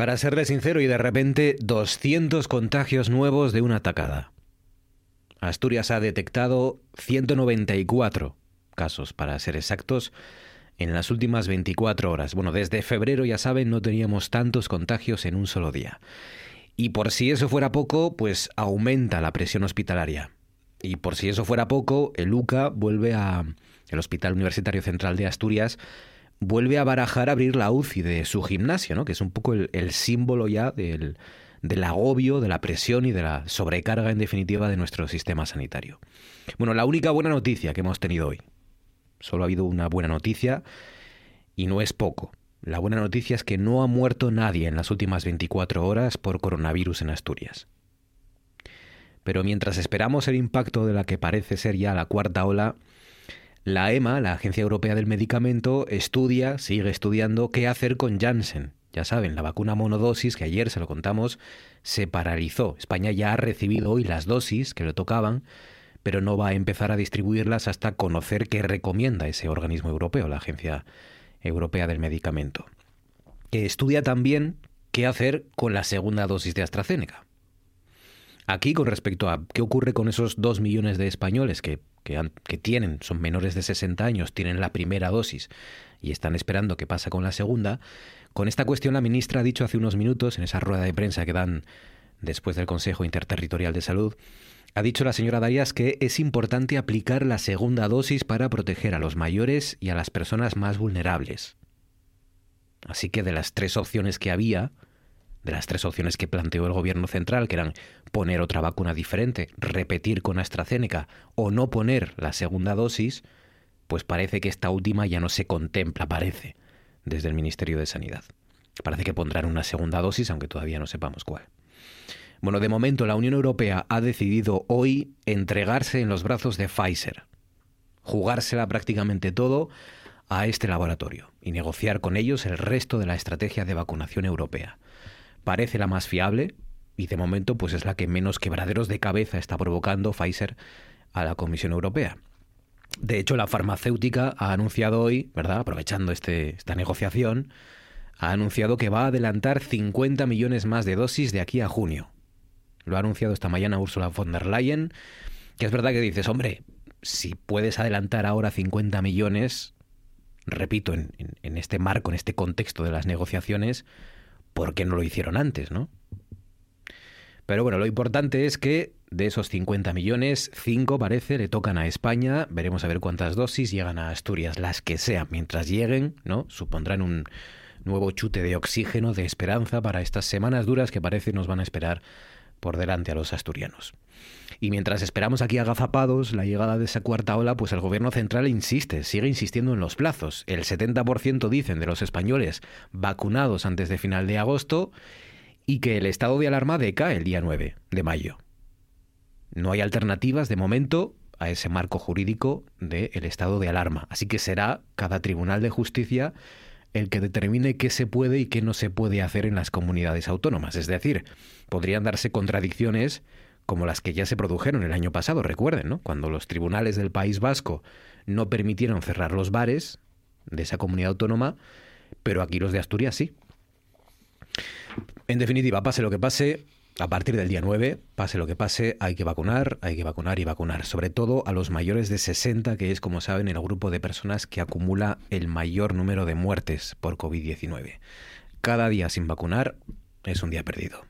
Para serle sincero, y de repente 200 contagios nuevos de una tacada. Asturias ha detectado 194 casos, para ser exactos, en las últimas 24 horas. Bueno, desde febrero, ya saben, no teníamos tantos contagios en un solo día. Y por si eso fuera poco, pues aumenta la presión hospitalaria. Y por si eso fuera poco, el UCA vuelve a el Hospital Universitario Central de Asturias vuelve a barajar abrir la UCI de su gimnasio, ¿no? que es un poco el, símbolo ya del, del agobio, de la presión y de la sobrecarga en definitiva de nuestro sistema sanitario. Bueno, la única buena noticia que hemos tenido hoy, solo ha habido una buena noticia y no es poco. La buena noticia es que no ha muerto nadie en las últimas 24 horas por coronavirus en Asturias. Pero mientras esperamos el impacto de la que parece ser ya la cuarta ola, la EMA, la Agencia Europea del Medicamento, estudia, sigue estudiando qué hacer con Janssen. Ya saben, la vacuna monodosis, que ayer se lo contamos, se paralizó. España ya ha recibido hoy las dosis que le tocaban, pero no va a empezar a distribuirlas hasta conocer qué recomienda ese organismo europeo, la Agencia Europea del Medicamento. Que estudia también qué hacer con la segunda dosis de AstraZeneca. Aquí, con respecto a qué ocurre con esos dos millones de españoles que que, tienen, son menores de 60 años, tienen la primera dosis y están esperando qué pasa con la segunda, con esta cuestión la ministra ha dicho hace unos minutos, en esa rueda de prensa que dan después del Consejo Interterritorial de Salud, ha dicho la señora Darias que es importante aplicar la segunda dosis para proteger a los mayores y a las personas más vulnerables. Así que de las tres opciones que había, de las tres opciones que planteó el gobierno central, que eran poner otra vacuna diferente, repetir con AstraZeneca o no poner la segunda dosis, pues parece que esta última ya no se contempla, parece, desde el Ministerio de Sanidad. Parece que pondrán una segunda dosis, aunque todavía no sepamos cuál. Bueno, de momento la Unión Europea ha decidido hoy entregarse en los brazos de Pfizer, jugársela prácticamente todo a este laboratorio y negociar con ellos el resto de la estrategia de vacunación europea parece la más fiable y de momento pues es la que menos quebraderos de cabeza está provocando Pfizer a la Comisión Europea. De hecho, la farmacéutica ha anunciado hoy, ¿verdad? Aprovechando este, esta negociación, ha anunciado que va a adelantar 50 millones más de dosis de aquí a junio. Lo ha anunciado esta mañana Ursula von der Leyen, que es verdad que dices, hombre, si puedes adelantar ahora 50 millones, repito, en, en este marco, en este contexto de las negociaciones, ¿por qué no lo hicieron antes, no? Pero bueno, lo importante es que de esos 50 millones, 5 parece le tocan a España. Veremos a ver cuántas dosis llegan a Asturias, las que sean. Mientras lleguen, ¿no? Supondrán un nuevo chute de oxígeno, de esperanza para estas semanas duras que parece nos van a esperar por delante a los asturianos. Y mientras esperamos aquí agazapados la llegada de esa cuarta ola, pues el gobierno central insiste, sigue insistiendo en los plazos. El 70% dicen de los españoles vacunados antes de final de agosto y que el estado de alarma decae el día 9 de mayo. No hay alternativas de momento a ese marco jurídico del estado de alarma. Así que será cada tribunal de justicia el que determine qué se puede y qué no se puede hacer en las comunidades autónomas. Es decir, podrían darse contradicciones como las que ya se produjeron el año pasado, recuerden, ¿no? Cuando los tribunales del País Vasco no permitieron cerrar los bares de esa comunidad autónoma, pero aquí los de Asturias sí. En definitiva, pase lo que pase, a partir del día 9, pase lo que pase, hay que vacunar, hay que vacunar y vacunar, sobre todo a los mayores de 60, que es, como saben, el grupo de personas que acumula el mayor número de muertes por COVID-19. Cada día sin vacunar es un día perdido.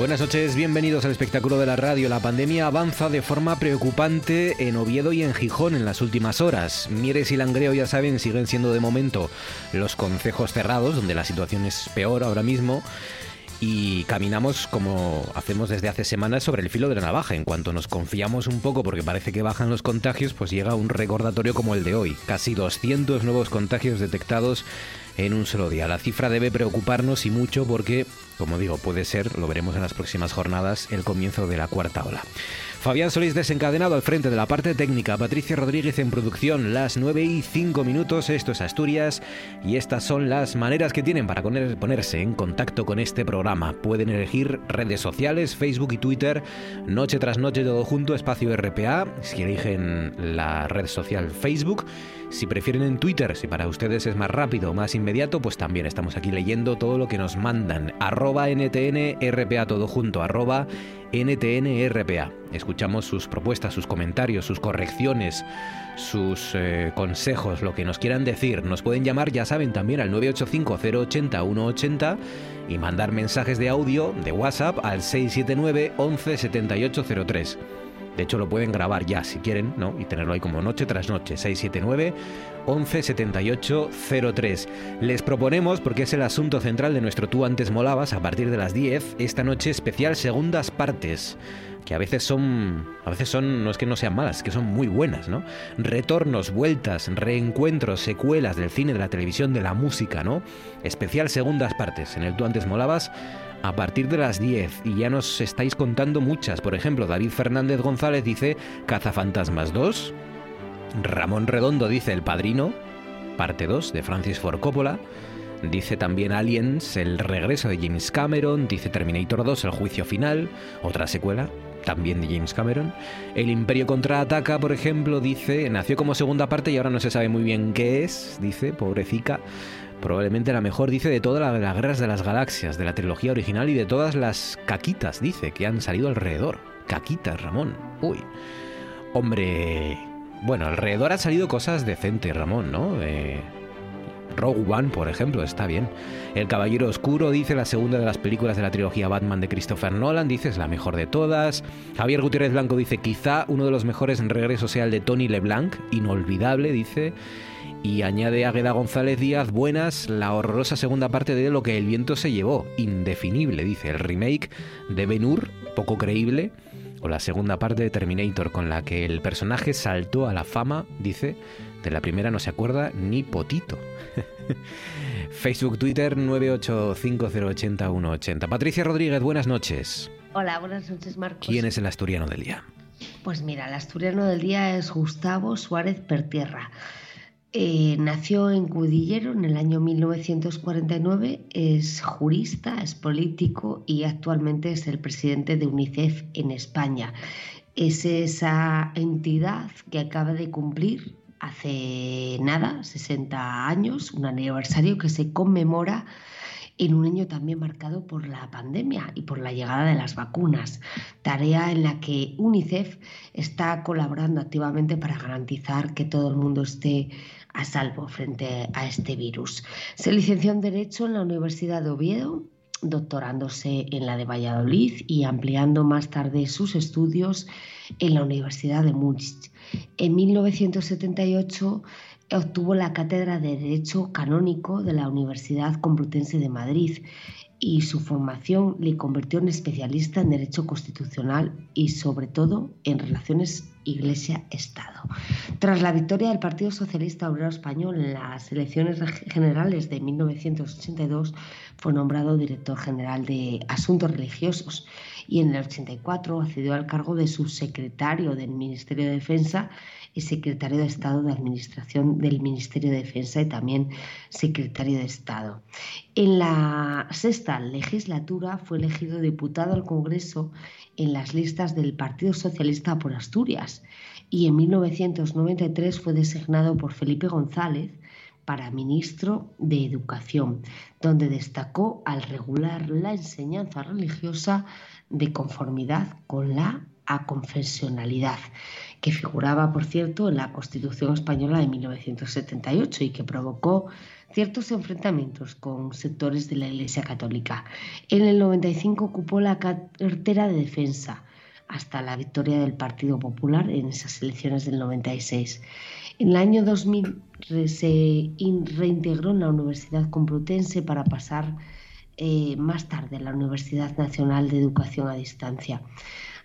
Buenas noches, bienvenidos al espectáculo de la radio. La pandemia avanza de forma preocupante en Oviedo y en Gijón en las últimas horas. Mieres y Langreo, ya saben, siguen siendo de momento los concejos cerrados, donde la situación es peor ahora mismo y caminamos como hacemos desde hace semanas sobre el filo de la navaja. En cuanto nos confiamos un poco porque parece que bajan los contagios, pues llega un recordatorio como el de hoy. Casi 200 nuevos contagios detectados en un solo día. La cifra debe preocuparnos y mucho porque, como digo, puede ser, lo veremos en las próximas jornadas, el comienzo de la cuarta ola. Fabián Solís desencadenado al frente de la parte técnica, Patricia Rodríguez en producción, las 9 y 5 minutos, esto es Asturias y estas son las maneras que tienen para ponerse en contacto con este programa. Pueden elegir redes sociales, Facebook y Twitter, noche tras noche todo junto, espacio RPA, si eligen la red social Facebook. Si prefieren en Twitter, si para ustedes es más rápido, más inmediato, pues también estamos aquí leyendo todo lo que nos mandan. Arroba NTN RPA todo junto, arroba NTNRPA. Escuchamos sus propuestas, sus comentarios, sus correcciones, sus eh, consejos, lo que nos quieran decir. Nos pueden llamar, ya saben, también al 985-080-180 y mandar mensajes de audio de WhatsApp al 679 11 7803. De hecho, lo pueden grabar ya si quieren, ¿no? Y tenerlo ahí como noche tras noche. 679 11 78 03. Les proponemos, porque es el asunto central de nuestro Tú antes molabas, a partir de las 10, esta noche especial segundas partes que a veces son, a veces son, no es que no sean malas, es que son muy buenas, ¿no? Retornos, vueltas, reencuentros, secuelas del cine, de la televisión, de la música, ¿no? Especial segundas partes. En el Tú antes molabas, a partir de las 10 y ya nos estáis contando muchas. Por ejemplo, David Fernández González dice Cazafantasmas 2. Ramón Redondo dice El Padrino, parte 2 de Francis Ford Coppola. Dice también Aliens, el regreso de James Cameron. Dice Terminator 2, el juicio final, otra secuela, también de James Cameron. El Imperio contraataca, por ejemplo, dice, nació como segunda parte y ahora no se sabe muy bien qué es, dice, pobrecita probablemente la mejor, dice, de todas las guerras de las galaxias, de la trilogía original y de todas las caquitas, dice, que han salido alrededor. Caquitas, Ramón. Uy. Hombre, bueno, alrededor han salido cosas decentes, Ramón, ¿no? Eh, Rogue One, por ejemplo, está bien. El Caballero Oscuro dice la segunda de las películas de la trilogía Batman de Christopher Nolan, dice es la mejor de todas. Javier Gutiérrez Blanco dice quizá uno de los mejores en regreso sea el de Tony LeBlanc, inolvidable, dice. Y añade Águeda González Díaz, buenas, la horrorosa segunda parte de Lo que el viento se llevó, indefinible, dice, el remake de Ben Hur, poco creíble, o la segunda parte de Terminator, con la que el personaje saltó a la fama, dice, de la primera no se acuerda ni potito. Facebook, Twitter 985080180. Patricia Rodríguez, buenas noches. Hola, buenas noches, Marcos. ¿Quién es el asturiano del día? Pues mira, el asturiano del día es Gustavo Suárez Pertierra. Eh, nació en Cudillero en el año 1949, es jurista, es político y actualmente es el presidente de UNICEF en España. Es esa entidad que acaba de cumplir hace nada, 60 años, un aniversario que se conmemora en un año también marcado por la pandemia y por la llegada de las vacunas, tarea en la que UNICEF está colaborando activamente para garantizar que todo el mundo esté a salvo frente a este virus. Se licenció en Derecho en la Universidad de Oviedo, doctorándose en la de Valladolid y ampliando más tarde sus estudios en la Universidad de Múnich. En 1978 obtuvo la cátedra de Derecho Canónico de la Universidad Complutense de Madrid y su formación le convirtió en especialista en Derecho Constitucional y sobre todo en relaciones Iglesia-Estado. Tras la victoria del Partido Socialista Obrero Español en las elecciones generales de 1982, fue nombrado director general de Asuntos Religiosos y en el 84 accedió al cargo de subsecretario del Ministerio de Defensa y secretario de Estado de Administración del Ministerio de Defensa y también secretario de Estado. En la sexta legislatura fue elegido diputado al Congreso en las listas del Partido Socialista por Asturias y en 1993 fue designado por Felipe González para ministro de Educación, donde destacó al regular la enseñanza religiosa de conformidad con la aconfesionalidad. Que figuraba, por cierto, en la Constitución española de 1978 y que provocó ciertos enfrentamientos con sectores de la Iglesia Católica. En el 95 ocupó la cartera de defensa hasta la victoria del Partido Popular en esas elecciones del 96. En el año 2000 se reintegró en la Universidad Complutense para pasar eh, más tarde a la Universidad Nacional de Educación a Distancia.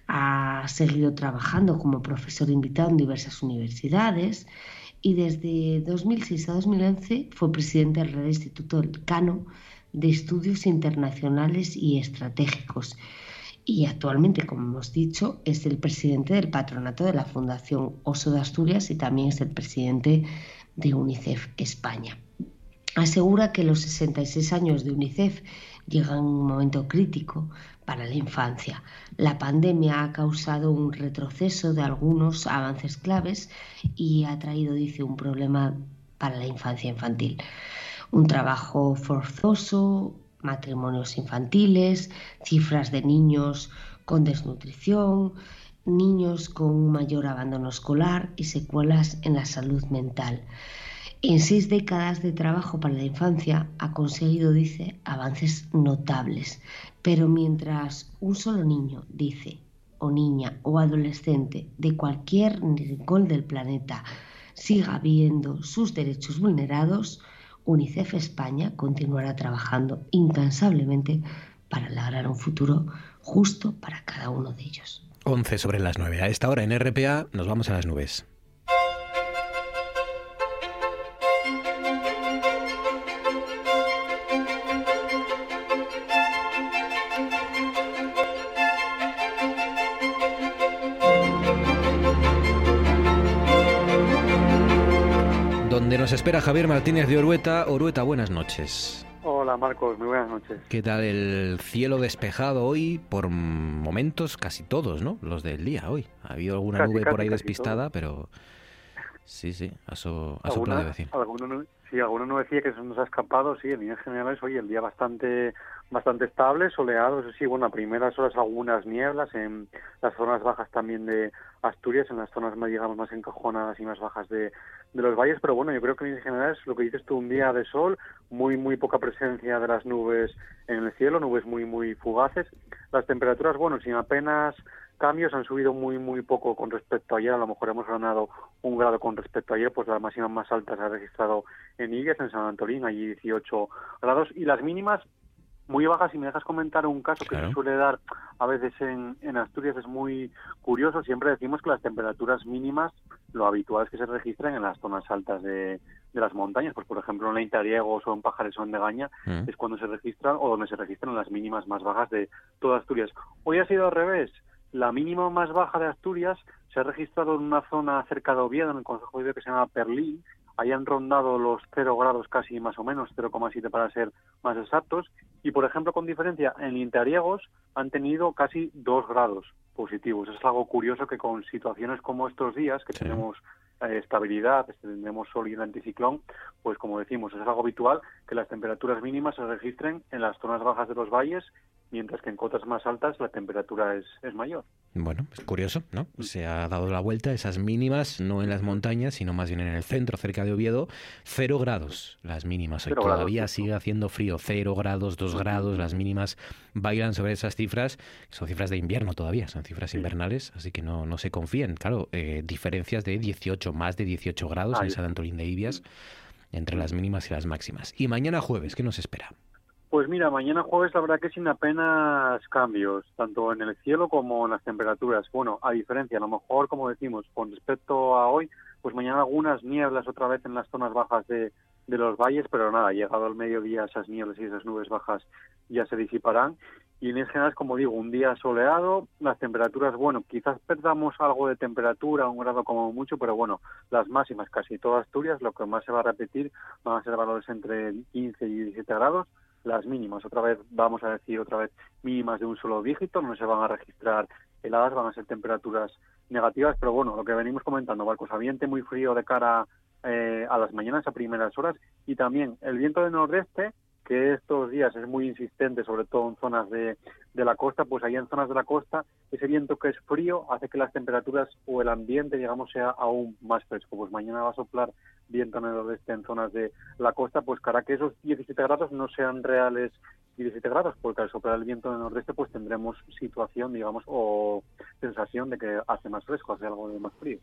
Ha seguido trabajando como profesor invitado en diversas universidades y desde 2006 a 2011 fue presidente del Real Instituto Cano de Estudios Internacionales y Estratégicos y actualmente, como hemos dicho, es el presidente del patronato de la Fundación Oso de Asturias y también es el presidente de UNICEF España. Asegura que los 66 años de UNICEF llegan en un momento crítico para la infancia. La pandemia ha causado un retroceso de algunos avances claves y ha traído, dice, un problema para la infancia infantil. Un trabajo forzoso, matrimonios infantiles, cifras de niños con desnutrición, niños con un mayor abandono escolar y secuelas en la salud mental. En seis décadas de trabajo para la infancia ha conseguido, dice, avances notables, pero mientras un solo niño, dice, o niña o adolescente de cualquier rincón del planeta siga viendo sus derechos vulnerados, UNICEF España continuará trabajando incansablemente para lograr un futuro justo para cada uno de ellos. 11 sobre las 9. A esta hora en RPA nos vamos a las nubes. Nos espera Javier Martínez de Orueta. Orueta, buenas noches. Hola Marcos, muy buenas noches. ¿Qué tal el cielo despejado hoy? Por momentos casi todos, ¿no? Los del día hoy. Ha habido alguna nube por ahí despistada, pero sí, sí, eso ha soplado de decir. sí, alguno no decía que se nos ha escapado, sí, en líneas generales hoy el día bastante bastante estable, soleado, eso sí, bueno, a primeras horas algunas nieblas en las zonas bajas también de Asturias, en las zonas más, digamos, más encajonadas y más bajas de, de los valles, pero bueno, yo creo que en general es lo que dices tú, un día de sol, muy, muy poca presencia de las nubes en el cielo, nubes muy, muy fugaces. Las temperaturas, bueno, sin apenas cambios, han subido muy, muy poco con respecto a ayer, a lo mejor hemos ganado un grado con respecto a ayer, pues la máxima más alta se ha registrado en Igues, en San Antolín, allí 18 grados, y las mínimas muy bajas. Si me dejas comentar un caso que se suele dar a veces en, en, Asturias, es muy curioso. Siempre decimos que las temperaturas mínimas, lo habitual es que se registren en las zonas altas de, de las montañas. Pues, por ejemplo, en la Intariegos o en Pajares o en Degaña mm. es cuando se registran o donde se registran las mínimas más bajas de toda Asturias. Hoy ha sido al revés. La mínima más baja de Asturias se ha registrado en una zona cerca de Oviedo, en el Consejo de que se llama Perlín, hayan rondado los 0 grados casi más o menos, 0,7 para ser más exactos, y por ejemplo con diferencia en Interiegos han tenido casi 2 grados positivos. Es algo curioso que con situaciones como estos días, que tenemos eh, estabilidad, tenemos sol y el anticiclón, pues como decimos, es algo habitual que las temperaturas mínimas se registren en las zonas bajas de los valles mientras que en cotas más altas la temperatura es, es mayor. Bueno, es curioso, ¿no? Se ha dado la vuelta, esas mínimas, no en las montañas, sino más bien en el centro, cerca de Oviedo, cero grados las mínimas. Hoy todavía sigue haciendo frío, cero grados, dos grados, las mínimas bailan sobre esas cifras, son cifras de invierno todavía, son cifras invernales, así que no, no se confíen. Claro, eh, diferencias de 18, más de 18 grados en San Antolín de Ibias entre las mínimas y las máximas. Y mañana jueves, ¿qué nos espera? Pues mira, mañana jueves la verdad que sin apenas cambios, tanto en el cielo como en las temperaturas. Bueno, a diferencia, a lo mejor, como decimos, con respecto a hoy, pues mañana algunas nieblas otra vez en las zonas bajas de, los valles, pero nada, llegado al mediodía esas nieblas y esas nubes bajas ya se disiparán. Y en general, como digo, un día soleado, las temperaturas, bueno, quizás perdamos algo de temperatura, un grado como mucho, pero bueno, las máximas, casi todas Asturias, lo que más se va a repetir van a ser valores entre 15 y 17 grados, las mínimas. Otra vez, vamos a decir otra vez, mínimas de un solo dígito, no se van a registrar heladas, van a ser temperaturas negativas, pero bueno, lo que venimos comentando, barcos ambiente muy frío de cara eh, a las mañanas a primeras horas y también el viento de nordeste que estos días es muy insistente, sobre todo en zonas de, de la costa, pues ahí en zonas de la costa ese viento que es frío hace que las temperaturas o el ambiente, digamos, sea aún más fresco. Pues mañana va a soplar viento en el oeste en zonas de la costa, pues hará que esos 17 grados no sean reales 17 grados, porque al soplar el viento del nordeste pues tendremos situación, digamos, o sensación de que hace más fresco, hace algo de más frío.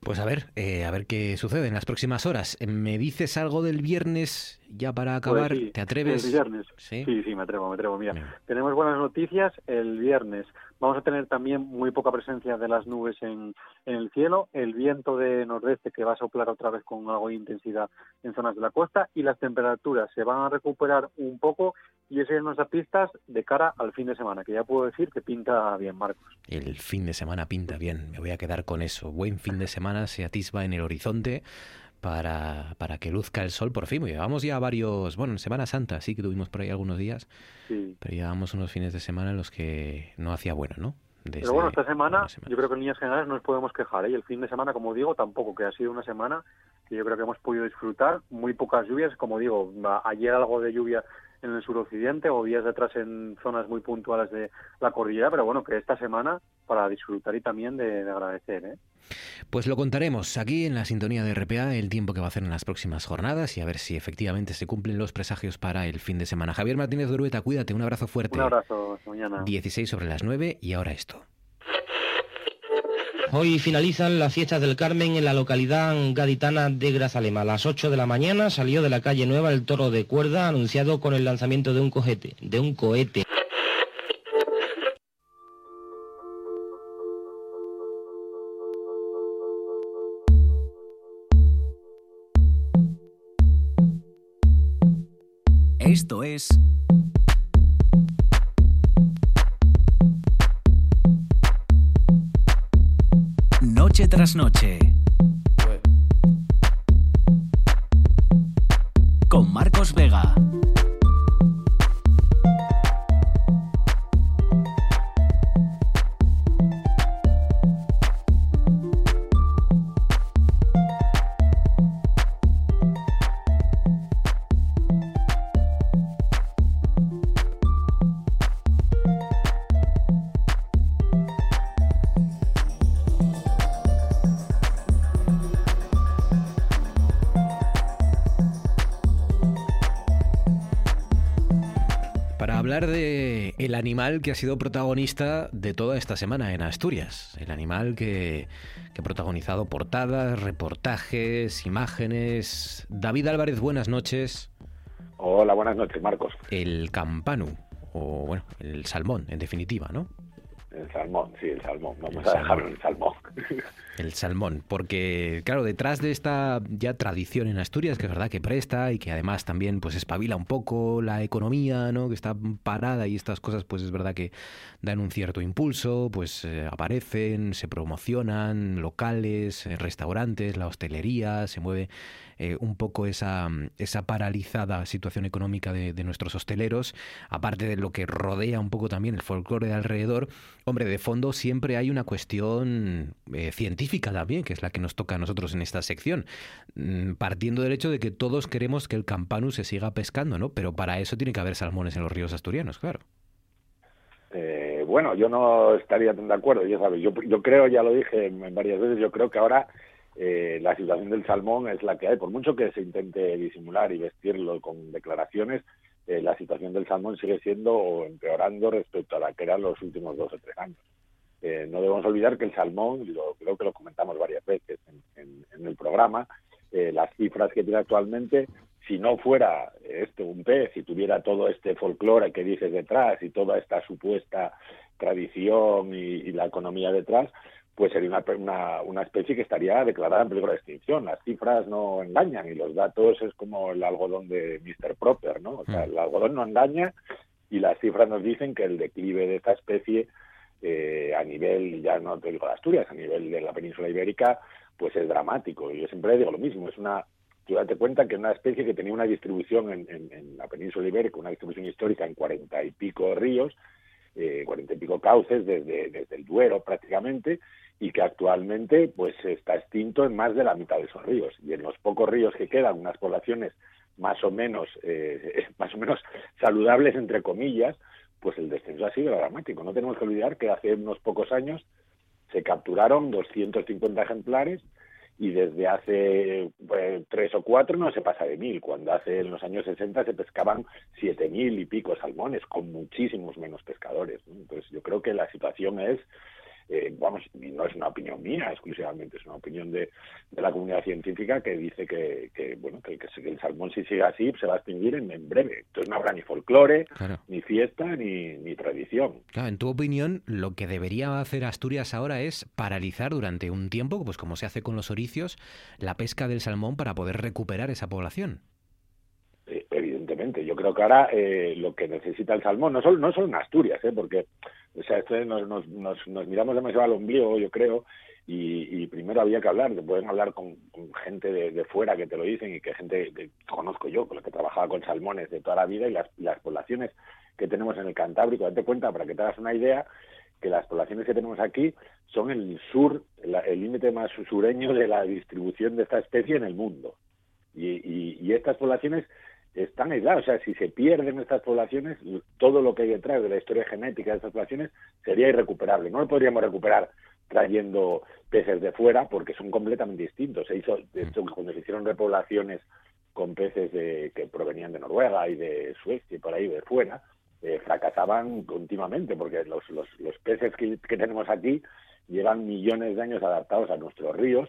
Pues a ver, eh, a ver qué sucede en las próximas horas. ¿Me dices algo del viernes ya para pues acabar? ¿Te atreves? El viernes. ¿Sí? sí, me atrevo, me atrevo. Mira, tenemos buenas noticias. El viernes vamos a tener también muy poca presencia de las nubes en, el cielo, el viento de nordeste que va a soplar otra vez con algo de intensidad en zonas de la costa y las temperaturas se van a recuperar un poco y eso nos da pistas de cara al fin de semana, que ya puedo decir que pinta bien, Marcos. El fin de semana pinta bien, me voy a quedar con eso. Buen fin de semana se atisba en el horizonte para, para que luzca el sol por fin. Llevamos ya varios, bueno, en Semana Santa sí que tuvimos por ahí algunos días, pero llevamos unos fines de semana en los que no hacía bueno, ¿no? pero bueno, esta semana, yo creo que en líneas generales no nos podemos quejar, ¿eh? y el fin de semana, como digo, tampoco, que ha sido una semana que yo creo que hemos podido disfrutar, muy pocas lluvias, como digo, ayer algo de lluvia en el suroccidente o días detrás en zonas muy puntuales de la cordillera, pero bueno, que esta semana para disfrutar y también de, agradecer. ¿eh? Pues lo contaremos aquí en la sintonía de RPA el tiempo que va a hacer en las próximas jornadas y a ver si efectivamente se cumplen los presagios para el fin de semana. Javier Martínez Durueta, cuídate, un abrazo fuerte. Un abrazo, mañana. 16 sobre las 9 y ahora esto. Hoy finalizan las fiestas del Carmen en la localidad gaditana de Grazalema. A las 8 de la mañana salió de la calle Nueva el toro de cuerda anunciado con el lanzamiento de un cohete, de un cohete. Esto es Noche animal que ha sido protagonista de toda esta semana en Asturias. El animal que, que ha protagonizado portadas, reportajes, imágenes. David Álvarez, buenas noches. Hola, buenas noches, Marcos. El campanu, o bueno, el salmón, en definitiva, ¿no? El salmón, sí, el salmón. Vamos a dejarlo en el salmón. El salmón, porque claro, detrás de esta ya tradición en Asturias, que es verdad que presta y que además también pues espabila un poco la economía, ¿no? Que está parada y estas cosas pues es verdad que dan un cierto impulso, pues eh, aparecen, se promocionan locales, eh, restaurantes, la hostelería, se mueve eh, un poco esa, esa paralizada situación económica de, nuestros hosteleros, aparte de lo que rodea un poco también el folclore de alrededor, hombre, de fondo siempre hay una cuestión eh, científica también, que es la que nos toca a nosotros en esta sección, mm, partiendo del hecho de que todos queremos que el campanus se siga pescando, ¿no? Pero para eso tiene que haber salmones en los ríos asturianos, claro. Eh, bueno, yo no estaría tan de acuerdo, ya sabes, yo, creo, ya lo dije varias veces, yo creo que ahora eh, la situación del salmón es la que hay. Por mucho que se intente disimular y vestirlo con declaraciones, eh, la situación del salmón sigue siendo o empeorando respecto a la que eran los últimos dos o tres años. Eh, no debemos olvidar que el salmón, lo, creo que lo comentamos varias veces en, el programa, las cifras que tiene actualmente, si no fuera esto un pez, si tuviera todo este folclore que dices detrás y toda esta supuesta tradición y la economía detrás, pues sería una, una, especie que estaría declarada en peligro de extinción. Las cifras no engañan y los datos es como el algodón de Mr. Proper, ¿no? O sea, mm. el algodón no engaña y las cifras nos dicen que el declive de esta especie eh, a nivel, ya no te digo de Asturias, a nivel de la península ibérica, pues es dramático. Yo siempre digo lo mismo, es una... Tú date cuenta que una especie que tenía una distribución en, en la península ibérica, una distribución histórica en cuarenta y pico ríos, eh, cuarenta y pico cauces desde, desde el Duero prácticamente y que actualmente pues está extinto en más de la mitad de esos ríos y en los pocos ríos que quedan unas poblaciones más o menos, eh, más o menos saludables entre comillas, pues el descenso ha sido dramático. No tenemos que olvidar que hace unos pocos años se capturaron 250 ejemplares y desde hace pues, tres o cuatro no se pasa de mil, cuando hace en los años 60 se pescaban siete mil y pico salmones, con muchísimos menos pescadores. Entonces yo creo que la situación es eh, vamos, no es una opinión mía exclusivamente, es una opinión de, la comunidad científica que dice que, bueno, que, el salmón si sigue así se va a extinguir en, breve. Entonces no habrá ni folclore, ni fiesta, ni, ni tradición. Claro, en tu opinión, lo que debería hacer Asturias ahora es paralizar durante un tiempo, pues como se hace con los oricios, la pesca del salmón para poder recuperar esa población. Eh, evidentemente, yo creo que ahora eh, lo que necesita el salmón, no solo, no solo en Asturias, ¿eh? porque o sea, esto nos, nos, nos, nos, miramos demasiado al ombligo, yo creo, y, primero había que hablar, que pueden hablar con, gente de, fuera que te lo dicen y que gente que conozco yo, con la que trabajaba con salmones de toda la vida y las, las poblaciones que tenemos en el Cantábrico. Date cuenta, para que te hagas una idea, que las poblaciones que tenemos aquí son el sur, el límite más sureño de la distribución de esta especie en el mundo. Y, y estas poblaciones están aislados. O sea, si se pierden estas poblaciones, todo lo que hay detrás de la historia genética de estas poblaciones sería irrecuperable. No lo podríamos recuperar trayendo peces de fuera porque son completamente distintos. Se hizo, de hecho, cuando se hicieron repoblaciones con peces de, que provenían de Noruega y de Suecia y por ahí de fuera, eh, fracasaban continuamente porque los, los, los peces que, que tenemos aquí llevan millones de años adaptados a nuestros ríos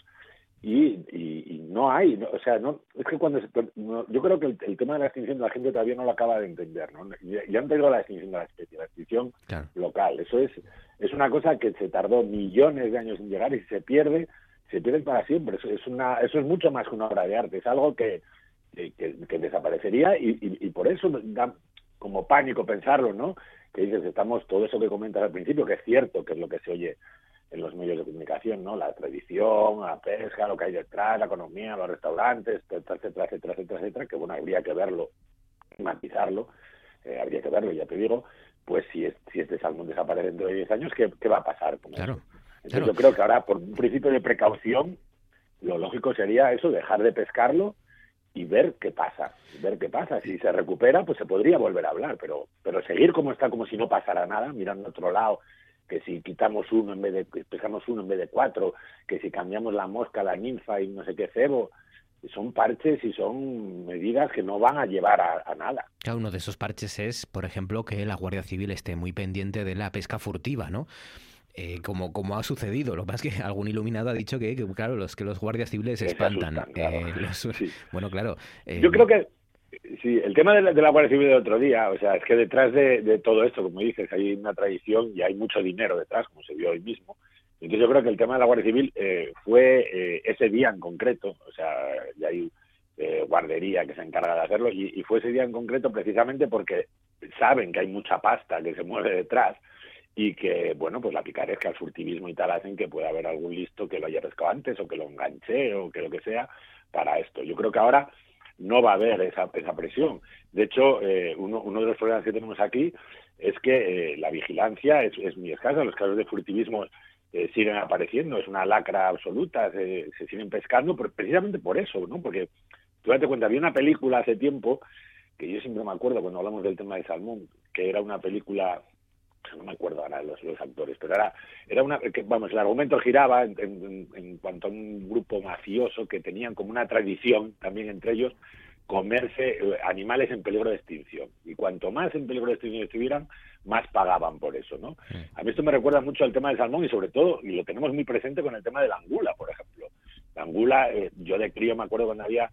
y, y, no hay, o sea, no, es que cuando yo creo que el, tema de la extinción de la gente todavía no lo acaba de entender, ¿no? Ya han la extinción de la especie, la extinción local, eso es, es una cosa que se tardó millones de años en llegar y si se pierde, se pierde para siempre, eso es, una, eso es mucho más que una obra de arte, es algo que, que, desaparecería y, y, por eso da como pánico pensarlo, ¿no? Que dices, estamos, todo eso que comentas al principio, que es cierto, que es lo que se oye en los medios de comunicación, ¿no? La tradición, la pesca, lo que hay detrás, la economía, los restaurantes, etcétera, etcétera, etcétera, etcétera, etcétera que bueno, habría que verlo, matizarlo, eh, habría que verlo, ya te digo, pues si, es, si este salmón desaparece dentro de 10 años, ¿qué, qué va a pasar? claro, Entonces yo creo que ahora, por un principio de precaución, lo lógico sería eso, dejar de pescarlo y ver qué pasa, ver qué pasa. Si se recupera, pues se podría volver a hablar, pero, pero seguir como está, como si no pasara nada, mirando a otro lado que si quitamos uno en vez de, pescamos uno en vez de cuatro, que si cambiamos la mosca, la ninfa y no sé qué cebo, son parches y son medidas que no van a llevar a, nada. Cada uno de esos parches es, por ejemplo, que la Guardia Civil esté muy pendiente de la pesca furtiva, ¿no? Eh, como, como ha sucedido. Lo que pasa es que algún iluminado ha dicho que, claro, los que los guardias civiles se espantan. Eh, bueno, claro. Yo creo que Sí, el tema de la, de la Guardia Civil del otro día, o sea, es que detrás de, todo esto, como dices, hay una tradición y hay mucho dinero detrás, como se vio hoy mismo. Entonces yo creo que el tema de la Guardia Civil eh, fue eh, ese día en concreto, o sea, ya hay eh, guardería que se encarga de hacerlo, y, y, fue ese día en concreto precisamente porque saben que hay mucha pasta que se mueve detrás y que, bueno, pues la picaresca, el furtivismo y tal hacen que pueda haber algún listo que lo haya pescado antes o que lo enganche o que lo que sea para esto. Yo creo que ahora no va a haber esa, esa presión. De hecho, eh, uno, uno de los problemas que tenemos aquí es que eh, la vigilancia es, es, muy escasa, los casos de furtivismo eh, siguen apareciendo, es una lacra absoluta, se, se siguen pescando, precisamente por eso, ¿no? Porque tú date cuenta, había una película hace tiempo, que yo siempre me acuerdo cuando hablamos del tema de Salmón, que era una película no me acuerdo ahora los, los actores, pero era, era una, que, vamos, el argumento giraba en, en, en, cuanto a un grupo mafioso que tenían como una tradición también entre ellos comerse eh, animales en peligro de extinción. Y cuanto más en peligro de extinción estuvieran, más pagaban por eso, ¿no? A mí esto me recuerda mucho al tema del salmón y sobre todo, y lo tenemos muy presente con el tema de la angula, por ejemplo. La angula, eh, yo de crío me acuerdo cuando había,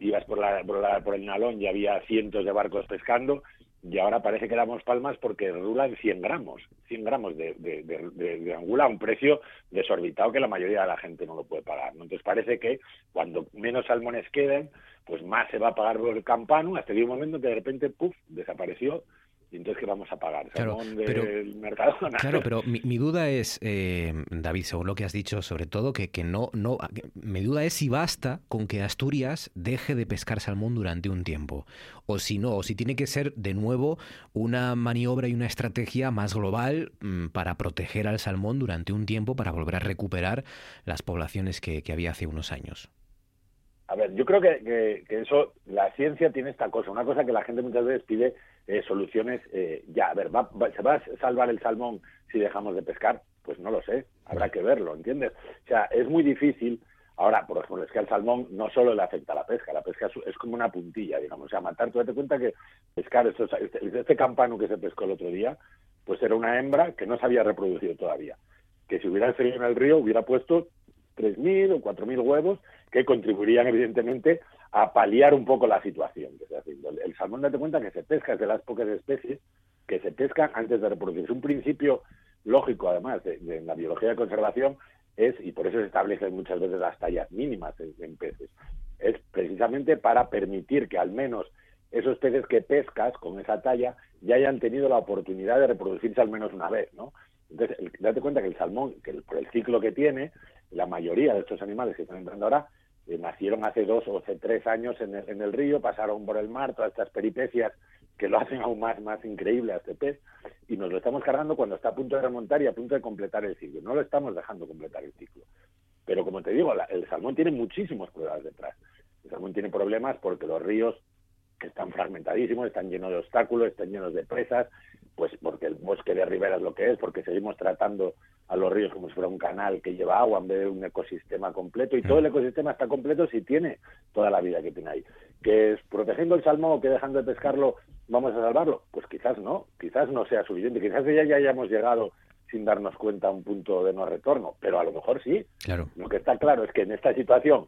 ibas por, la, por, la, por el Nalón y había cientos de barcos pescando y ahora parece que damos palmas porque rulan 100 gramos, 100 gramos de, de, de, angula a un precio desorbitado que la mayoría de la gente no lo puede pagar. Entonces parece que cuando menos salmones queden, pues más se va a pagar por el campano, hasta que un momento que de repente, puff, desapareció y entonces qué vamos a pagar claro, pero, mercado claro pero mi, duda es eh, David según lo que has dicho sobre todo que, que no no mi duda es si basta con que Asturias deje de pescar salmón durante un tiempo o si no o si tiene que ser de nuevo una maniobra y una estrategia más global mm, para proteger al salmón durante un tiempo para volver a recuperar las poblaciones que había hace unos años. A ver, yo creo que, que, eso, la ciencia tiene esta cosa, una cosa que la gente muchas veces pide eh, soluciones eh, ya. A ver, ¿se va a salvar el salmón si dejamos de pescar? Pues no lo sé, habrá que verlo, ¿entiendes? O sea, es muy difícil. Ahora, por ejemplo, es que al salmón no solo le afecta a la pesca, la pesca es, como una puntilla, digamos. O sea, matar, tú date cuenta que pescar, esto, este, este campano que se pescó el otro día, pues era una hembra que no se había reproducido todavía. Que si hubiera seguido en el río hubiera puesto 3.000 o 4.000 huevos que contribuirían evidentemente a paliar un poco la situación que está haciendo. El, salmón, date cuenta que se pesca, es de las pocas especies que se pescan antes de reproducirse. Un principio lógico, además, de, la biología de conservación es, y por eso se establecen muchas veces las tallas mínimas en, peces, es precisamente para permitir que al menos esos peces que pescas con esa talla ya hayan tenido la oportunidad de reproducirse al menos una vez, ¿no? Entonces, date cuenta que el salmón, que por el ciclo que tiene, la mayoría de estos animales que están entrando ahora eh, nacieron hace dos o hace tres años en el, río, pasaron por el mar, todas estas peripecias que lo hacen aún más, más increíble a este pez, y nos lo estamos cargando cuando está a punto de remontar y a punto de completar el ciclo. No lo estamos dejando completar el ciclo. Pero como te digo, el salmón tiene muchísimos problemas detrás. El salmón tiene problemas porque los ríos que están fragmentadísimos, están llenos de obstáculos, están llenos de presas, pues porque el bosque de ribera es lo que es, porque seguimos tratando a los ríos como si fuera un canal que lleva agua en vez de un ecosistema completo y todo el ecosistema está completo si tiene toda la vida que tiene ahí. ¿Que es protegiendo el salmón o que dejando de pescarlo vamos a salvarlo? Pues quizás no, quizás no sea suficiente, quizás ya, ya hayamos llegado sin darnos cuenta a un punto de no retorno, pero a lo mejor sí. Claro. Lo que está claro es que en esta situación,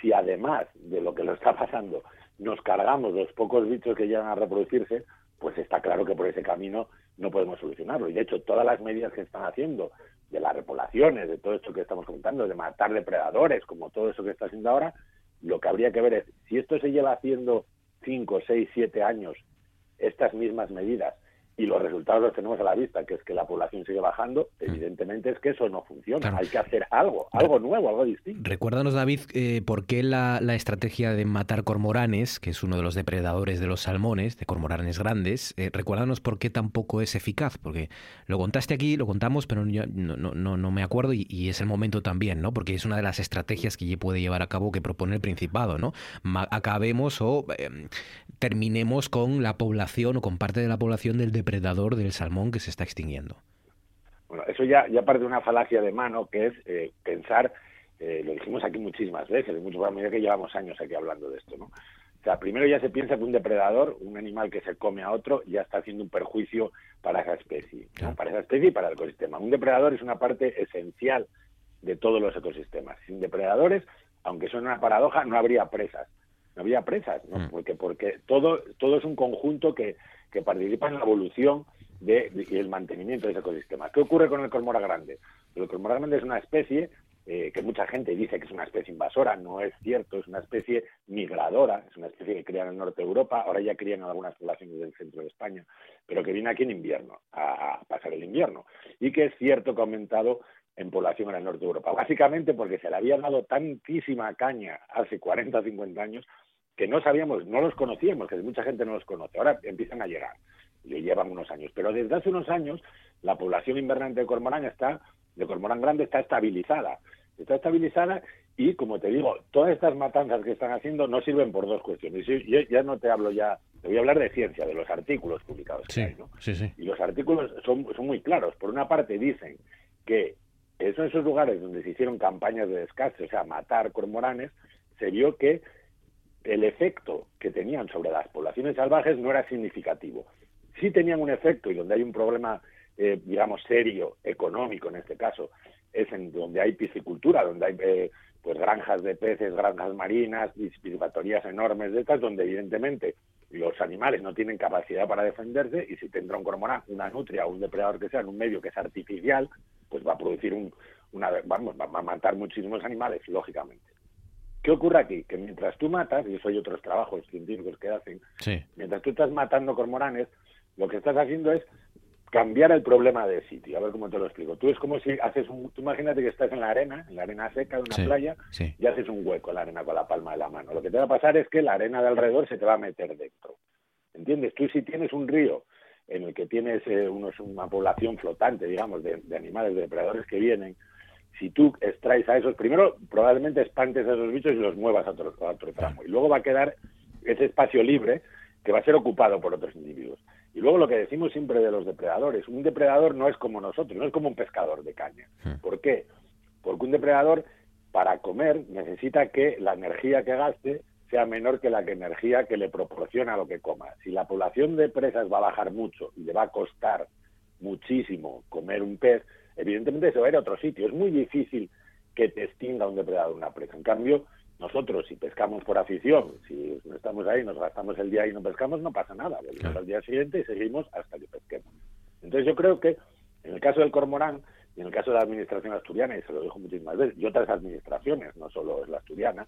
si además de lo que lo está pasando nos cargamos los pocos bichos que llegan a reproducirse, pues está claro que por ese camino no podemos solucionarlo. Y de hecho, todas las medidas que están haciendo de las repoblaciones, de todo esto que estamos comentando, de matar depredadores, como todo eso que está haciendo ahora, lo que habría que ver es si esto se lleva haciendo 5, 6, 7 años, estas mismas medidas, y los resultados los tenemos a la vista, que es que la población sigue bajando, mm. evidentemente es que eso no funciona. Hay que hacer algo, algo nuevo, algo distinto. Recuérdanos, David, eh, por qué la, estrategia de matar cormoranes, que es uno de los depredadores de los salmones, de cormoranes grandes, eh, recuérdanos por qué tampoco es eficaz, porque lo contaste aquí, lo contamos, pero no, no, no, me acuerdo y, es el momento también, ¿no? Porque es una de las estrategias que puede llevar a cabo que propone el Principado, ¿no? acabemos o em, terminemos con la población o con parte de la población del depredador del salmón que se está extinguiendo. Bueno, eso ya, ya parte de una falacia de mano, que es eh, pensar, eh, lo dijimos aquí muchísimas veces, en muchos que llevamos años aquí hablando de esto, ¿no? O sea, primero ya se piensa que un depredador, un animal que se come a otro, ya está haciendo un perjuicio para esa especie, para esa especie y para el ecosistema. Un depredador es una parte esencial de todos los ecosistemas. Sin depredadores, aunque suene una paradoja, no habría presas no había presas, ¿no? Mm. Porque, porque todo, todo es un conjunto que, que participa en la evolución de, y el mantenimiento de ese ecosistema. ¿Qué ocurre con el cormora grande? El cormora grande es una especie eh, que mucha gente dice que es una especie invasora, no es cierto, es una especie migradora, es una especie que cría en el norte de Europa, ahora ya crían en algunas poblaciones del centro de España, pero que viene aquí en invierno, a, a pasar el invierno, y que es cierto que ha aumentado en población en el norte de Europa, básicamente porque se le había dado tantísima caña hace 40 o 50 años que no sabíamos, no los conocíamos, que mucha gente no los conoce. Ahora empiezan a llegar, y llevan unos años. Pero desde hace unos años la población invernante de cormorán está, de cormorán grande está estabilizada. Está estabilizada y, como te digo, todas estas matanzas que están haciendo no sirven por dos cuestiones. Yo ya no te hablo ya, te voy a hablar de ciencia, de los artículos publicados. Sí, sí, sí. Y los artículos son, son muy claros. Por una parte dicen que en esos lugares donde se hicieron campañas de descarte, o sea, matar cormoranes, se vio que el efecto que tenían sobre las poblaciones salvajes no era significativo. Sí tenían un efecto y donde hay un problema, eh, digamos, serio, económico en este caso, es en donde hay piscicultura, donde hay eh, pues granjas de peces, granjas marinas, piscifactorías enormes de estas, donde evidentemente los animales no tienen capacidad para defenderse y si tendrá un cormorán, una nutria o un depredador que sea en un medio que es artificial, pues va a producir un, una, vamos, va a matar muchísimos animales, lógicamente. ¿Qué ocurre aquí? Que mientras tú matas, y eso hay otros trabajos científicos que hacen, mientras tú estás matando cormoranes, lo que estás haciendo es cambiar el problema de sitio. A ver cómo te lo explico. Tú es como si haces un... Tú imagínate que estás en la arena, en la arena seca de una playa, y haces un hueco en la arena con la palma de la mano. Lo que te va a pasar es que la arena de alrededor se te va a meter dentro. ¿Entiendes? Tú si tienes un río en el que tienes eh, unos, una población flotante, digamos, de, de animales, de depredadores que vienen, si tú extraes a esos, primero probablemente espantes a esos bichos y los muevas a otro, a otro tramo. Y luego va a quedar ese espacio libre que va a ser ocupado por otros individuos. Y luego lo que decimos siempre de los depredadores, un depredador no es como nosotros, no es como un pescador de caña. ¿Por qué? Porque un depredador para comer necesita que la energía que gaste sea menor que la que energía que le proporciona lo que coma. Si la población de presas va a bajar mucho y le va a costar muchísimo comer un pez, evidentemente se va a ir a otro sitio. Es muy difícil que te extinga un depredador una presa. En cambio, nosotros si pescamos por afición, si estamos ahí, nos gastamos el día y no pescamos, no pasa nada. Volvemos Claro. al día siguiente y seguimos hasta que pesquemos. Entonces yo creo que en el caso del cormorán y en el caso de la administración asturiana, y se lo dijo muchísimas veces, y otras administraciones, no solo es la asturiana,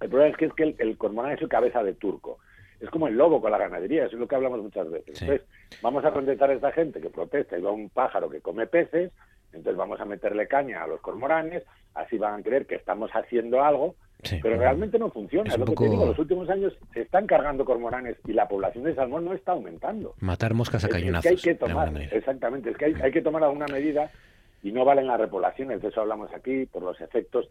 el problema es que es que el, el cormorán es su cabeza de turco. Es como el lobo con la ganadería, eso es lo que hablamos muchas veces. Sí. Entonces, vamos a contentar a esta gente que protesta y va un pájaro que come peces, entonces vamos a meterle caña a los cormoranes, así van a creer que estamos haciendo algo, Sí. pero realmente no funciona. Es lo que te digo, los últimos años se están cargando cormoranes y la población de salmón no está aumentando. Matar moscas a Es- es cañonazos. que hay que tomar, exactamente, es que hay, hay que tomar alguna medida y no valen las repoblaciones, de eso hablamos aquí, por los efectos,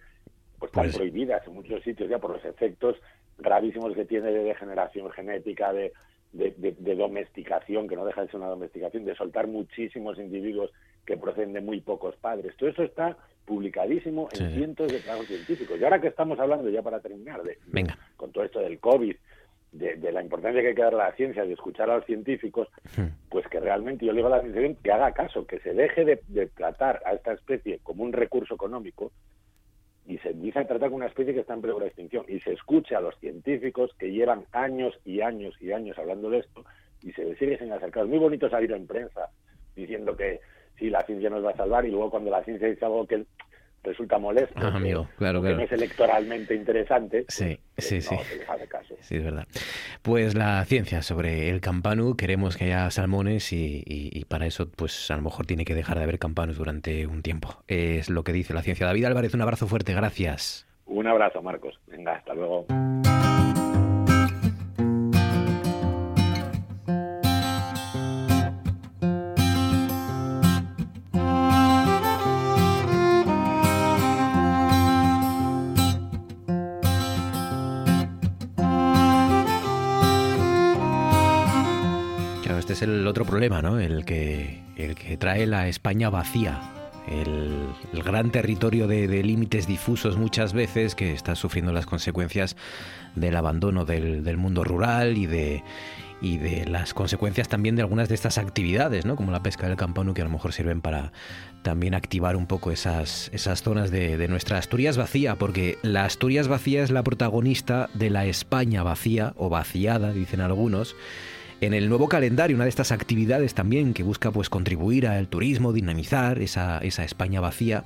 pues están Pues- prohibidas en muchos sitios ya por los efectos gravísimos que tiene de degeneración genética, de, de, de- de domesticación, que no deja de ser una domesticación, de soltar muchísimos individuos que proceden de muy pocos padres. Todo eso está publicadísimo en Sí. cientos de trabajos científicos. Y ahora que estamos hablando, ya para terminar, de, Venga. con todo esto del COVID, de, de la importancia que hay que dar a la ciencia, de escuchar a los científicos, Hmm. pues que realmente yo le digo a la administración que haga caso, que se deje de, de tratar a esta especie como un recurso económico y se empiece a tratar como una especie que está en peligro de extinción y se escuche a los científicos que llevan años y años y años hablando de esto y se les sigue sin acercar. Es muy bonito salir en prensa diciendo que sí, la ciencia nos va a salvar y luego cuando la ciencia dice algo que resulta molesto, Ah, amigo, claro, claro. no es electoralmente interesante, Sí, pues sí, no, sí. se caso. Sí, es verdad. Pues la ciencia sobre el campanu, queremos que haya salmones y, y- y para eso, pues a lo mejor tiene que dejar de haber campanus durante un tiempo. Es lo que dice la ciencia. David Álvarez, un abrazo fuerte, gracias. Un abrazo, Marcos. Venga, hasta luego. El otro problema, ¿no? El que, el que trae la España vacía. El, gran territorio de, límites difusos muchas veces que está sufriendo las consecuencias del abandono del, del mundo rural y de, y de las consecuencias también de algunas de estas actividades, ¿no? Como la pesca del campano, que a lo mejor sirven para también activar un poco esas, esas zonas de, de nuestra Asturias vacía, porque la Asturias vacía es la protagonista de la España vacía, o vaciada, dicen algunos, en el nuevo calendario, una de estas actividades también que busca pues contribuir al turismo, dinamizar esa, esa España vacía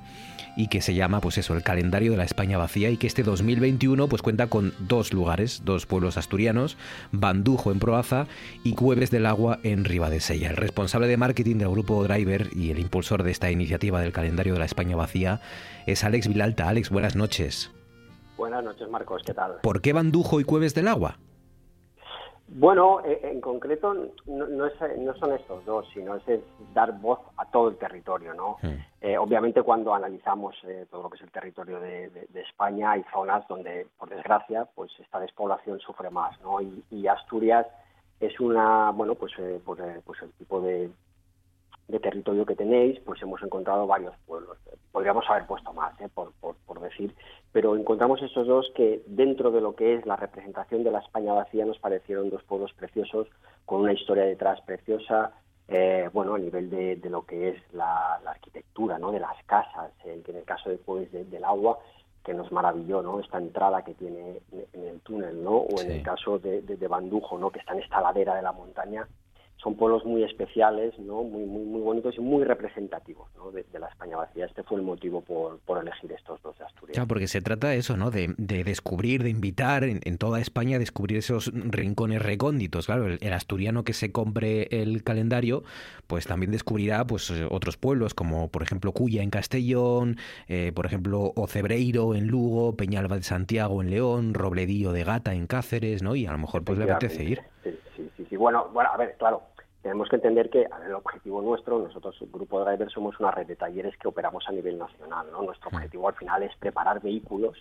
y que se llama pues eso, el calendario de la España vacía y que este 2021 pues cuenta con dos lugares, dos pueblos asturianos, Bandujo en Proaza y Cueves del Agua en Ribadesella. El responsable de marketing del grupo Driver y el impulsor de esta iniciativa del calendario de la España vacía es Alex Vilalta. Alex, buenas noches. Buenas noches, Marcos, ¿qué tal? ¿Por qué Bandujo y Cueves del Agua? Bueno, eh, en concreto no, no es- no son estos dos, sino es, es dar voz a todo el territorio, ¿no? Eh, obviamente cuando analizamos eh, todo lo que es el territorio de, de- de España hay zonas donde, por desgracia, pues esta despoblación sufre más, ¿no? Y, y Asturias es una, bueno, pues, eh, pues, eh, pues el tipo de, de territorio que tenéis, pues hemos encontrado varios pueblos. Podríamos haber puesto más, ¿eh? por, por, por decir, pero encontramos estos dos que dentro de lo que es la representación de la España vacía nos parecieron dos pueblos preciosos, con una historia detrás preciosa, eh, bueno, a nivel de, de lo que es la, la arquitectura, ¿no? De las casas, eh, que en el caso de Cueves de- del Agua, que nos maravilló, ¿no? Esta entrada que tiene en- el túnel, ¿no? O en Sí. el caso de, de- de Bandujo, ¿no? Que está en esta ladera de la montaña, son pueblos muy especiales, ¿no? Muy, muy, muy bonitos y muy representativos, ¿no? De, de la España vacía. Este fue el motivo por, por elegir estos dos de Asturias. Claro, porque se trata de eso, ¿no? De, de descubrir, de invitar en, en toda España, descubrir esos rincones recónditos. Claro, el, el asturiano que se compre el calendario, pues también descubrirá pues otros pueblos, como por ejemplo Cuya en Castellón, eh, por ejemplo Ocebreiro en Lugo, Peñalba de Santiago en León, Robledillo de Gata en Cáceres, ¿no? Y a lo mejor pues le apetece ir. Sí, sí, sí, sí. Bueno, bueno, a ver, claro, tenemos que entender que el objetivo nuestro, nosotros, el Grupo Driver, somos una red de talleres que operamos a nivel nacional. ¿no? Nuestro objetivo al final es preparar vehículos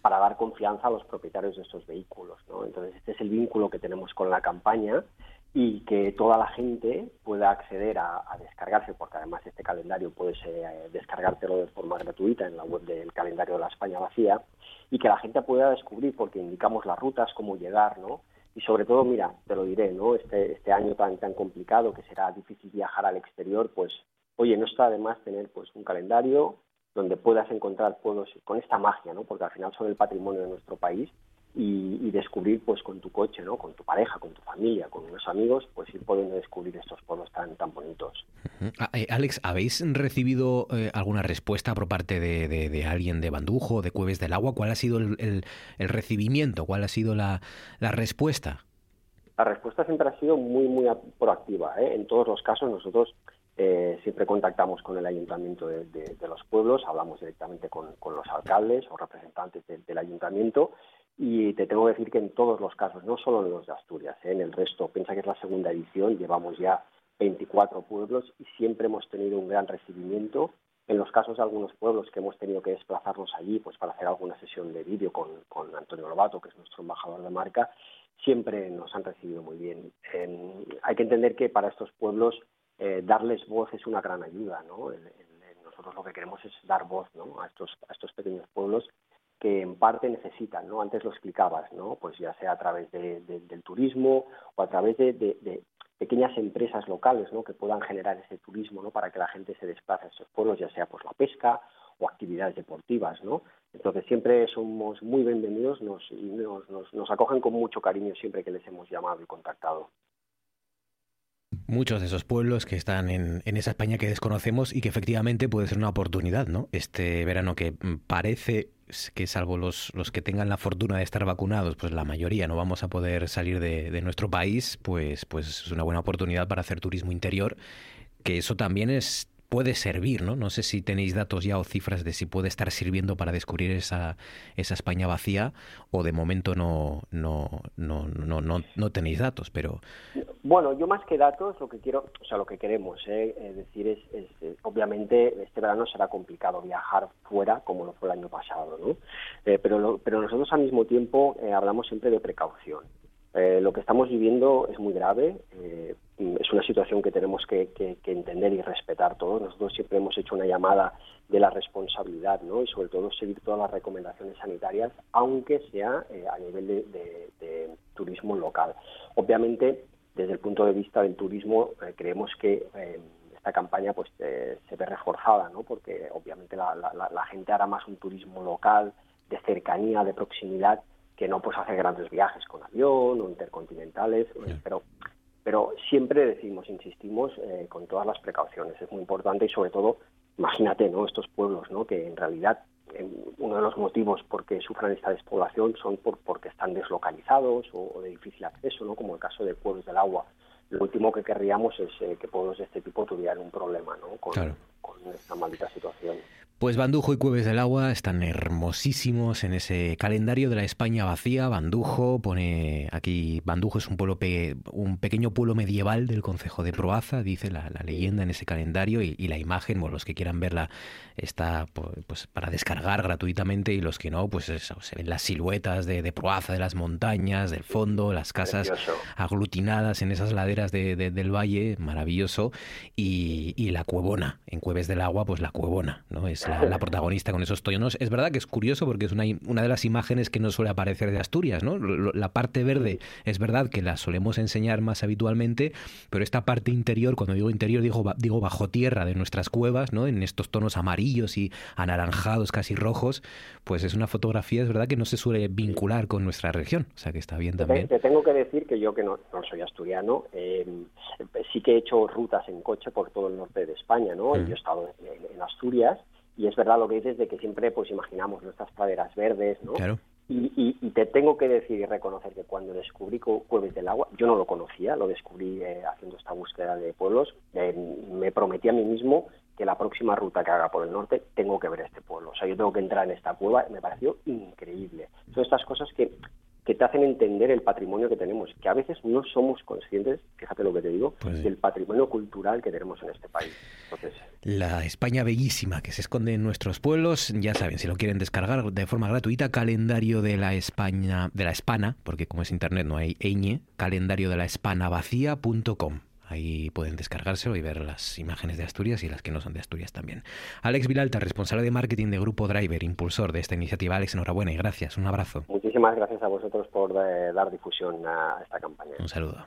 para dar confianza a los propietarios de estos vehículos. ¿no? Entonces, este es el vínculo que tenemos con la campaña y que toda la gente pueda acceder a, descargarse, porque además este calendario puedes eh, descargártelo de forma gratuita en la web del calendario de la España vacía, y que la gente pueda descubrir, porque indicamos las rutas, cómo llegar, ¿no? Y sobre todo, mira, te lo diré, ¿no? Este, este año tan, tan complicado que será difícil viajar al exterior, pues, oye, no está de más tener pues un calendario donde puedas encontrar pueblos con esta magia, ¿no? Porque al final son el patrimonio de nuestro país y, descubrir pues con tu coche, ¿no? Con tu pareja, con tu familia, con unos amigos, pues ir pudiendo descubrir estos pueblos tan tan bonitos. Ah, eh, Alex, ¿habéis recibido eh, alguna respuesta por parte de, alguien de Bandujo, de Cueves del Agua? ¿Cuál ha sido el, recibimiento? ¿Cuál ha sido la, respuesta? La respuesta siempre ha sido muy, muy proactiva. ¿eh? En todos los casos nosotros siempre contactamos con el ayuntamiento de, los pueblos, hablamos directamente con, los alcaldes o representantes del ayuntamiento y te tengo que decir que en todos los casos, no solo en los de Asturias, ¿eh? en el resto, piensa que es la segunda edición, llevamos ya 24 pueblos y siempre hemos tenido un gran recibimiento. En los casos de algunos pueblos que hemos tenido que desplazarnos allí pues para hacer alguna sesión de vídeo con, Antonio Lobato, que es nuestro embajador de marca, siempre nos han recibido muy bien. hay que entender que para estos pueblos eh, darles voz es una gran ayuda. ¿no? nosotros lo que queremos es dar voz ¿no? a, estos, a estos pequeños pueblos que en parte necesitan, ¿no? Antes lo explicabas, ¿no? Pues ya sea a través del turismo o a través de, pequeñas empresas locales, ¿no? Que puedan generar ese turismo, ¿no? Para que la gente se desplace a estos pueblos, ya sea pues la pesca o actividades deportivas, ¿no? Entonces siempre somos muy bienvenidos nos, nos, nos, nos acogen con mucho cariño siempre que les hemos llamado y contactado muchos de esos pueblos que están en, en, esa España que desconocemos y que efectivamente puede ser una oportunidad, ¿no? Este verano que mm, parece que salvo los, los que tengan la fortuna de estar vacunados, pues la mayoría no vamos a poder salir de, de nuestro país, pues, pues es una buena oportunidad para hacer turismo interior, que eso también es puede servir, ¿no? No sé si tenéis datos ya o cifras de si puede estar sirviendo para descubrir esa, esa España vacía o de momento no, no, no, no, no, no tenéis datos, pero... Bueno, yo más que datos lo que quiero, o sea, lo que queremos ¿eh? decir es, eh, obviamente este verano será complicado viajar fuera como lo fue el año pasado, ¿no? Eh, pero, pero nosotros al mismo tiempo hablamos siempre de precaución. lo que estamos viviendo es muy grave, es una situación que tenemos que, entender y respetar todos. Nosotros siempre hemos hecho una llamada de la responsabilidad ¿no? y sobre todo seguir todas las recomendaciones sanitarias, aunque sea eh, a nivel de, turismo local. Obviamente, desde el punto de vista del turismo, eh, creemos que eh, esta campaña pues se ve reforzada, ¿no? porque obviamente la, gente hará más un turismo local, de cercanía, de proximidad, que no pues hacer grandes viajes con avión o intercontinentales, pero pero siempre decimos, insistimos, eh, con todas las precauciones. Es muy importante y sobre todo, imagínate, ¿no? Estos pueblos, ¿no? Que en realidad uno de los motivos por que sufran esta despoblación son por, porque están deslocalizados o, de difícil acceso, ¿no? Como el caso de pueblos del agua. Lo último que querríamos es eh, que pueblos de este tipo tuvieran un problema, ¿no? Con, con esta maldita situación. Pues Bandujo y Cueves del Agua están hermosísimos en ese calendario de la España vacía. Bandujo pone aquí, Bandujo es un pueblo un pequeño pueblo medieval del concejo de Proaza, dice la, leyenda en ese calendario y, la imagen, bueno, los que quieran verla está pues para descargar gratuitamente y los que no, pues eso, se ven las siluetas de, Proaza, de las montañas, del fondo, las casas aglutinadas en esas laderas del valle, maravilloso, y, y la cuevona, en Cueves del Agua, pues la cuevona, ¿no? Es la, protagonista con esos tonos. Es verdad que es curioso porque es una, una de las imágenes que no suele aparecer de Asturias, ¿no? La parte verde es verdad que la solemos enseñar más habitualmente, pero esta parte interior, cuando digo interior, digo, digo bajo tierra de nuestras cuevas, ¿no? En estos tonos amarillos y anaranjados, casi rojos, pues es una fotografía, es verdad que no se suele vincular con nuestra región, o sea que está bien también. Te tengo que decir que yo que no, soy asturiano, eh, sí que he hecho rutas en coche por todo el norte de España, ¿no? Yo he estado en Asturias y es verdad lo que dices de que siempre pues imaginamos nuestras praderas verdes, ¿no? Y, te tengo que decir y reconocer que cuando descubrí Cueves del Agua, yo no lo conocía, lo descubrí eh, haciendo esta búsqueda de pueblos, eh, me prometí a mí mismo que la próxima ruta que haga por el norte tengo que ver este pueblo. O sea, yo tengo que entrar en esta cueva, me pareció increíble. Son estas cosas que, que te hacen entender el patrimonio que tenemos, que a veces no somos conscientes, fíjate lo que te digo, Pues del patrimonio cultural que tenemos en este país. Entonces, La España bellísima que se esconde en nuestros pueblos, ya saben, si lo quieren descargar de forma gratuita, calendario de la España, de la Espana, porque como es internet no hay ñ, calendario de la espanavacía.com. Ahí pueden descargárselo y ver las imágenes de Asturias y las que no son de Asturias también. Alex Vilalta, responsable de marketing de Grupo Driver, impulsor de esta iniciativa. Alex, enhorabuena y gracias. Un abrazo. muchísimas gracias a vosotros por eh, dar difusión a esta campaña. Un saludo.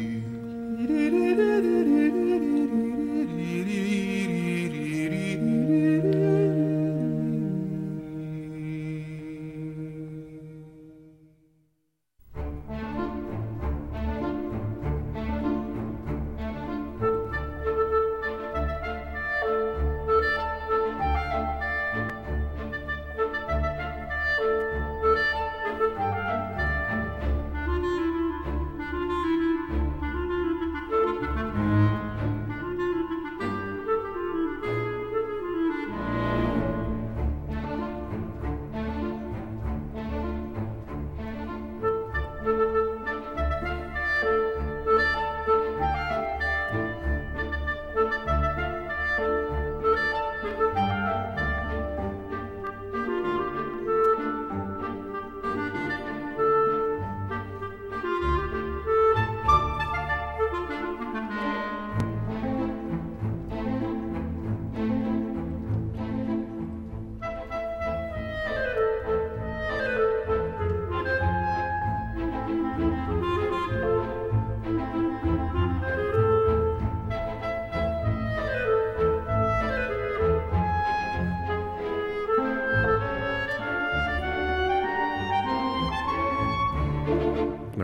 Thank you.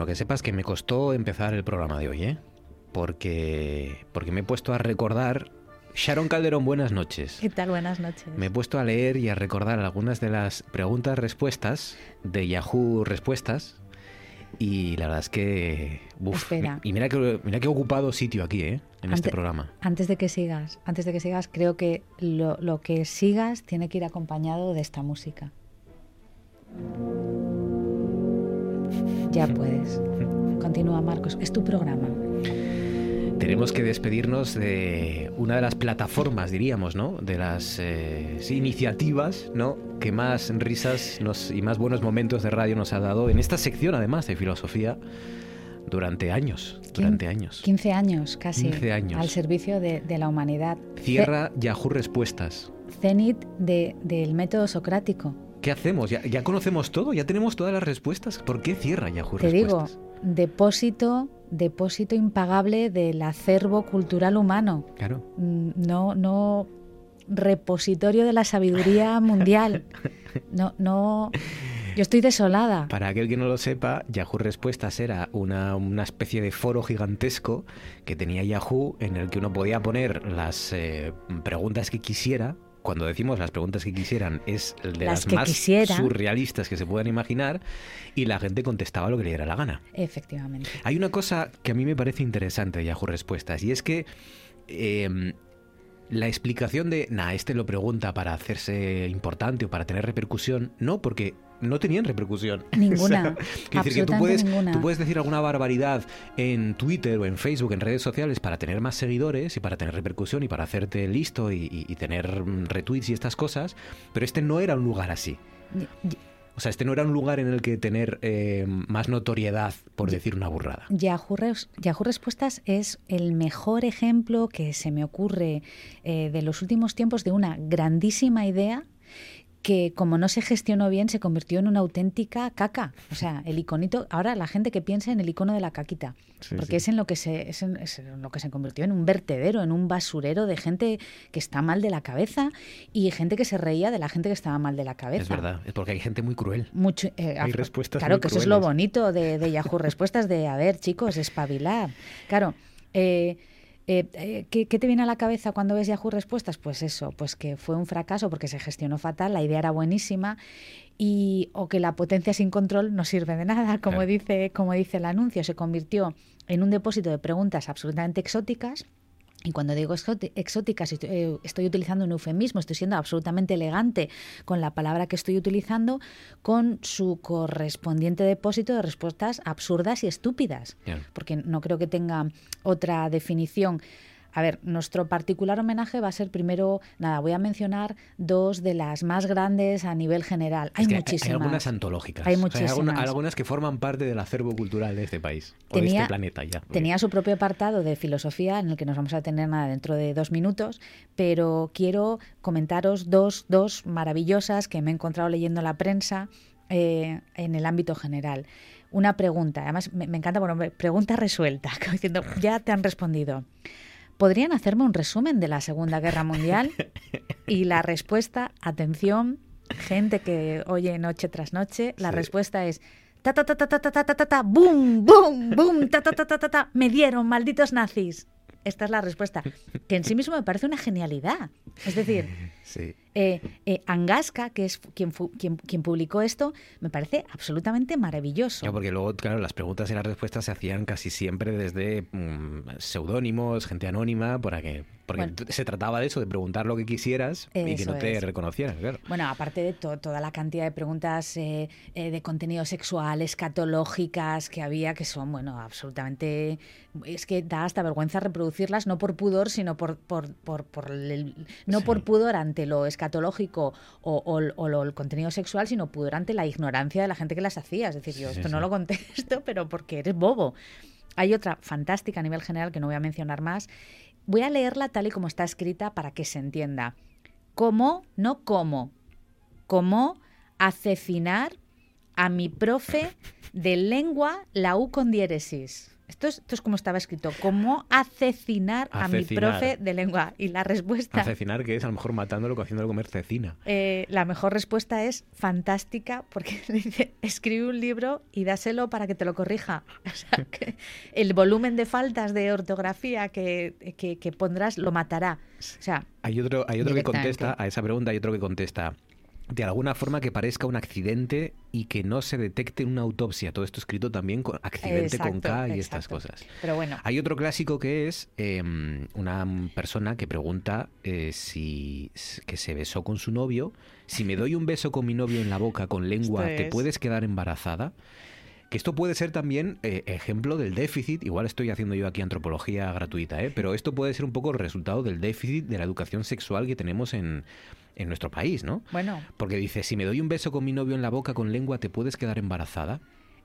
Que sepas que me costó empezar el programa de hoy, ¿eh? Porque, porque me he puesto a recordar... Sharon Calderón, buenas noches. ¿Qué tal? Buenas noches. Me he puesto a leer y a recordar algunas de las preguntas-respuestas de Yahoo Respuestas. Y la verdad es que... uf, Espera. y mira que, mira que he ocupado sitio aquí, ¿eh? En este programa. Antes de que sigas, antes de que sigas, creo que lo, lo que sigas tiene que ir acompañado de esta música. Ya puedes. Continúa, Marcos. Es tu programa. Tenemos que despedirnos de una de las plataformas, diríamos, ¿no? De las eh, iniciativas, ¿no? Que más risas nos, y más buenos momentos de radio nos ha dado en esta sección, además, de filosofía, durante años. Durante años. 15 años casi 15 años. al servicio de, de la humanidad. Cierra Yahoo Respuestas. Ce- Cenit de- del método socrático. ¿Qué hacemos? ¿Ya, ya conocemos todo? ¿Ya tenemos todas las respuestas? ¿Por qué cierra Yahoo Te digo, depósito, depósito impagable del acervo cultural humano. Claro. Mm, no, no repositorio de la sabiduría mundial. No, no. Yo estoy desolada. Para aquel que no lo sepa, Yahoo Respuestas era una, una especie de foro gigantesco que tenía Yahoo en el que uno podía poner las eh, preguntas que quisiera. Cuando decimos las preguntas que quisieran, es de Las más quisiera. surrealistas que se puedan imaginar y la gente contestaba lo que le diera la gana. Efectivamente. Hay una cosa que a mí me parece interesante de Yahoo Respuestas y es que eh, la explicación de, nah, este lo pregunta para hacerse importante o para tener repercusión, no, porque no tenían repercusión. Ninguna. Quiero decir que tú puedes, ninguna. tú puedes decir alguna barbaridad en Twitter o en Facebook, en redes sociales, para tener más seguidores y para tener repercusión y para hacerte listo y, y- y tener mm, retweets y estas cosas, pero este no era un lugar así. Y- O sea, este no era un lugar en el que tener eh, más notoriedad por decir una burrada. Yahoo, Yahoo Respuestas es el mejor ejemplo que se me ocurre eh, de los últimos tiempos de una grandísima idea que como no se gestionó bien se convirtió en una auténtica caca. O sea, el iconito, ahora la gente que piensa en el icono de la caquita, Sí, porque sí. es en lo que se es en, es en lo que se convirtió en un vertedero, en un basurero de gente que está mal de la cabeza y gente que se reía de la gente que estaba mal de la cabeza. Es verdad, es porque hay gente muy cruel. Mucho, eh, Hay af- respuestas Claro, muy que eso es lo bonito de, de Yahoo Respuestas, de, a ver, chicos, espabilar. Claro, eh, eh, eh, ¿qué, qué te viene a la cabeza cuando ves Yahoo Respuestas? Pues eso, pues que fue un fracaso porque se gestionó fatal, la idea era buenísima y o que la potencia sin control no sirve de nada, como Claro. dice como dice el anuncio, se convirtió en un depósito de preguntas absolutamente exóticas y cuando digo exóticas, estoy, eh, estoy utilizando un eufemismo, estoy siendo absolutamente elegante con la palabra que estoy utilizando, con su correspondiente depósito de respuestas absurdas y estúpidas, porque no creo que tenga otra definición. A ver, nuestro particular homenaje va a ser primero, nada, voy a mencionar dos de las más grandes a nivel general. Hay Es que muchísimas. Hay algunas antológicas. Hay O sea, alguna- muchísimas. algunas que forman parte del acervo cultural de este país. o de Tenía- este planeta ya. Tenía su propio apartado de filosofía en el que nos vamos a tener nada dentro de dos minutos, pero quiero comentaros dos, dos maravillosas que me he encontrado leyendo la prensa eh, en el ámbito general. Una pregunta, además me, me encanta, bueno, pregunta resuelta, como diciendo, ya te han respondido. ¿Podrían hacerme un resumen de la Segunda Guerra Mundial? Y la respuesta, atención, gente que oye noche tras noche, la Sí. respuesta es ta ta ta ta ta ta ta ta ta boom boom boom ta ta ta ta ta ta me dieron malditos nazis. Esta es la respuesta, que en sí mismo me parece una genialidad. Es decir, Sí. Eh, eh, Angasca, que es quien, publicó esto, me parece absolutamente maravilloso. Ya, porque luego, claro, las preguntas y las respuestas se hacían casi siempre desde mm, seudónimos, gente anónima, para que, porque Bueno. se trataba de eso, de preguntar lo que quisieras y que no te es. reconocieran, claro. Bueno, aparte de to- toda la cantidad de preguntas eh, eh, de contenido sexual, escatológicas que había, que son, bueno, absolutamente... Es que da hasta vergüenza reproducirlas, no por pudor, sino por, por, por, por el- no Sí. por pudor ante lo escatológico o, o- o lo- el contenido sexual, sino pudor ante la ignorancia de la gente que las hacía. Es decir, yo Sí, esto sí, no lo contesto, pero porque eres bobo. Hay otra fantástica a nivel general que no voy a mencionar más. Voy a leerla tal y como está escrita para que se entienda. ¿Cómo? No cómo. ¿Cómo acecinar a mi profe de lengua la U con diéresis? Esto es, esto es como estaba escrito. ¿Cómo acecinar a mi profe de lengua? Y la respuesta... Acecinar, que es a lo mejor matándolo o haciéndolo comer cecina. Eh, la mejor respuesta es fantástica porque le dice, escribe un libro y dáselo para que te lo corrija. O sea, que el volumen de faltas de ortografía que, que- que pondrás lo matará. O sea, Hay otro, hay otro que contesta a esa pregunta, hay otro que contesta de alguna forma que parezca un accidente y que no se detecte en una autopsia. Todo esto escrito también con accidente con K y estas cosas. pero bueno, Hay otro clásico que es eh, una persona que pregunta eh, si que se besó con su novio. Si me doy un beso con mi novio en la boca con lengua, ¿te es. puedes quedar embarazada? Que esto puede ser también eh, ejemplo del déficit, igual estoy haciendo yo aquí antropología gratuita, ¿eh? pero esto puede ser un poco el resultado del déficit de la educación sexual que tenemos en, en nuestro país, ¿no? bueno, Porque dice, si me doy un beso con mi novio en la boca con lengua, ¿te puedes quedar embarazada?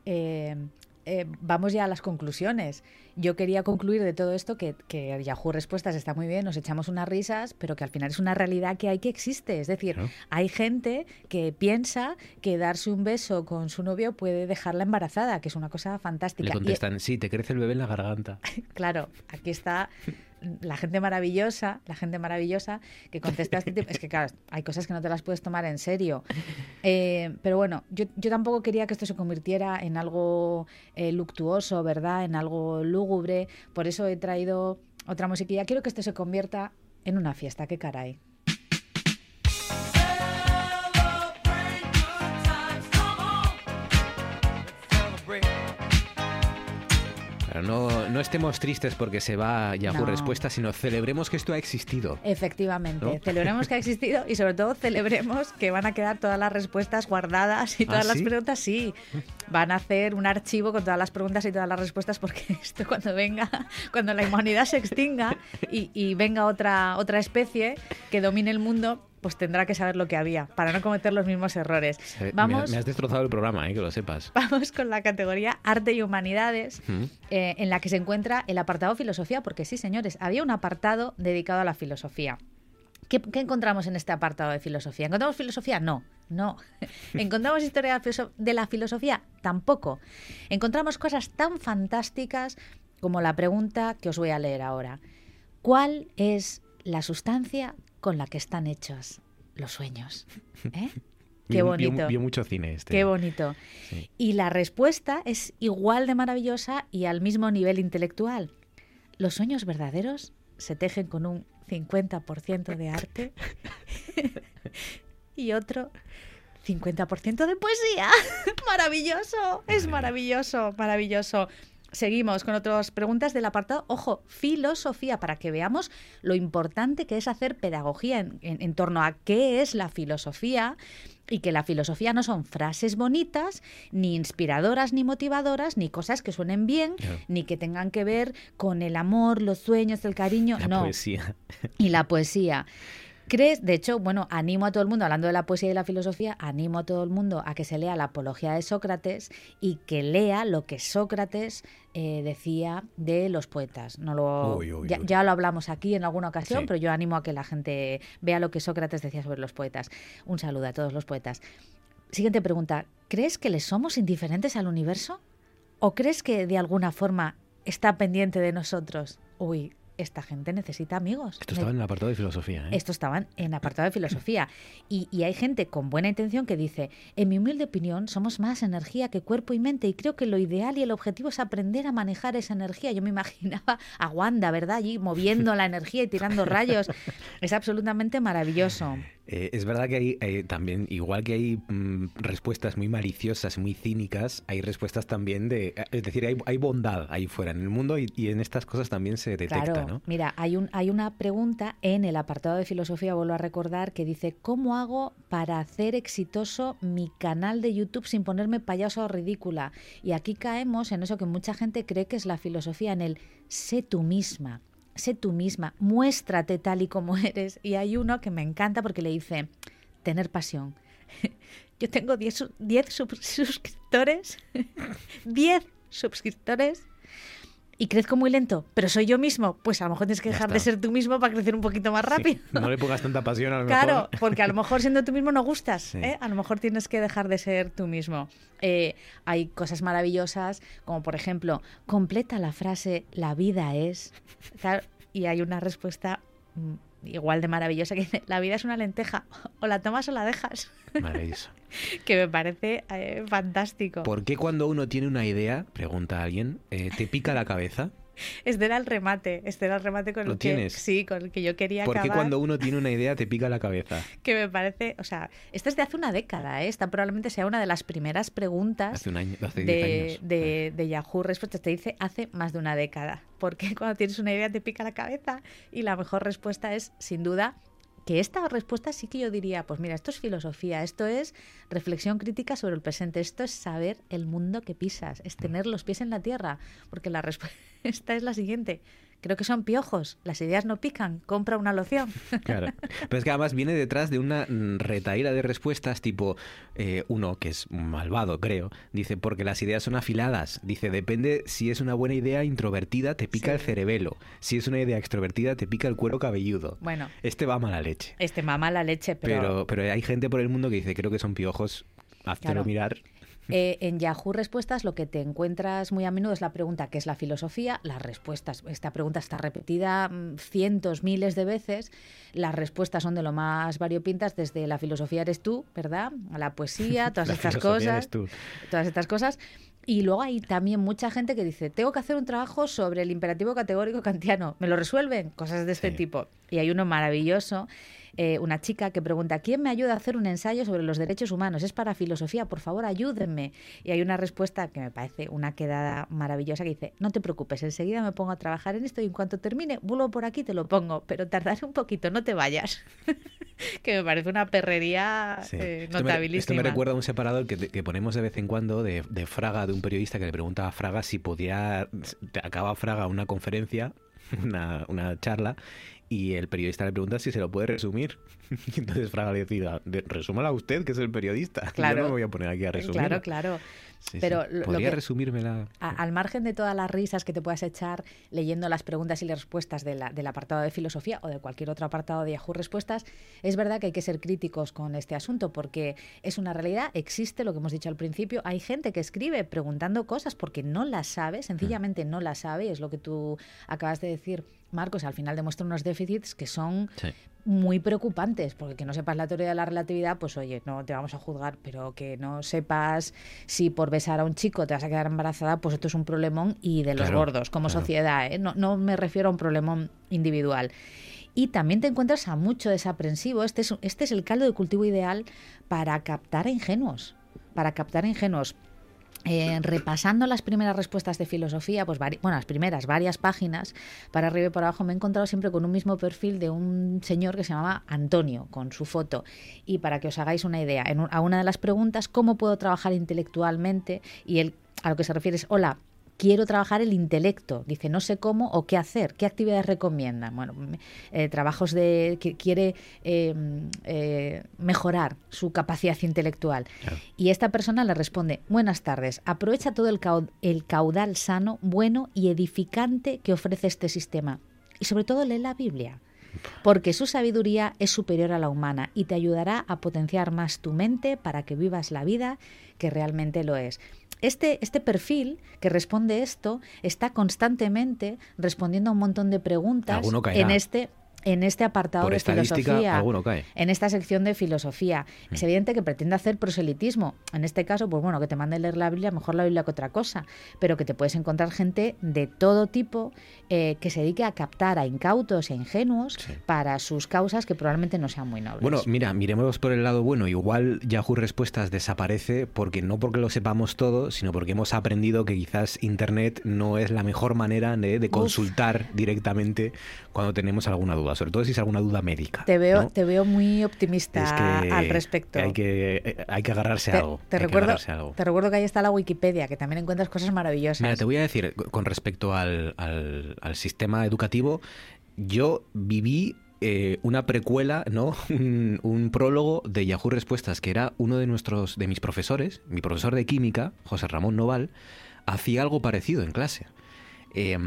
eh, eh, vamos ya a las conclusiones. Yo quería concluir de todo esto que, que Yahoo Respuestas está muy bien, nos echamos unas risas, pero que al final es una realidad que hay que existe. Es decir, hay gente que piensa que darse un beso con su novio puede dejarla embarazada, que es una cosa fantástica. Le Y- contestan, sí, te crece el bebé en la garganta. Claro, aquí está la gente maravillosa, la gente maravillosa que contesta este tipo. Es que, claro, hay cosas que no te las puedes tomar en serio. Eh, pero bueno, yo, yo tampoco quería que esto se convirtiera en algo eh, luctuoso, ¿verdad? En algo lúgubre. Por eso he traído otra musiquilla. Quiero que esto se convierta en una fiesta. ¿Qué caray? Claro, no, no estemos tristes porque se va Yahoo No. Respuestas, sino celebremos que esto ha existido. Efectivamente, ¿No? celebremos que ha existido y sobre todo celebremos que van a quedar todas las respuestas guardadas y ¿Ah, todas las sí? preguntas, sí. Van a hacer un archivo con todas las preguntas y todas las respuestas porque esto cuando venga, cuando la humanidad se extinga y, y venga otra, otra especie que domine el mundo, pues tendrá que saber lo que había para no cometer los mismos errores. Me- Vamos, Me, has destrozado el programa, eh, que lo sepas. vamos con la categoría Arte y Humanidades Mm. eh, en la que se encuentra el apartado filosofía, porque sí, señores, había un apartado dedicado a la filosofía. ¿Qué, qué encontramos en este apartado de filosofía? ¿Encontramos filosofía? No, no. ¿Encontramos historia de la filosofía? Tampoco. Encontramos cosas tan fantásticas como la pregunta que os voy a leer ahora. ¿Cuál es la sustancia con la que están hechos los sueños? ¿Eh? Qué bonito. Vio, vio mucho cine este. Qué bonito. Sí. Y la respuesta es igual de maravillosa y al mismo nivel intelectual. Los sueños verdaderos se tejen con un 50% de arte y otro 50% de poesía. Maravilloso, es maravilloso, maravilloso. Seguimos con otras preguntas del apartado, ojo, filosofía, para que veamos lo importante que es hacer pedagogía en, en- en torno a qué es la filosofía y que la filosofía no son frases bonitas, ni inspiradoras, ni motivadoras, ni cosas que suenen bien, ni que tengan que ver con el amor, los sueños, el cariño. La no, poesía. y la poesía. ¿Crees? De hecho, bueno, animo a todo el mundo, hablando de la poesía y la filosofía, animo a todo el mundo a que se lea la apología de Sócrates y que lea lo que Sócrates eh, decía de los poetas. No lo, Uy, uy, ya, uy. ya lo hablamos aquí en alguna ocasión, Sí. pero yo animo a que la gente vea lo que Sócrates decía sobre los poetas. Un saludo a todos los poetas. Siguiente pregunta. ¿Crees que le somos indiferentes al universo? ¿O crees que de alguna forma está pendiente de nosotros? Uy, esta gente necesita amigos. Esto estaba en el apartado de filosofía. ¿eh? esto estaban en apartado de filosofía. Y, y hay gente con buena intención que dice, en mi humilde opinión, somos más energía que cuerpo y mente y creo que lo ideal y el objetivo es aprender a manejar esa energía. Yo me imaginaba a Wanda, ¿verdad? Allí moviendo la energía y tirando rayos. Es absolutamente maravilloso. Eh, es verdad que hay eh, también, igual que hay mm, respuestas muy maliciosas, muy cínicas, hay respuestas también de... eh, Es decir, hay, hay bondad ahí fuera en el mundo y, y en estas cosas también se detecta, Claro, ¿no? mira, hay, un, hay una pregunta en el apartado de filosofía, vuelvo a recordar, que dice, ¿cómo hago para hacer exitoso mi canal de YouTube sin ponerme payaso o ridícula? Y aquí caemos en eso que mucha gente cree que es la filosofía, en el sé tú misma, sé tú misma, muéstrate tal y como eres. Y hay uno que me encanta porque le dice, tener pasión. Yo tengo 10 su- 10 sub- suscriptores, 10 suscriptores y crezco muy lento, pero soy yo mismo, pues a lo mejor tienes que dejar de ser tú mismo para crecer un poquito más rápido. Sí, no le pongas tanta pasión a lo mejor. Claro, porque a lo mejor siendo tú mismo no gustas, Sí. ¿eh? a lo mejor tienes que dejar de ser tú mismo. Eh, hay cosas maravillosas, como por ejemplo, completa la frase la vida es, Claro, y hay una respuesta mm, igual de maravillosa que dice, la vida es una lenteja, o la tomas o la dejas, Maravilloso. que me parece eh, fantástico. ¿Por qué cuando uno tiene una idea, pregunta alguien, eh, te pica la cabeza? Este era el remate, este era el remate con ¿Lo el que tienes? sí, con el que yo quería ¿Por qué acabar. cuando uno tiene una idea te pica la cabeza? que me parece, o sea, esta es de hace una década, ¿eh? esta probablemente sea una de las primeras preguntas Hace un año, hace 10 de, años. de, de Yahoo Respuestas. Te dice hace más de una década. Porque cuando tienes una idea te pica la cabeza y la mejor respuesta es, sin duda, que esta respuesta sí que yo diría, pues mira, esto es filosofía, esto es reflexión crítica sobre el presente, esto es saber el mundo que pisas, es tener los pies en la tierra, porque la respuesta es la siguiente. Creo que son piojos, las ideas no pican, compra una loción. Claro. Pero es que además viene detrás de una retaíla de respuestas tipo eh, uno que es malvado, creo. Dice, porque las ideas son afiladas. Dice, depende si es una buena idea introvertida, te pica Sí. el cerebelo. Si es una idea extrovertida, te pica el cuero cabelludo. Bueno, Este va a mala leche. este mama la leche, pero, Pero, pero hay gente por el mundo que dice, creo que son piojos. Háztelo Claro. mirar. Eh, en Yahoo Respuestas lo que te encuentras muy a menudo es la pregunta ¿qué es la filosofía? Las respuestas, esta pregunta está repetida mm, cientos, miles de veces. Las respuestas son de lo más variopintas, desde la filosofía eres tú, ¿verdad? A la poesía, todas La estas cosas. eres tú. Todas estas cosas. Y luego hay también mucha gente que dice, tengo que hacer un trabajo sobre el imperativo categórico kantiano. ¿Me lo resuelven? Cosas de este Sí. tipo. Y hay uno maravilloso, eh, una chica que pregunta, ¿quién me ayuda a hacer un ensayo sobre los derechos humanos? Es para filosofía, por favor, ayúdenme. Y hay una respuesta que me parece una quedada maravillosa que dice, no te preocupes, enseguida me pongo a trabajar en esto y en cuanto termine, vuelvo por aquí y te lo pongo, pero tardaré un poquito, no te vayas. que me parece una perrería Sí. eh, Esto me- notabilísima. Esto me recuerda a un separador que, que ponemos de vez en cuando de, de Fraga, de un periodista que le pregunta a Fraga si podía. Acaba Fraga una conferencia, una, una charla, y el periodista le pregunta si se lo puede resumir. Y entonces Fraga le dice, resúmala usted, que es el periodista. Claro. Yo no me voy a poner aquí a resumir. Claro, claro. Pero ¿Podría resumírmela? al margen de todas las risas que te puedas echar leyendo las preguntas y las respuestas de la, del apartado de filosofía o de cualquier otro apartado de Yahoo Respuestas, es verdad que hay que ser críticos con este asunto porque es una realidad, existe lo que hemos dicho al principio, hay gente que escribe preguntando cosas porque no las sabe, sencillamente no las sabe, y es lo que tú acabas de decir Marcos, al final demuestra unos déficits que son muy preocupantes, porque que no sepas la teoría de la relatividad, pues oye, no te vamos a juzgar, pero que no sepas si por besar a un chico te vas a quedar embarazada, pues esto es un problemón y de los gordos como sociedad, ¿eh? no, no me refiero a un problemón individual. Y también te encuentras a mucho desaprensivo. Este es, este es el caldo de cultivo ideal para captar a ingenuos. Para captar a ingenuos. Eh, repasando las primeras respuestas de filosofía, pues bueno, las primeras varias páginas, para arriba y para abajo, me he encontrado siempre con un mismo perfil de un señor que se llamaba Antonio, con su foto. Y para que os hagáis una idea, en a una de las preguntas, ¿cómo puedo trabajar intelectualmente? Y él a lo que se refiere es, hola, quiero trabajar el intelecto. Dice, no sé cómo o qué hacer, qué actividades recomienda. Bueno, eh, trabajos de que quiere em, eh, mejorar su capacidad intelectual. Y esta persona le responde, buenas tardes, aprovecha todo el, el caudal sano, bueno y edificante que ofrece este sistema. Y sobre todo lee la Biblia porque su sabiduría es superior a la humana y te ayudará a potenciar más tu mente para que vivas la vida que realmente lo es. Este, este perfil que responde esto está constantemente respondiendo a un montón de preguntas en este en este apartado de filosofía, en esta sección de filosofía. Mm. Es evidente que pretende hacer proselitismo. En este caso, pues bueno, que te mande leer la Biblia, mejor la Biblia que otra cosa, pero que te puedes encontrar gente de todo tipo eh, que se dedique a captar a incautos e ingenuos para sus causas que probablemente no sean muy nobles. Bueno, mira, miremos por el lado bueno. Igual Yahoo Respuestas desaparece porque no porque lo sepamos todo, sino porque hemos aprendido que quizás Internet no es la mejor manera de, consultar directamente cuando tenemos alguna duda sobre todo si es alguna duda médica. Te veo, te veo muy optimista al respecto. Hay que, hay que agarrarse a algo. Te recuerdo, que te recuerdo que ahí está la Wikipedia, que también encuentras cosas maravillosas. Mira, te voy a decir, con respecto al, al, sistema educativo, yo viví eh, una precuela, ¿no? Un, un, prólogo de Yahoo Respuestas, que era uno de nuestros, de mis profesores, mi profesor de química, José Ramón Noval, hacía algo parecido en clase. Eh,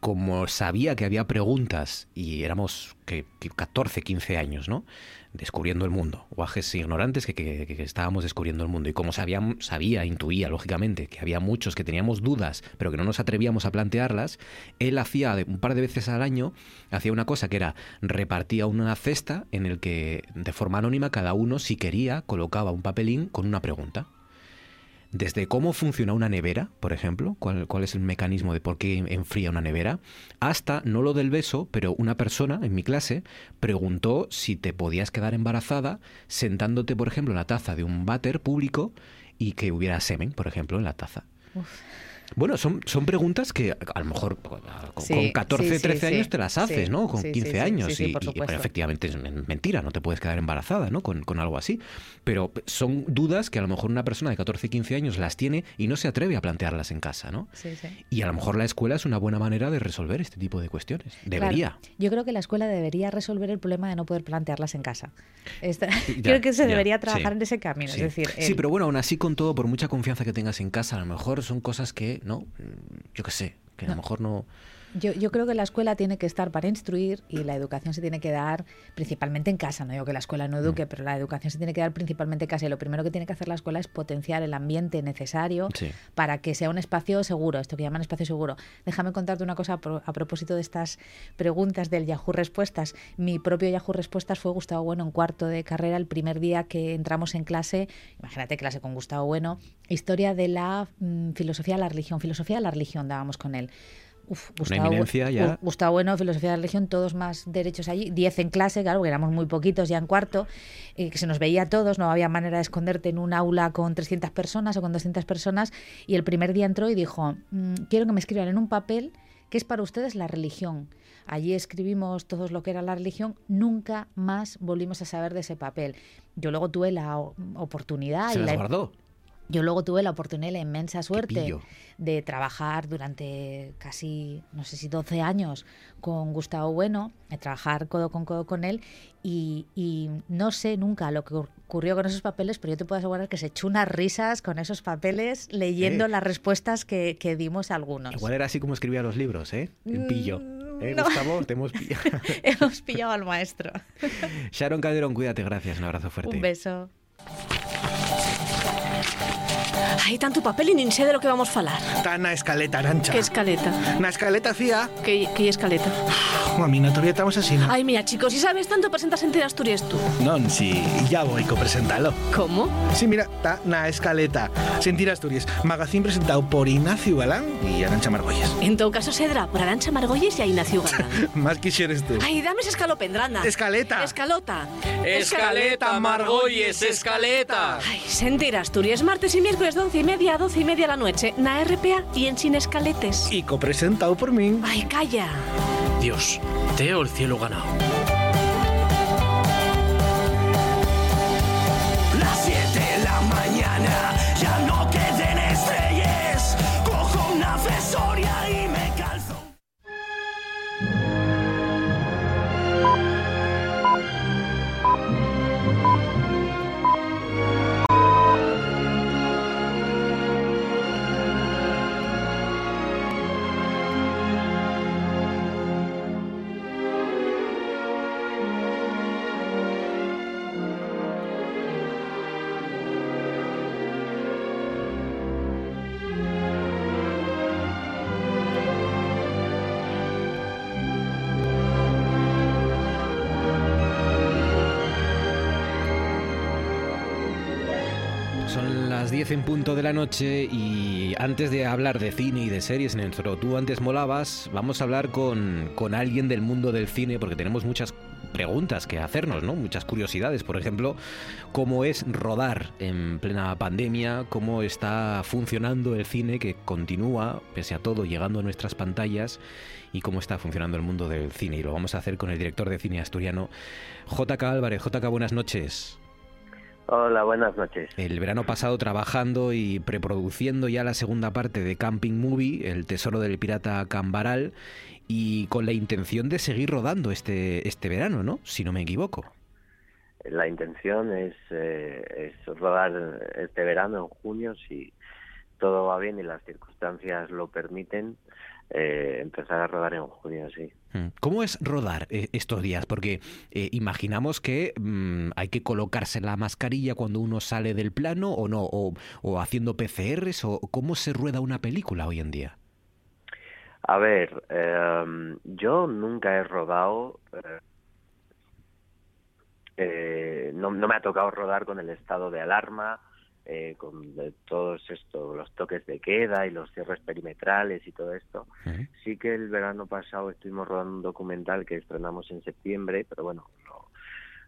como sabía que había preguntas y éramos que, 14, 15 años, ¿no? Descubriendo el mundo, guajes ignorantes que, estábamos descubriendo el mundo. Y como sabía, sabía, intuía, lógicamente, que había muchos que teníamos dudas, pero que no nos atrevíamos a plantearlas, él hacía un par de veces al año, hacía una cosa que era repartía una cesta en el que de forma anónima cada uno, si quería, colocaba un papelín con una pregunta desde cómo funciona una nevera, por ejemplo, cuál, es el mecanismo de por qué enfría una nevera, hasta, no lo del beso, pero una persona en mi clase preguntó si te podías quedar embarazada sentándote, por ejemplo, en la taza de un váter público y que hubiera semen, por ejemplo, en la taza. Bueno, son, son preguntas que a lo mejor con, 14, 13 años te las haces, ¿no? Con 15 años. y, efectivamente es mentira, no te puedes quedar embarazada, ¿no? Con, algo así. Pero son dudas que a lo mejor una persona de 14, 15 años las tiene y no se atreve a plantearlas en casa, ¿no? Y a lo mejor la escuela es una buena manera de resolver este tipo de cuestiones. Debería. Yo creo que la escuela debería resolver el problema de no poder plantearlas en casa. creo que se debería trabajar en ese camino. Es decir, Sí, pero bueno, aún así con todo, por mucha confianza que tengas en casa, a lo mejor son cosas que ¿no? Yo qué sé, que a lo mejor no... Yo, yo, creo que la escuela tiene que estar para instruir y la educación se tiene que dar principalmente en casa. No digo que la escuela no eduque, mm. pero la educación se tiene que dar principalmente en casa. Y lo primero que tiene que hacer la escuela es potenciar el ambiente necesario para que sea un espacio seguro, esto que llaman espacio seguro. Déjame contarte una cosa a, propósito de estas preguntas del Yahoo Respuestas. Mi propio Yahoo Respuestas fue Gustavo Bueno en cuarto de carrera, el primer día que entramos en clase. Imagínate clase con Gustavo Bueno. Historia de la mm, filosofía de la religión. Filosofía de la religión dábamos con él. Gustavo, Bueno, filosofía de la religión, todos más derechos allí, 10 en clase, claro, que éramos muy poquitos ya en cuarto, que se nos veía a todos, no había manera de esconderte en un aula con 300 personas o con 200 personas, y el primer día entró y dijo, mm, quiero que me escriban en un papel qué es para ustedes la religión. Allí escribimos todo lo que era la religión, nunca más volvimos a saber de ese papel. Yo luego tuve la oportunidad... ¿Se y la guardó? Yo luego tuve la oportunidad y la inmensa suerte de trabajar durante casi, no sé si 12 años con Gustavo Bueno, de trabajar codo con codo con él y, no sé nunca lo que ocurrió con esos papeles, pero yo te puedo asegurar que se echó unas risas con esos papeles leyendo las respuestas que, dimos algunos. Igual era así como escribía los libros, ¿eh? El pillo. Mm, ¿Eh, Gustavo? Te hemos pillado. hemos pillado al maestro. Sharon Calderón, cuídate, gracias. Un abrazo fuerte. Un beso. Hai tanto papel e nin sé de lo que vamos falar. Está na escaleta, Arancha. Que escaleta? Na escaleta, fía. Que, que escaleta? A mí na teoría estamos así, ¿no? Ai, mira, chicos, si sabes tanto presentas en Asturias tú. Non, si ya voy co presentalo. Como? Si, mira, está na escaleta. Sentir Asturias, magazín presentado por Ignacio Galán y Arancha Margolles. En todo caso, Sedra, por Arancha Margolles y a Ignacio Galán. Más quisieres tú. Ai, dame esa escalopendrana. Escaleta. Escalota. Escaleta, Margolles, escaleta. Ay, sentir Asturias, martes y miércoles de once y media a doce y media la noche, na RPA y en Sin Escaletes. Y copresentado por mí. Ay, calla. Dios, teo el cielo ganado. 10 en punto de la noche y antes de hablar de cine y de series, en el tú antes molabas, vamos a hablar con, con alguien del mundo del cine porque tenemos muchas preguntas que hacernos, ¿no? Muchas curiosidades, por ejemplo, cómo es rodar en plena pandemia, cómo está funcionando el cine que continúa, pese a todo, llegando a nuestras pantallas y cómo está funcionando el mundo del cine. Y lo vamos a hacer con el director de cine asturiano, JK Álvarez. JK, buenas noches. Hola, buenas noches. El verano pasado trabajando y preproduciendo ya la segunda parte de Camping Movie, El Tesoro del Pirata Cambaral, y con la intención de seguir rodando este, este verano, ¿no? Si no me equivoco. La intención es, eh, es rodar este verano, en junio, si todo va bien y las circunstancias lo permiten, eh, empezar a rodar en junio, sí. Mm. ¿Cómo es rodar eh, estos días? Porque eh, imaginamos que mm, hay que colocarse la mascarilla cuando uno sale del plano o no, o, haciendo PCRs, o cómo se rueda una película hoy en día. A ver, em, yo nunca he rodado, no, no me ha tocado rodar con el estado de alarma, eh, con todos estos, los toques de queda y los cierres perimetrales y todo esto. Sí que el verano pasado estuvimos rodando un documental que estrenamos en septiembre, pero bueno,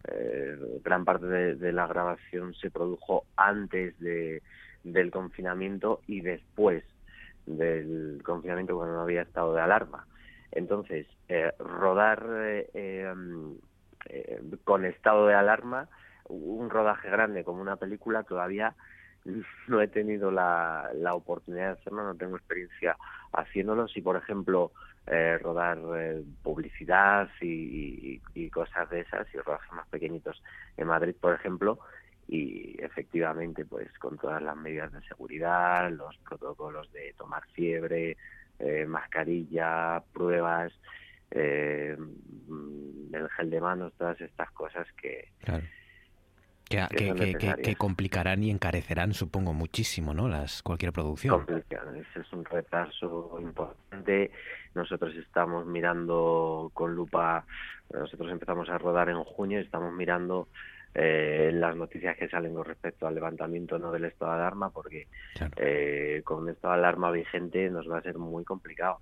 eh, gran parte de, la grabación se produjo antes de, del confinamiento y después del confinamiento cuando no había estado de alarma. Entonces, eh, rodar mm, con estado de alarma un rodaje grande como una película todavía no he tenido la, la oportunidad de hacerlo, no tengo experiencia haciéndolo. Si, por ejemplo, eh, rodar eh, publicidad y, cosas de esas, y rodajes más pequeñitos en Madrid, por ejemplo, y efectivamente, pues con todas las medidas de seguridad, los protocolos de tomar fiebre, eh, mascarilla, pruebas, el gel de manos, todas estas cosas que, que, complicarán y encarecerán, supongo, muchísimo, ¿no? Las, cualquier producción. Ese es un retraso importante. Nosotros estamos mirando con lupa, nosotros empezamos a rodar en junio y estamos mirando eh, las noticias que salen con respecto al levantamiento no del estado de alarma, porque eh, con el estado de alarma vigente nos va a ser muy complicado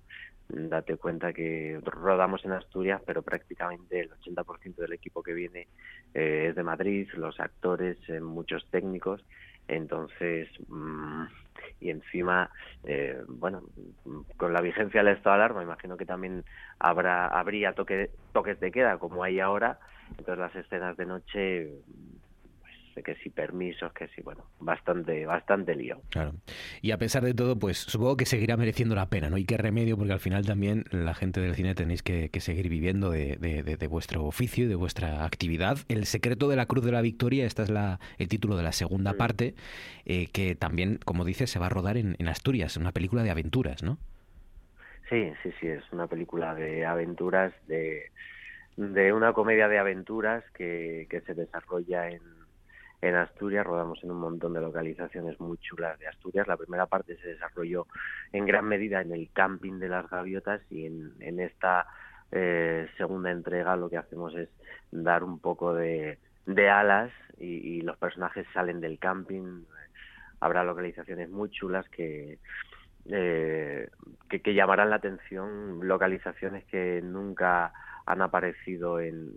date cuenta que rodamos en Asturias, pero prácticamente el 80% del equipo que viene eh, es de Madrid, los actores, eh, muchos técnicos, entonces, mm, y encima, eh, bueno, con la vigencia del estado de alarma, imagino que también habrá habría toque, toques de queda como hay ahora, entonces las escenas de noche que si permisos, que si, bueno, bastante, bastante lío. Claro. Y a pesar de todo, pues supongo que seguirá mereciendo la pena, ¿no? Y qué remedio, porque al final también la gente del cine tenéis que, que seguir viviendo de, de, de, de, vuestro oficio y de vuestra actividad. El secreto de la Cruz de la Victoria, esta es la, el título de la segunda parte, eh, que también, como dices, se va a rodar en, en Asturias, una película de aventuras, ¿no? Sí, sí, sí, es una película de aventuras, de, de una comedia de aventuras que, que se desarrolla en, en Asturias. Rodamos en un montón de localizaciones muy chulas de Asturias. La primera parte se desarrolló en gran medida en el camping de las gaviotas y en, en esta eh, segunda entrega lo que hacemos es dar un poco de, alas y, los personajes salen del camping. Habrá localizaciones muy chulas que eh, que, llamarán la atención localizaciones que nunca han aparecido en,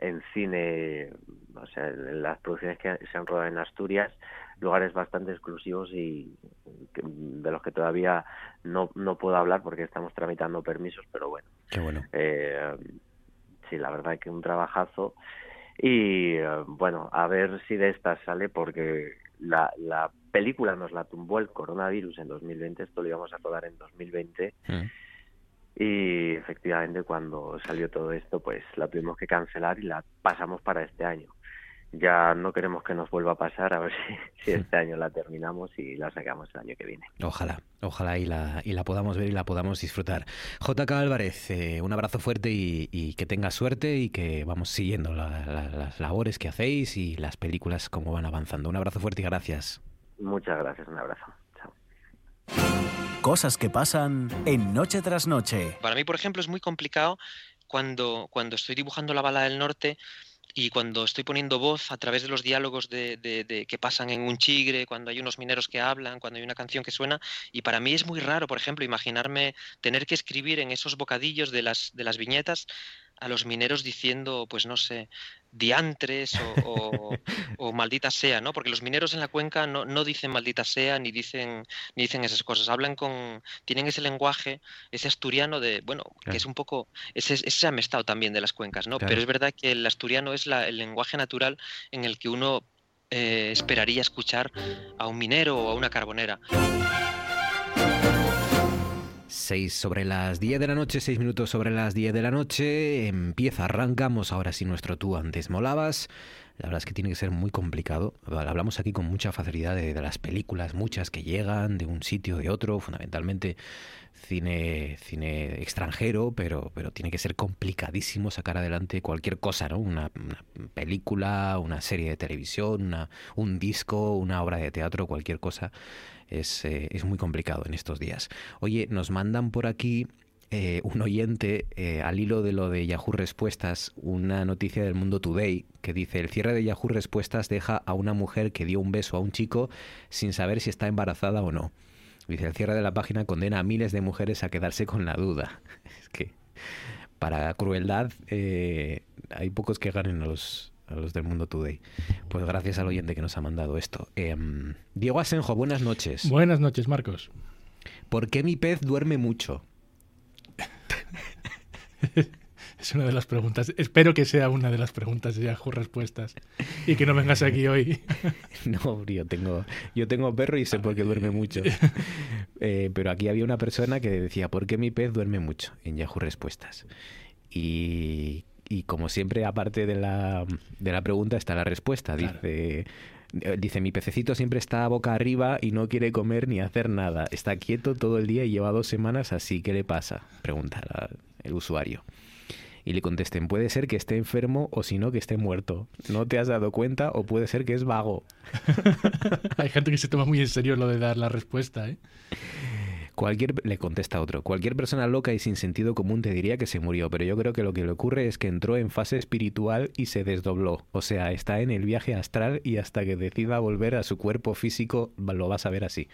en, cine, o sea, en las producciones que se han rodado en Asturias, lugares bastante exclusivos y de los que todavía no, no puedo hablar porque estamos tramitando permisos, pero bueno. Qué bueno. Eh, sí, la verdad que un trabajazo. Y bueno, a ver si de esta sale porque la, la película nos la tumbó el coronavirus en 2020, esto lo íbamos a rodar en 2020. Mm. Y efectivamente cuando salió todo esto, pues la tuvimos que cancelar y la pasamos para este año. Ya no queremos que nos vuelva a pasar, a ver si, si este año la terminamos y la sacamos el año que viene. Ojalá, ojalá y la, y la podamos ver y la podamos disfrutar. JK Álvarez, eh, un abrazo fuerte y, y, que tengas suerte y que vamos siguiendo la, la, las labores que hacéis y las películas como van avanzando. Un abrazo fuerte y gracias. Muchas gracias, un abrazo. Cosas que pasan en Noche tras Noche. Para mí, por ejemplo, es muy complicado cuando, cuando estoy dibujando la bala del norte y cuando estoy poniendo voz a través de los diálogos de, que pasan en un chigre, cuando hay unos mineros que hablan, cuando hay una canción que suena, y para mí es muy raro, por ejemplo, imaginarme tener que escribir en esos bocadillos de las, de las viñetas a los mineros diciendo, pues no sé, diantres o, o, o, maldita sea, ¿no? Porque los mineros en la cuenca no, no, dicen maldita sea ni dicen ni dicen esas cosas. Hablan con tienen ese lenguaje, ese asturiano de, bueno, claro. que es un poco ese ese amestado también de las cuencas, ¿no? Claro. Pero es verdad que el asturiano es la, el lenguaje natural en el que uno eh, esperaría escuchar a un minero o a una carbonera. 6 sobre las 10 de la noche, 6 minutos sobre las 10 de la noche. Empieza, arrancamos ahora sí nuestro tú antes molabas. La verdad es que tiene que ser muy complicado. Hablamos aquí con mucha facilidad de, las películas, muchas que llegan de un sitio de otro, fundamentalmente cine, cine extranjero, pero, pero tiene que ser complicadísimo sacar adelante cualquier cosa, ¿no? Una, una película, una serie de televisión, una, un disco, una obra de teatro, cualquier cosa es, eh, es muy complicado en estos días. Oye, nos mandan por aquí eh, un oyente, eh, al hilo de lo de Yahoo Respuestas, una noticia del Mundo Today que dice, el cierre de Yahoo Respuestas deja a una mujer que dio un beso a un chico sin saber si está embarazada o no. Dice, el cierre de la página condena a miles de mujeres a quedarse con la duda. Es que para crueldad hay pocos que ganen los, a los del Mundo Today. Pues gracias al oyente que nos ha mandado esto. Eh, Diego Asenjo, buenas noches. Buenas noches, Marcos. ¿Por qué mi pez duerme mucho? es una de las preguntas. Espero que sea una de las preguntas de Yahoo Respuestas y que no vengas aquí hoy. no, yo tengo, yo tengo perro y sé por qué duerme mucho. Eh, pero aquí había una persona que decía, ¿por qué mi pez duerme mucho? En Yahoo Respuestas. Y, y como siempre, aparte de la, de la pregunta, está la respuesta. Claro. Dice... Dice, mi pececito siempre está boca arriba y no quiere comer ni hacer nada. Está quieto todo el día y lleva dos semanas así. ¿Qué le pasa? Pregunta el usuario. Y le contesten, puede ser que esté enfermo o si no, que esté muerto. ¿No te has dado cuenta o puede ser que es vago? Hay gente que se toma muy en serio lo de dar la respuesta, ¿eh? Cualquier, le contesta otro, cualquier persona loca y sin sentido común te diría que se murió, pero yo creo que lo que le ocurre es que entró en fase espiritual y se desdobló. O sea, está en el viaje astral y hasta que decida volver a su cuerpo físico lo vas a ver así.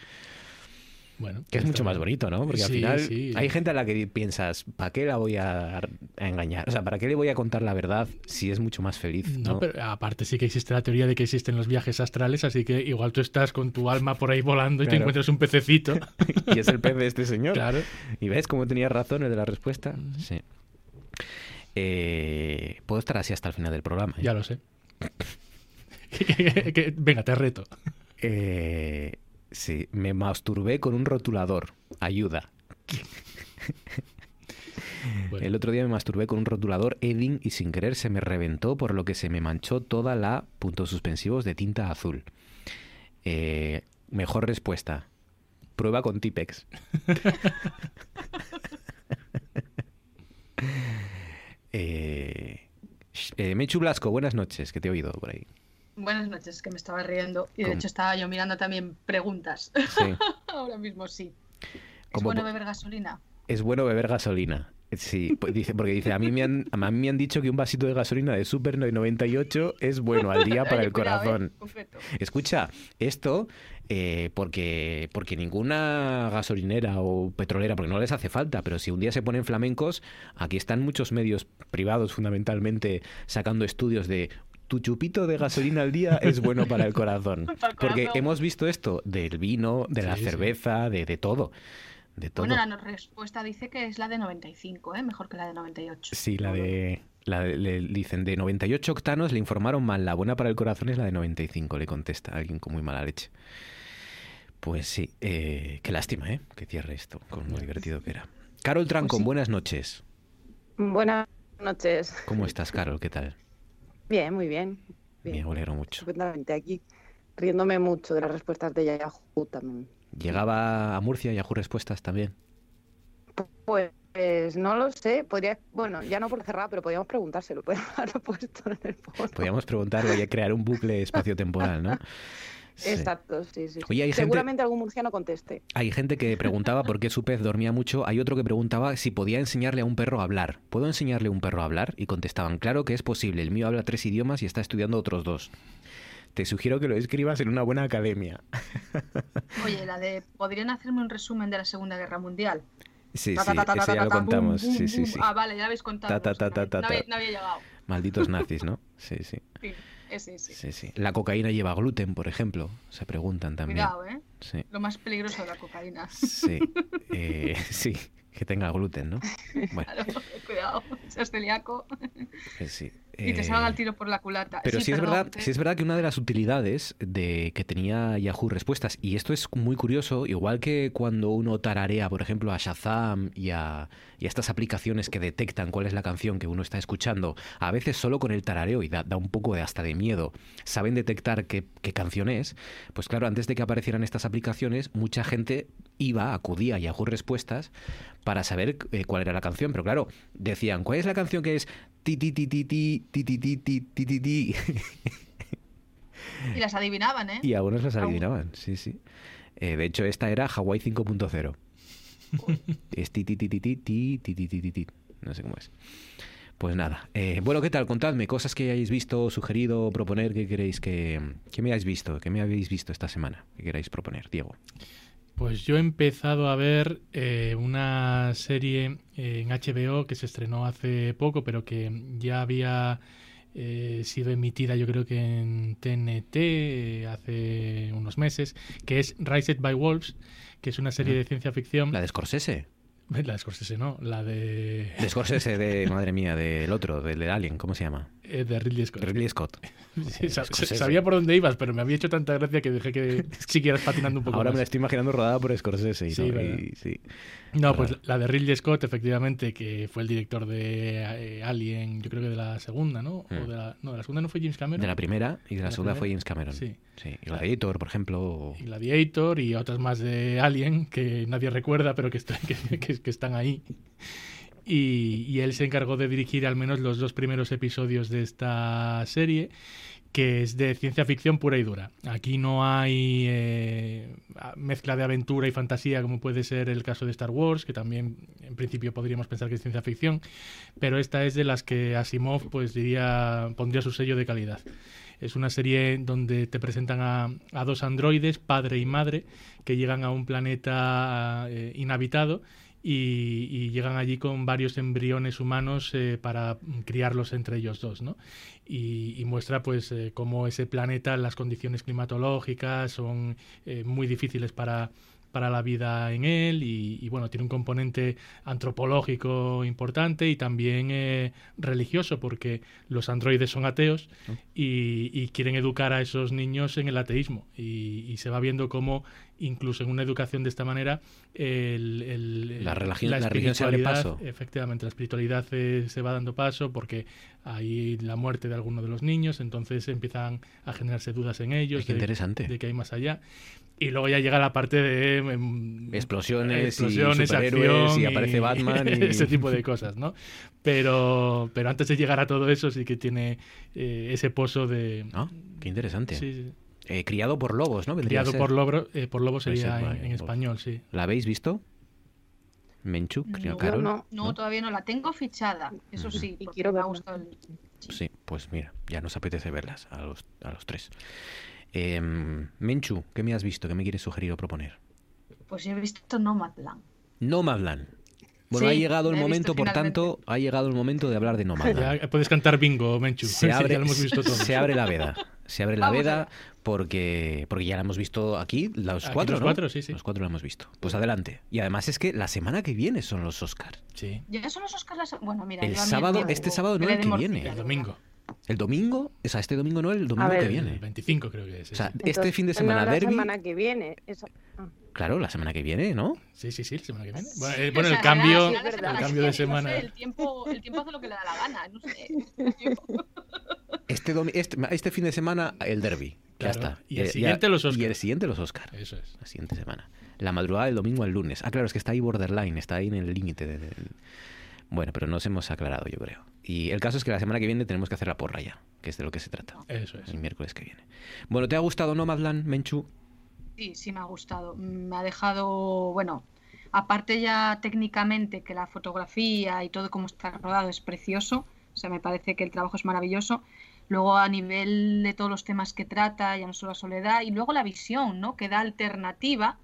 Bueno, que es mucho más bonito, ¿no? Porque sí, al final sí. hay gente a la que piensas, ¿para qué la voy a, engañar? O sea, ¿para qué le voy a contar la verdad si es mucho más feliz? No, no pero aparte sí que existe la teoría de que existen los viajes astrales, así que igual tú estás con tu alma por ahí volando y claro. te encuentras un pececito. y es el pez de este señor. Claro. ¿Y ves cómo tenía razón el de la respuesta? Sí. Eh, puedo estar así hasta el final del programa. ¿eh? Ya lo sé. venga, te reto. Eh, sí, me masturbé con un rotulador. Ayuda. El otro día me masturbé con un rotulador Edding y sin querer se me reventó, por lo que se me manchó toda la puntos suspensivos de tinta azul. Eh, mejor respuesta. Prueba con Tipex. eh, eh, Mechu Blasco, buenas noches, que te he oído por ahí. Buenas noches, que me estaba riendo. Y de hecho estaba yo mirando también preguntas. Ahora mismo sí. ¿Es bueno beber gasolina? Es bueno beber gasolina. Sí, pues dice, porque dice, a mí, me han, a mí me han dicho que un vasito de gasolina de Super 98 es bueno al día para el corazón. Escucha, esto eh, porque, porque ninguna gasolinera o petrolera, porque no les hace falta, pero si un día se ponen flamencos, aquí están muchos medios privados fundamentalmente sacando estudios de tu chupito de gasolina al día es bueno para el corazón. Porque hemos visto esto del vino, de la cerveza, de, de todo. Bueno, la respuesta dice que es la de 95, ¿eh? mejor que la de 98. Sí, la de... La le dicen de 98 octanos, le informaron mal. La buena para el corazón es la de 95, le contesta alguien con muy mala leche. Pues sí, eh, qué lástima, ¿eh? Que cierre esto, con lo divertido que era. Carol Trancon, pues buenas noches. Buenas noches. ¿Cómo estás, Carol? ¿Qué tal? Bien, muy bien. Bien, me alegro mucho. aquí, riéndome mucho de las respuestas de Yahoo también. ¿Llegaba a Murcia Yahoo Respuestas también? Pues no lo sé, podría, bueno, ya no por cerrar, pero podríamos preguntárselo, podríamos puesto en el Podríamos preguntarlo y crear un bucle espacio-temporal, ¿no? Exacto, sí, sí. Seguramente algún murciano conteste. Hay gente que preguntaba por qué su pez dormía mucho. Hay otro que preguntaba si podía enseñarle a un perro a hablar. ¿Puedo enseñarle a un perro a hablar? Y contestaban, claro que es posible. El mío habla tres idiomas y está estudiando otros dos te sugiero que lo escribas en una buena academia. Oye, la de ¿podrían hacerme un resumen de la Segunda Guerra Mundial? Sí, sí, eso ya lo contamos. Sí, sí, sí. Ah, vale, ya habéis contado. No había llegado. Malditos nazis, ¿no? Sí, sí. Sí, sí, sí. La cocaína lleva gluten, por ejemplo. Se preguntan también. Cuidado, ¿eh? Sí. Lo más peligroso de la cocaína. Sí. Eh, sí, que tenga gluten, ¿no? Bueno. cuidado, seas celíaco. Eh, sí. Y te salga el tiro por la culata. Pero sí, es verdad, sí es verdad que una de las utilidades de que tenía Yahoo Respuestas, y esto es muy curioso, igual que cuando uno tararea, por ejemplo, a Shazam y a, estas aplicaciones que detectan cuál es la canción que uno está escuchando, a veces solo con el tarareo, y da, un poco de hasta de miedo, saben detectar qué, qué canción es, pues claro, antes de que aparecieran estas aplicaciones, mucha gente iba, acudía a Yahoo Respuestas para saber eh, cuál era la canción. Pero claro, decían, ¿cuál es la canción que es ti ti ti ti ti ti ti ti ti ti ti ti? Y las adivinaban, ¿eh? Y algunos las adivinaban, sí, sí. Eh, de hecho, esta era Hawaii 5.0. Es ti ti ti ti ti ti ti ti ti. No sé cómo es. Pues nada. Eh, bueno, ¿qué tal? Contadme cosas que hayáis visto, sugerido, proponer, que queréis que, que me hayáis visto, que me habéis visto esta semana, que queráis proponer, Diego. Pues yo he empezado a ver eh, una serie eh, en HBO que se estrenó hace poco, pero que ya había eh, sido emitida yo creo que en TNT hace unos meses, que es Rised by Wolves, que es una serie de ciencia ficción. ¿La de Scorsese? La de Scorsese no, la de... De Scorsese, de, madre mía, del otro, del de Alien, ¿cómo se llama? Eh, de Ridley Scott. Ridley Scott. sabía por dónde ibas, pero me había hecho tanta gracia que dejé que siguieras patinando un poco Ahora me la estoy imaginando rodada por Scorsese. Y sí, no, pues la de Ridley Scott, efectivamente, que fue el director de eh, Alien, yo creo que de la segunda, ¿no? O hmm. de la, no, de la segunda no fue James Cameron. De la primera y de la, segunda fue James Cameron. Sí. sí. Y Gladiator, por ejemplo. Y Gladiator y otras más de Alien que nadie recuerda, pero que, que, que están ahí. Y, y, él se encargó de dirigir al menos los dos primeros episodios de esta serie que es de ciencia ficción pura y dura. Aquí no hay eh, mezcla de aventura y fantasía como puede ser el caso de Star Wars, que también en principio podríamos pensar que es ciencia ficción, pero esta es de las que Asimov pues diría pondría su sello de calidad. Es una serie donde te presentan a, dos androides, padre y madre, que llegan a un planeta eh, inhabitado y, llegan allí con varios embriones humanos eh, para criarlos entre ellos dos, ¿no? Y, muestra pues eh, cómo ese planeta, las condiciones climatológicas son eh, muy difíciles para para la vida en él y, bueno, tiene un componente antropológico importante y también eh, religioso porque los androides son ateos y, quieren educar a esos niños en el ateísmo y, se va viendo cómo incluso en una educación de esta manera el, la, religión, la, se abre paso. Efectivamente, la espiritualidad se va dando paso porque hay la muerte de alguno de los niños, entonces empiezan a generarse dudas en ellos. interesante. De que hay más allá. Y luego ya llega la parte de em, explosiones, explosiones y superhéroes y, aparece Batman y... ese tipo de cosas, ¿no? Pero, pero antes de llegar a todo eso sí que tiene eh, ese pozo de... Ah, qué interesante. Eh, criado por lobos, ¿no? Criado por, lobo, eh, por lobos sería en, español, sí. ¿La habéis visto? Menchu, no, Carol. No, no, todavía no la tengo fichada, eso sí, y quiero me ha gustado el... sí. pues mira, ya nos apetece verlas a los, a los tres. Em, Menchu, ¿qué me has visto? ¿Qué me quieres sugerir o proponer? Pues he visto Nomadland. Nomadland. Bueno, ha llegado el momento, por tanto, ha llegado el momento de hablar de Nomadland. puedes cantar bingo, Menchu. Se abre, se abre la veda. Se abre la veda porque, porque ya la hemos visto aquí, los cuatro, los cuatro, sí, sí. Los cuatro la hemos visto. Pues adelante. Y además es que la semana que viene son los Oscars. Sí. Ya son los Oscars. Bueno, mira. El sábado, este sábado no el que viene. El domingo. ¿El domingo? O sea, este domingo no, el domingo que viene. El 25 creo que es. O sea, este fin de semana no, la semana que viene. Ah. Claro, la semana que viene, ¿no? Sí, sí, sí, la semana que viene. Bueno, eh, el cambio, el cambio de semana. el, tiempo, el tiempo hace lo que le da la gana, no sé. Este, este, este, fin de semana el derby. Ya está. Y el siguiente los Oscars. Y el siguiente los Oscars. Eso es. La siguiente semana. La madrugada del domingo al lunes. Ah, claro, es que está ahí borderline, está ahí en el límite. De, Bueno, pero nos hemos aclarado, yo creo. Y el caso es que la semana que viene tenemos que hacer la porra ya, que es de lo que se trata. Eso es. El miércoles que viene. Bueno, ¿te ha gustado Nomadland, Menchu? Sí, sí me ha gustado. Me ha dejado, bueno, aparte ya técnicamente que la fotografía y todo cómo está rodado es precioso, o sea, me parece que el trabajo es maravilloso. Luego a nivel de todos los temas que trata, ya no solo la soledad, y luego la visión, ¿no? Que da alternativa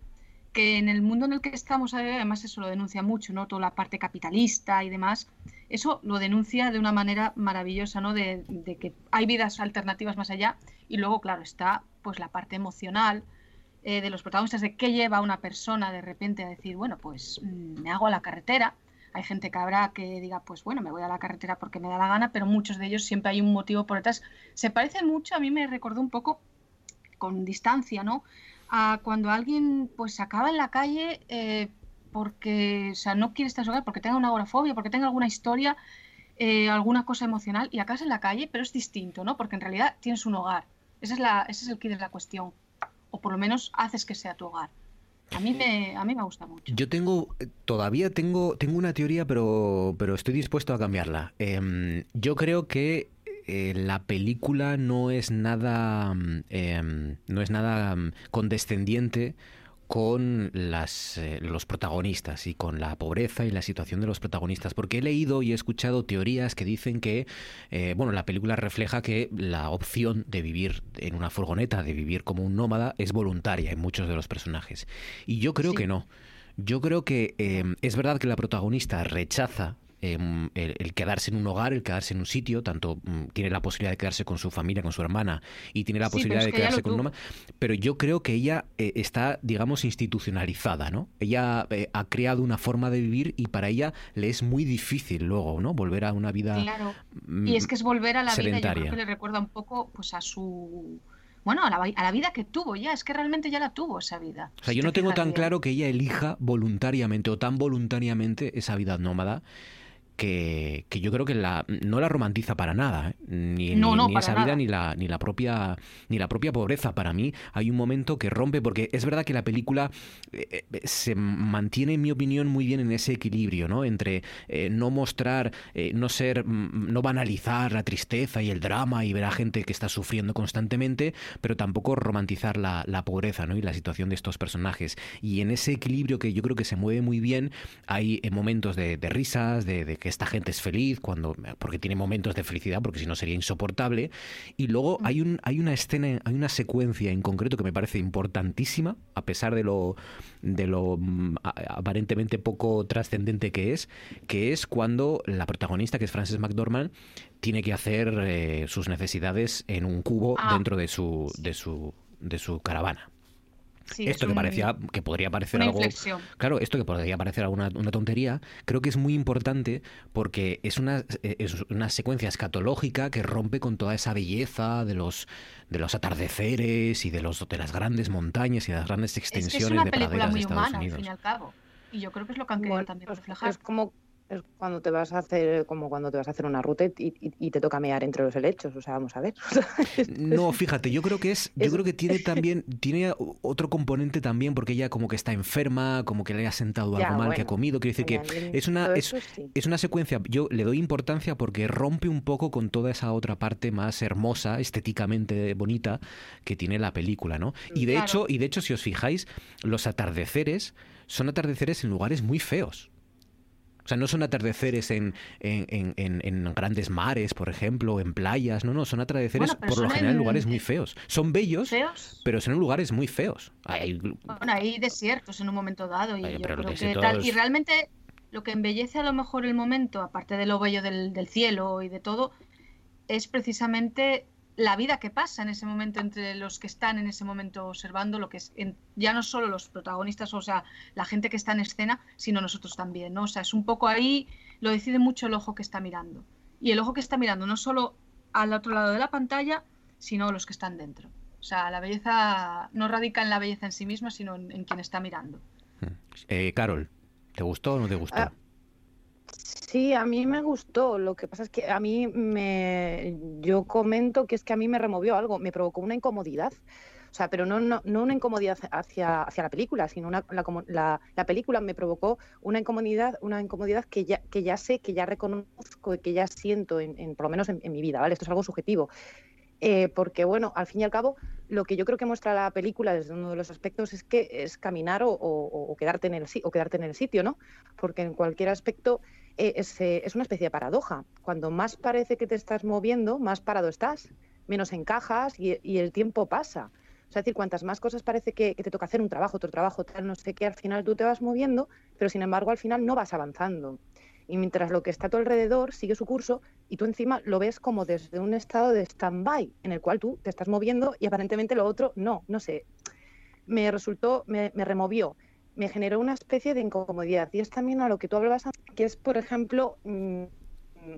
que en el mundo en el que estamos, además eso lo denuncia mucho, ¿no? Toda la parte capitalista y demás, eso lo denuncia de una manera maravillosa, ¿no? De, que hay vidas alternativas más allá y luego, claro, está pues la parte emocional eh, de los protagonistas, de qué lleva a una persona de repente a decir, bueno, pues mm, me hago a la carretera. Hay gente que habrá que diga, pues bueno, me voy a la carretera porque me da la gana, pero muchos de ellos siempre hay un motivo por detrás. Se parece mucho, a mí me recordó un poco con distancia, ¿no? a cuando alguien pues acaba en la calle eh, porque o sea, no quiere estar en su hogar, porque tenga una agorafobia, porque tenga alguna historia, eh, alguna cosa emocional y acabas en la calle, pero es distinto, ¿no? Porque en realidad tienes un hogar. Esa es la, ese es el kit de la cuestión. O por lo menos haces que sea tu hogar. A mí me, a mí me gusta mucho. Yo tengo, todavía tengo, tengo una teoría, pero, pero estoy dispuesto a cambiarla. Em, yo creo que eh, la película no es nada, mm, em, no es nada mm, condescendiente con las, eh, los protagonistas y con la pobreza y la situación de los protagonistas, porque he leído y he escuchado teorías que dicen que, eh, bueno, la película refleja que la opción de vivir en una furgoneta, de vivir como un nómada, es voluntaria en muchos de los personajes. Y yo creo que no. Yo creo que em, es verdad que la protagonista rechaza Em, el, quedarse en un hogar, el quedarse en un sitio, tanto mm, tiene la posibilidad de quedarse con su familia, con su hermana, y tiene la posibilidad de quedarse con un pero yo creo que ella eh, está, digamos, institucionalizada, ¿no? Ella eh, ha creado una forma de vivir y para ella le es muy difícil luego, ¿no? Volver a una vida Claro, mm, y es que es volver a la vida, yo creo que le recuerda un poco pues a su bueno, a la, a la, vida que tuvo ya, es que realmente ya la tuvo esa vida. O sea, yo no tengo tan claro que ella elija voluntariamente o tan voluntariamente esa vida nómada que, yo creo que la, no la romantiza para nada, ¿eh? ni, ni, esa vida ni la, ni la propia ni la propia pobreza. Para mí hay un momento que rompe, porque es verdad que la película eh, eh, se mantiene, en mi opinión, muy bien en ese equilibrio, ¿no? Entre no mostrar, no ser, mm, no banalizar la tristeza y el drama y ver a gente que está sufriendo constantemente, pero tampoco romantizar la, pobreza, ¿no? Y la situación de estos personajes. Y en ese equilibrio que yo creo que se mueve muy bien, hay momentos de, risas, de, de que esta gente es feliz, cuando, porque tiene momentos de felicidad, porque si no sería insoportable. Y luego hay, un, hay una escena, hay una secuencia en concreto que me parece importantísima, a pesar de lo, de lo mm, aparentemente poco trascendente que es, que es cuando la protagonista, que es Frances McDormand, tiene que hacer eh, sus necesidades en un cubo ah. dentro de su, de su, de su caravana. Sí, esto es que un- parecía que podría parecer una algo inflexión. claro esto que podría parecer alguna una tontería creo que es muy importante porque es una es una secuencia escatológica que rompe con toda esa belleza de los de los atardeceres y de los de las grandes montañas y de las grandes Es que extensiones es una de película praderas de muy Estados humana, al Unidos fin y al cabo. Y yo creo que es lo que han querido también reflejar. Es como es cuando te vas a hacer como cuando te vas a hacer una ruta y, y- y te toca mear entre los helechos, o sea, vamos a ver. No, fíjate, yo creo que es, yo Es- creo que tiene también, tiene otro componente también, porque ella como que está enferma, como que le ha sentado Ya, algo mal que ha comido. Quiero decir que es una, es, eso sí. es una secuencia, yo le doy importancia porque rompe un poco con toda esa otra parte más hermosa, estéticamente bonita que tiene la película, ¿no? Y de Claro. hecho, y de hecho, si os fijáis, los atardeceres son atardeceres en lugares muy feos. O sea, no son atardeceres en, en, en- en- grandes mares, por ejemplo, en playas. No, no, son atardeceres Bueno, por lo general en lugares muy feos. Son bellos, ¿Feos? pero son en lugares muy feos. Hay- Bueno, hay desiertos en un momento dado y yo creo que tal. Y realmente lo que embellece a lo mejor el momento, aparte de lo bello del, del cielo y de todo, es precisamente la vida que pasa en ese momento entre los que están en ese momento observando lo que es en- ya no solo los protagonistas, o sea, la gente que está en escena, sino nosotros también, ¿no? O sea, es un poco ahí, lo decide mucho el ojo que está mirando. Y el ojo que está mirando no solo al otro lado de la pantalla, sino los que están dentro. O sea, la belleza no radica en la belleza en sí misma, sino en, en quien está mirando. Eh, Carol, ¿te gustó o no te gustó? Ah, Sí, a mí me gustó. Lo que pasa es que a mí me. Yo comento que es que a mí me removió algo, me provocó una incomodidad. O sea, pero no, no, una incomodidad hacia, hacia la película, sino una, la, la- la película me provocó una incomodidad, una incomodidad que ya, que ya sé, que ya reconozco y que ya siento, en, por lo menos en, mi vida, ¿vale? Esto es algo subjetivo. Eh, porque, bueno, al fin y al cabo, lo que yo creo que muestra la película desde uno de los aspectos es que es caminar o, o- quedarte, en el, o quedarte en el sitio, ¿no? Porque en cualquier aspecto eh, es, eh, es una especie de paradoja. Cuando más parece que te estás moviendo, más parado estás, menos encajas y, y el tiempo pasa. O sea, es decir, cuantas más cosas parece que, que te toca hacer un trabajo, otro trabajo, tal, no sé qué, al final tú te vas moviendo, pero sin embargo al final no vas avanzando. Y mientras lo que está a tu alrededor sigue su curso y tú encima lo ves como desde un estado de stand-by, en el cual tú te estás moviendo y aparentemente lo otro no, no sé. Me resultó, me, me removió, me generó una especie de incomodidad. Y es también a lo que tú hablabas, que es, por ejemplo, mm,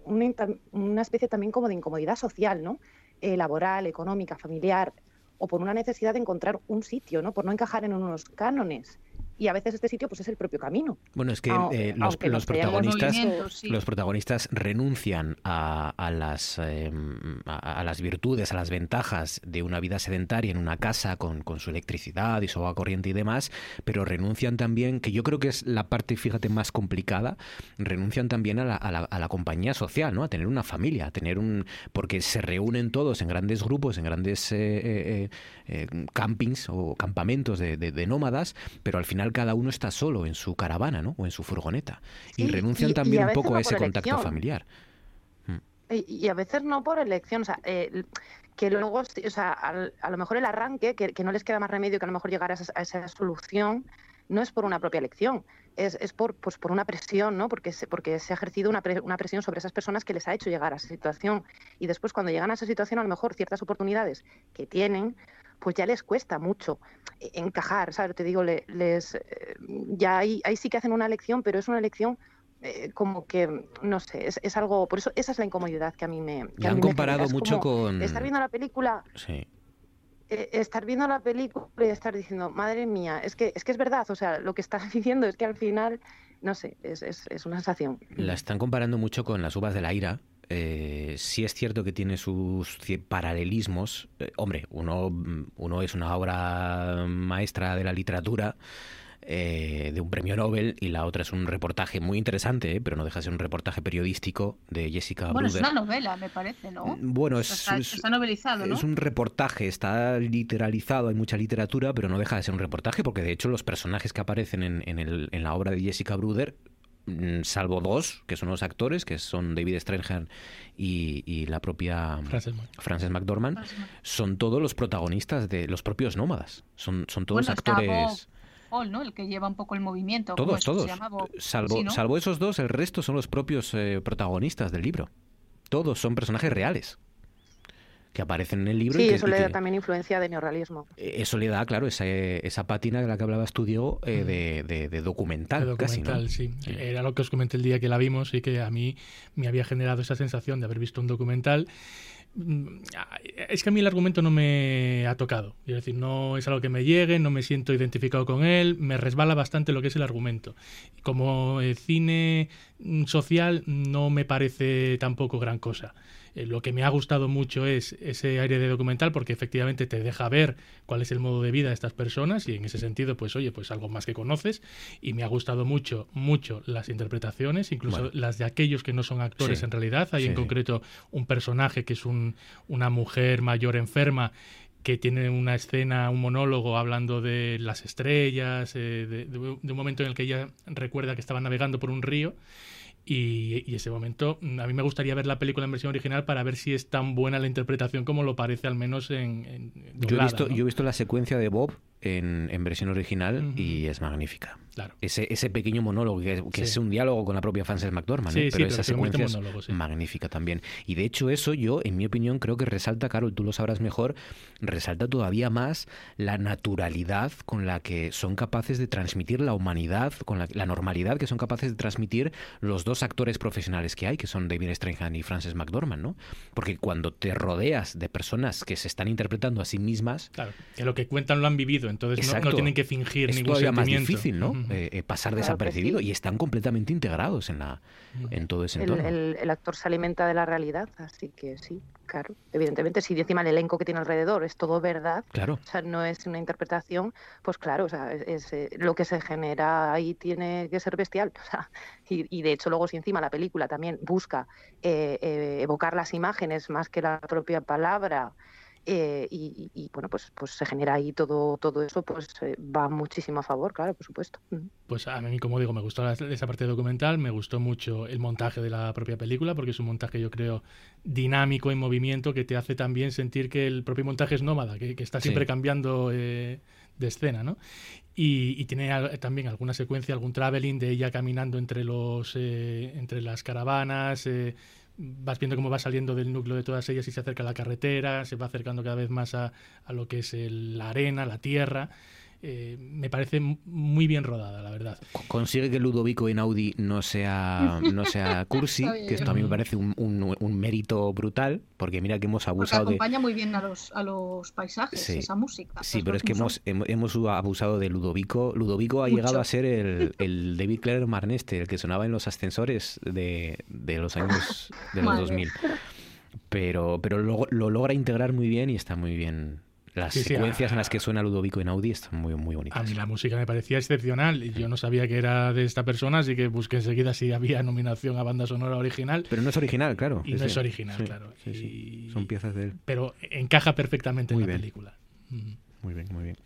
una, especie también como de incomodidad social, ¿no? Eh, laboral, económica, familiar, o por una necesidad de encontrar un sitio, ¿no? Por no encajar en unos cánones. Y a veces este sitio pues es el propio camino. Bueno, es que eh, los, protagonistas, sí. los protagonistas renuncian a, a las, eh, a, a las virtudes, a las ventajas de una vida sedentaria en una casa con, con su electricidad y su agua corriente y demás, pero renuncian también, que yo creo que es la parte, fíjate, más complicada, renuncian también a la, a la, a la compañía social, ¿no? A tener una familia, a tener un... porque se reúnen todos en grandes grupos, en grandes eh, eh, eh, campings o campamentos de, de- de nómadas, pero al final cada uno está solo en su caravana, ¿no? O en su furgoneta. y Sí, renuncian y- y también a un poco no a ese contacto elección. familiar. Y, y a veces no por elección, o sea, eh, que luego, o sea, al- a lo mejor el arranque, que, que no les queda más remedio que a lo mejor llegar a esa, a esa solución, no es por una propia elección, es, es por, pues por una presión, ¿no? Porque se, porque se ha ejercido una, pre- una presión sobre esas personas que les ha hecho llegar a esa situación. Y después, cuando llegan a esa situación, a lo mejor ciertas oportunidades que tienen, pues ya les cuesta mucho eh, encajar, ¿sabes? Te digo, le- les, eh, ya ahí, ahí sí que hacen una elección, pero es una elección eh, como que, no sé, es, es algo, por eso esa es la incomodidad que a mí me... que han mí comparado mucho con- Estar viendo la película Sí. eh, estar viendo la película y estar diciendo, madre mía, es que es que es verdad, o sea, lo que estás diciendo es que al final, no sé, es, es, es una sensación. La están comparando mucho con las uvas de la ira. Eh, sí es cierto que tiene sus paralelismos. Eh, hombre, uno, uno es una obra maestra de la literatura, eh, de un premio Nobel, y la otra es un reportaje muy interesante, eh, pero no deja de ser un reportaje periodístico de Jessica Bueno, es Bruder. una novela, me parece, ¿no? Bueno, O sea, es, está, es- está novelizado, ¿no? es un reportaje, está literalizado, hay mucha literatura, pero no deja de ser un reportaje, porque de hecho los personajes que aparecen en, en el- en la obra de Jessica Bruder, mm, salvo dos, que son los actores, que son David Stranger y, y la propia Frances McDormand, son todos los protagonistas de los propios nómadas. Son, son todos bueno, actores... Hall, ¿no? El que lleva un poco el movimiento. ¿cómo Todos, todos. se llama? Bob- Salvo, Sí, ¿no? salvo esos dos, el resto son los propios eh, protagonistas del libro. Todos son personajes reales. Que aparecen en el libro. y Sí, que- eso y le que- da también influencia de neorrealismo. eh, eso le da, claro, esa, esa pátina de la que hablabas tú, Diego, eh, de, de- de documental, De casi, ¿no? documental, sí. Era lo que os comenté el día que la vimos y que a mí me había generado esa sensación de haber visto un documental. Mm, Es que a mí el argumento no me ha tocado. Es decir, no es algo que me llegue, no me siento identificado con él, me resbala bastante lo que es el argumento. Como eh, cine mm, social no me parece tampoco gran cosa. Eh, lo que me ha gustado mucho es ese aire de documental porque efectivamente te deja ver cuál es el modo de vida de estas personas y en ese sentido, pues oye, pues algo más que conoces y me ha gustado mucho, mucho las interpretaciones, incluso Bueno. las de aquellos que no son actores Sí. en realidad. Hay Sí, en concreto un personaje que es un, una mujer mayor enferma que tiene una escena, un monólogo hablando de las estrellas, eh, de, de- de un momento en el que ella recuerda que estaba navegando por un río y, y ese momento, mm, a mí me gustaría ver la película en versión original para ver si es tan buena la interpretación como lo parece al menos en, en Yo he, visto, ¿no? yo he visto la secuencia de Bob en, en versión original y es magnífica. Claro. Ese, ese pequeño monólogo que, es- que Sí. es un diálogo con la propia Frances McDormand, sí, pero esa secuencia es magnífica también. Y de hecho eso yo, en mi opinión, creo que resalta, Carol, tú lo sabrás mejor, resalta todavía más la naturalidad con la que son capaces de transmitir la humanidad, con la, la normalidad que son capaces de transmitir los dos actores profesionales que hay, que son David Strathairn y Frances McDormand, ¿no? Porque cuando te rodeas de personas que se están interpretando a sí mismas, Claro, que lo que cuentan lo han vivido, entonces no- no, Exacto. tienen que fingir es ningún todavía más difícil, ¿no? Ujú. Eh, eh, pasar Claro desapercibido sí. y están completamente integrados en la en todo ese El, entorno. el- el actor se alimenta de la realidad, así que sí, claro. Evidentemente, si encima el elenco que tiene alrededor es todo verdad, Claro. o sea, no es una interpretación, pues claro, o sea, es, es, eh, lo que se genera ahí tiene que ser bestial. O sea, y, y de hecho, luego, si encima la película también busca eh, eh, evocar las imágenes más que la propia palabra. Eh, y, bueno, pues, pues se genera ahí todo, todo eso, pues eh, va muchísimo a favor, claro, por supuesto. Pues a mí, como digo, me gustó la- esa parte documental, me gustó mucho el montaje de la propia película, porque es un montaje, yo creo, dinámico, en movimiento, que te hace también sentir que el propio montaje es nómada, que, que está siempre Sí. cambiando eh, de escena, ¿no? Y, y tiene también alguna secuencia, algún traveling de ella caminando entre, los, eh, entre las caravanas, eh, vas viendo cómo va saliendo del núcleo de todas ellas y se acerca a la carretera, se va acercando cada vez más a, a lo que es el- la arena, la tierra. Eh, me parece muy bien rodada, la verdad. Consigue que Ludovico Einaudi no sea, no sea cursi, que esto a mí me parece un, un- un mérito brutal, porque mira que hemos Porque abusado de... acompaña muy bien a los, a los paisajes, Sí. esa música. Sí, pero es que hemos, hemos, hemos abusado de Ludovico. Ludovico ha Mucho. llegado a ser el, el David Clare Marneste, el que sonaba en los ascensores de, de los años de los Madre. 2000. Pero, pero lo, lo logra integrar muy bien y está muy bien. Las Sí, sí, secuencias a- en las que suena Ludovico en Audi están muy, muy A bonitas. mí la música me parecía excepcional y yo no sabía que era de esta persona, así que busqué enseguida si había nominación a banda sonora original. Pero no es original, claro. Y no es original, Sí, claro. Y- Son piezas de él. Pero encaja perfectamente Muy en la bien. película. Mm. Muy bien, muy bien.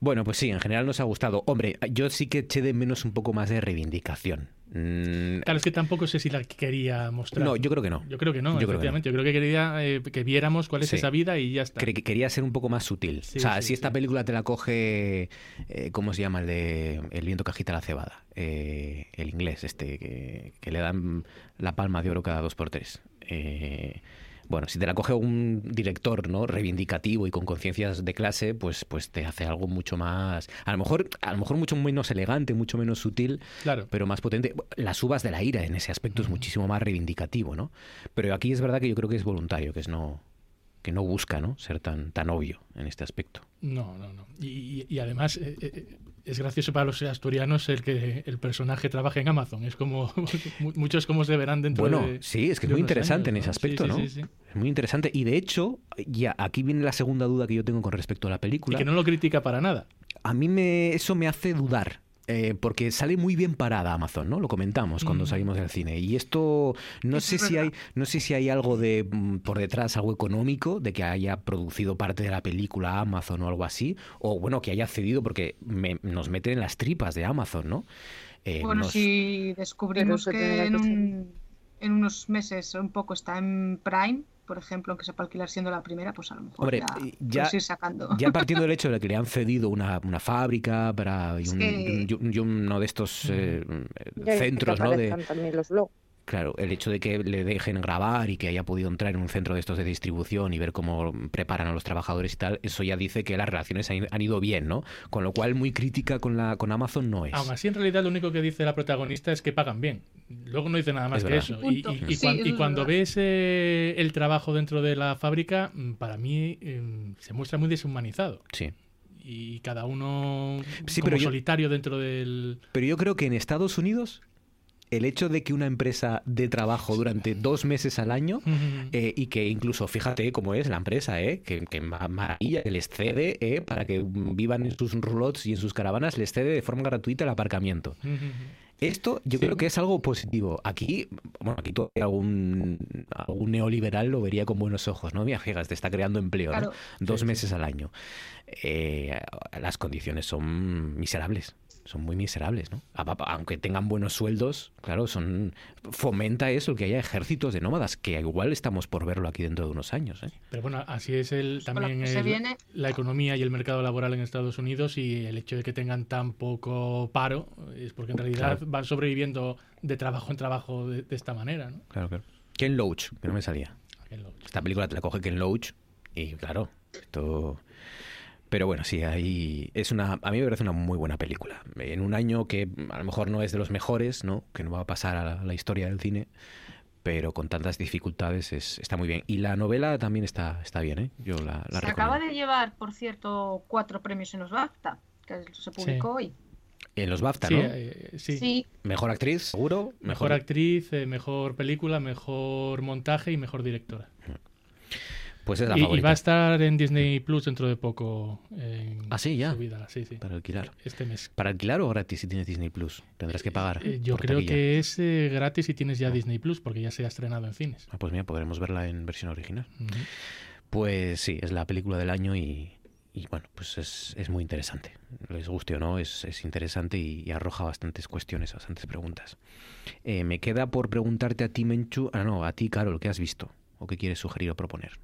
Bueno, pues sí, en general nos ha gustado. Hombre, yo sí que eché de menos un poco más de reivindicación. Mm, Claro, es que tampoco sé si la quería mostrar. No, yo creo que no. Yo creo que no, Yo creo que efectivamente. Yo creo que quería eh, que viéramos cuál es Sí. esa vida y ya está. Cre- que quería ser un poco más sutil. Sí, o sea, sí, si esta película te la coge, eh, ¿cómo se llama? El de El viento que agita la cebada. Eh, el inglés este, que, que le dan la palma de oro cada dos por tres. Eh, bueno, si te la coge un director no reivindicativo y con conciencias de clase, pues, pues te hace algo mucho más, a lo mejor, a lo mejor mucho menos elegante, mucho menos sutil, Claro. pero más potente. Las uvas de la ira en ese aspecto es muchísimo más reivindicativo, ¿no? Pero aquí es verdad que yo creo que es voluntario, que es no que no busca, ¿no? Ser tan tan obvio en este aspecto. No, no, no. Y, además eh, eh, es gracioso para los asturianos el que el personaje trabaje en Amazon. Es como mu- muchos como se verán dentro Bueno, de sí, es que es muy interesante años, en ese aspecto, Sí, ¿no? sí, sí, sí. Es muy interesante y de hecho, ya aquí viene la segunda duda que yo tengo con respecto a la Y película. que no lo critica para nada. A mí me eso me hace dudar. Eh, porque sale muy bien parada Amazon, ¿no? Lo comentamos cuando Mm. salimos del cine. Y esto no sé si hay, no sé si hay algo de mm, por detrás, algo económico, de que haya producido parte de la película Amazon o algo así, o bueno, que haya cedido porque me- nos meten en las tripas de Amazon, ¿no? Eh, Bueno, nos- si descubrimos que un- en unos meses un poco está en Prime, por ejemplo, que se puede alquilar siendo la primera, pues a lo mejor Hombre, ya, ya- ir sacando. Ya partiendo del hecho de que le han cedido una, una fábrica para y Es un- que- y un- y uno de estos eh, centros, ¿no? De, también los blogs. Claro, el hecho de que le dejen grabar y que haya podido entrar en un centro de estos de distribución y ver cómo preparan a los trabajadores y tal, eso ya dice que las relaciones han, ido bien, ¿no? Con lo cual muy crítica con la con Amazon no es. Aún así, en realidad, lo único que dice la protagonista es que pagan bien. Luego no dice nada más Es que verdad. eso. Y, punto. y- y Sí, cuan- eso y es cuando ves eh, el trabajo dentro de la fábrica, mm, para mí eh, se muestra muy deshumanizado. Sí. Y cada uno Sí, como pero yo- solitario dentro del... Pero yo creo que en Estados Unidos el hecho de que una empresa dé trabajo durante dos meses al año eh, y que incluso, fíjate cómo es la empresa, eh, que, que ma- maravilla, que les cede eh, para que vivan en sus roulots y en sus caravanas, les cede de forma gratuita el aparcamiento. Esto yo creo que es algo positivo. Aquí, bueno, aquí todavía algún, algún neoliberal lo vería con buenos ojos, ¿no? Mira, fíjate, te está creando empleo. Dos meses al año. Eh, las condiciones son miserables. Son muy miserables, ¿no? Aunque tengan buenos sueldos, claro, son fomenta eso, el que haya ejércitos de nómadas, que igual estamos por verlo aquí dentro de unos años, ¿eh? Pero bueno, así es el, también se el- viene- la economía y el mercado laboral en Estados Unidos y el hecho de que tengan tan poco paro es porque en realidad Claro. van sobreviviendo de trabajo en trabajo de, de esta manera, ¿no? Claro, claro. Ken Loach, que no me salía. Ken Loach. Esta película te la coge Ken Loach y claro, esto... Pero bueno, sí, ahí es una, a mí me parece una muy buena película. En un año que a lo mejor no es de los mejores, ¿no? Que no va a pasar a la, la historia del cine, pero con tantas dificultades es, está muy bien. Y la novela también está, está bien, ¿eh? Yo la, la Se recomiendo. acaba de llevar, por cierto, cuatro premios en los BAFTA, que se publicó hoy. En los BAFTA, Sí, ¿no? eh, sí. Sí. Mejor actriz, seguro. Mejor actriz, eh, mejor película, mejor montaje y mejor directora. Pues es la y, y favorita. va a estar en Disney Plus dentro de poco. En Ah, sí, ya. subida, sí, sí. Para alquilar. Este mes. ¿Para alquilar o gratis si tienes Disney Plus? Tendrás que pagar. Eh, yo creo taquilla. que es eh, gratis si tienes ya Disney Plus, porque ya se ha estrenado en cines. Ah, pues mira, podremos verla en versión original. Pues sí, es la película del año y, y bueno, pues es, es muy interesante. Les guste o no, es, es interesante y, y arroja bastantes cuestiones, bastantes preguntas. Eh, me queda por preguntarte a ti, Menchu, ah, no, a ti, Carol, ¿qué has visto? ¿O qué quieres sugerir o proponer?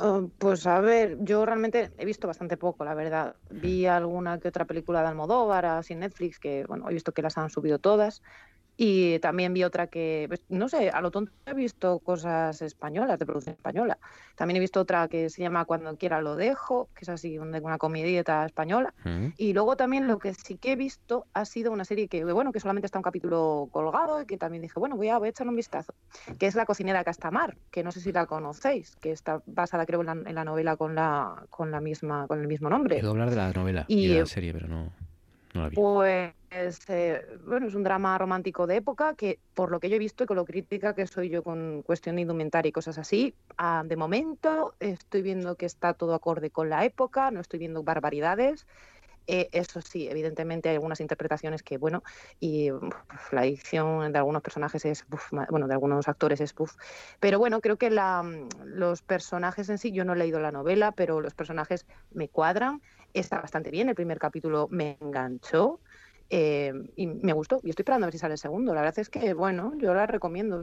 Uh, pues a ver, yo realmente he visto bastante poco, la verdad. Vi alguna que otra película de Almodóvar así en Netflix, que bueno, he visto que las han subido todas. Y también vi otra que, pues, no sé, a lo tonto he visto cosas españolas, de producción española. También he visto otra que se llama Cuando quiera lo dejo, que es así, una comedieta española. Y luego también lo que sí que he visto ha sido una serie que, bueno, que solamente está un capítulo colgado y que también dije, bueno, voy a, voy a echarle un vistazo, que es La cocinera Castamar, que no sé si la conocéis, que está basada creo en la, en la novela con la, con la misma, con el mismo nombre. Oído hablar de la novela y, Y, de la eh, serie, pero no, Pues, eh, bueno, es un drama romántico de época que, por lo que yo he visto y con lo crítica que soy yo con cuestión de indumentaria y cosas así, ah, de momento estoy viendo que está todo acorde con la época, no estoy viendo barbaridades. Eh, eso sí, evidentemente hay algunas interpretaciones que, bueno, y la dicción de algunos personajes es, bueno, de algunos actores es, uf. pero bueno, creo que la, los personajes en sí, yo no he leído la novela, pero los personajes me cuadran, está bastante bien, el primer capítulo me enganchó. eh, y me gustó y estoy esperando a ver si sale el segundo. La verdad es que, bueno, yo la recomiendo.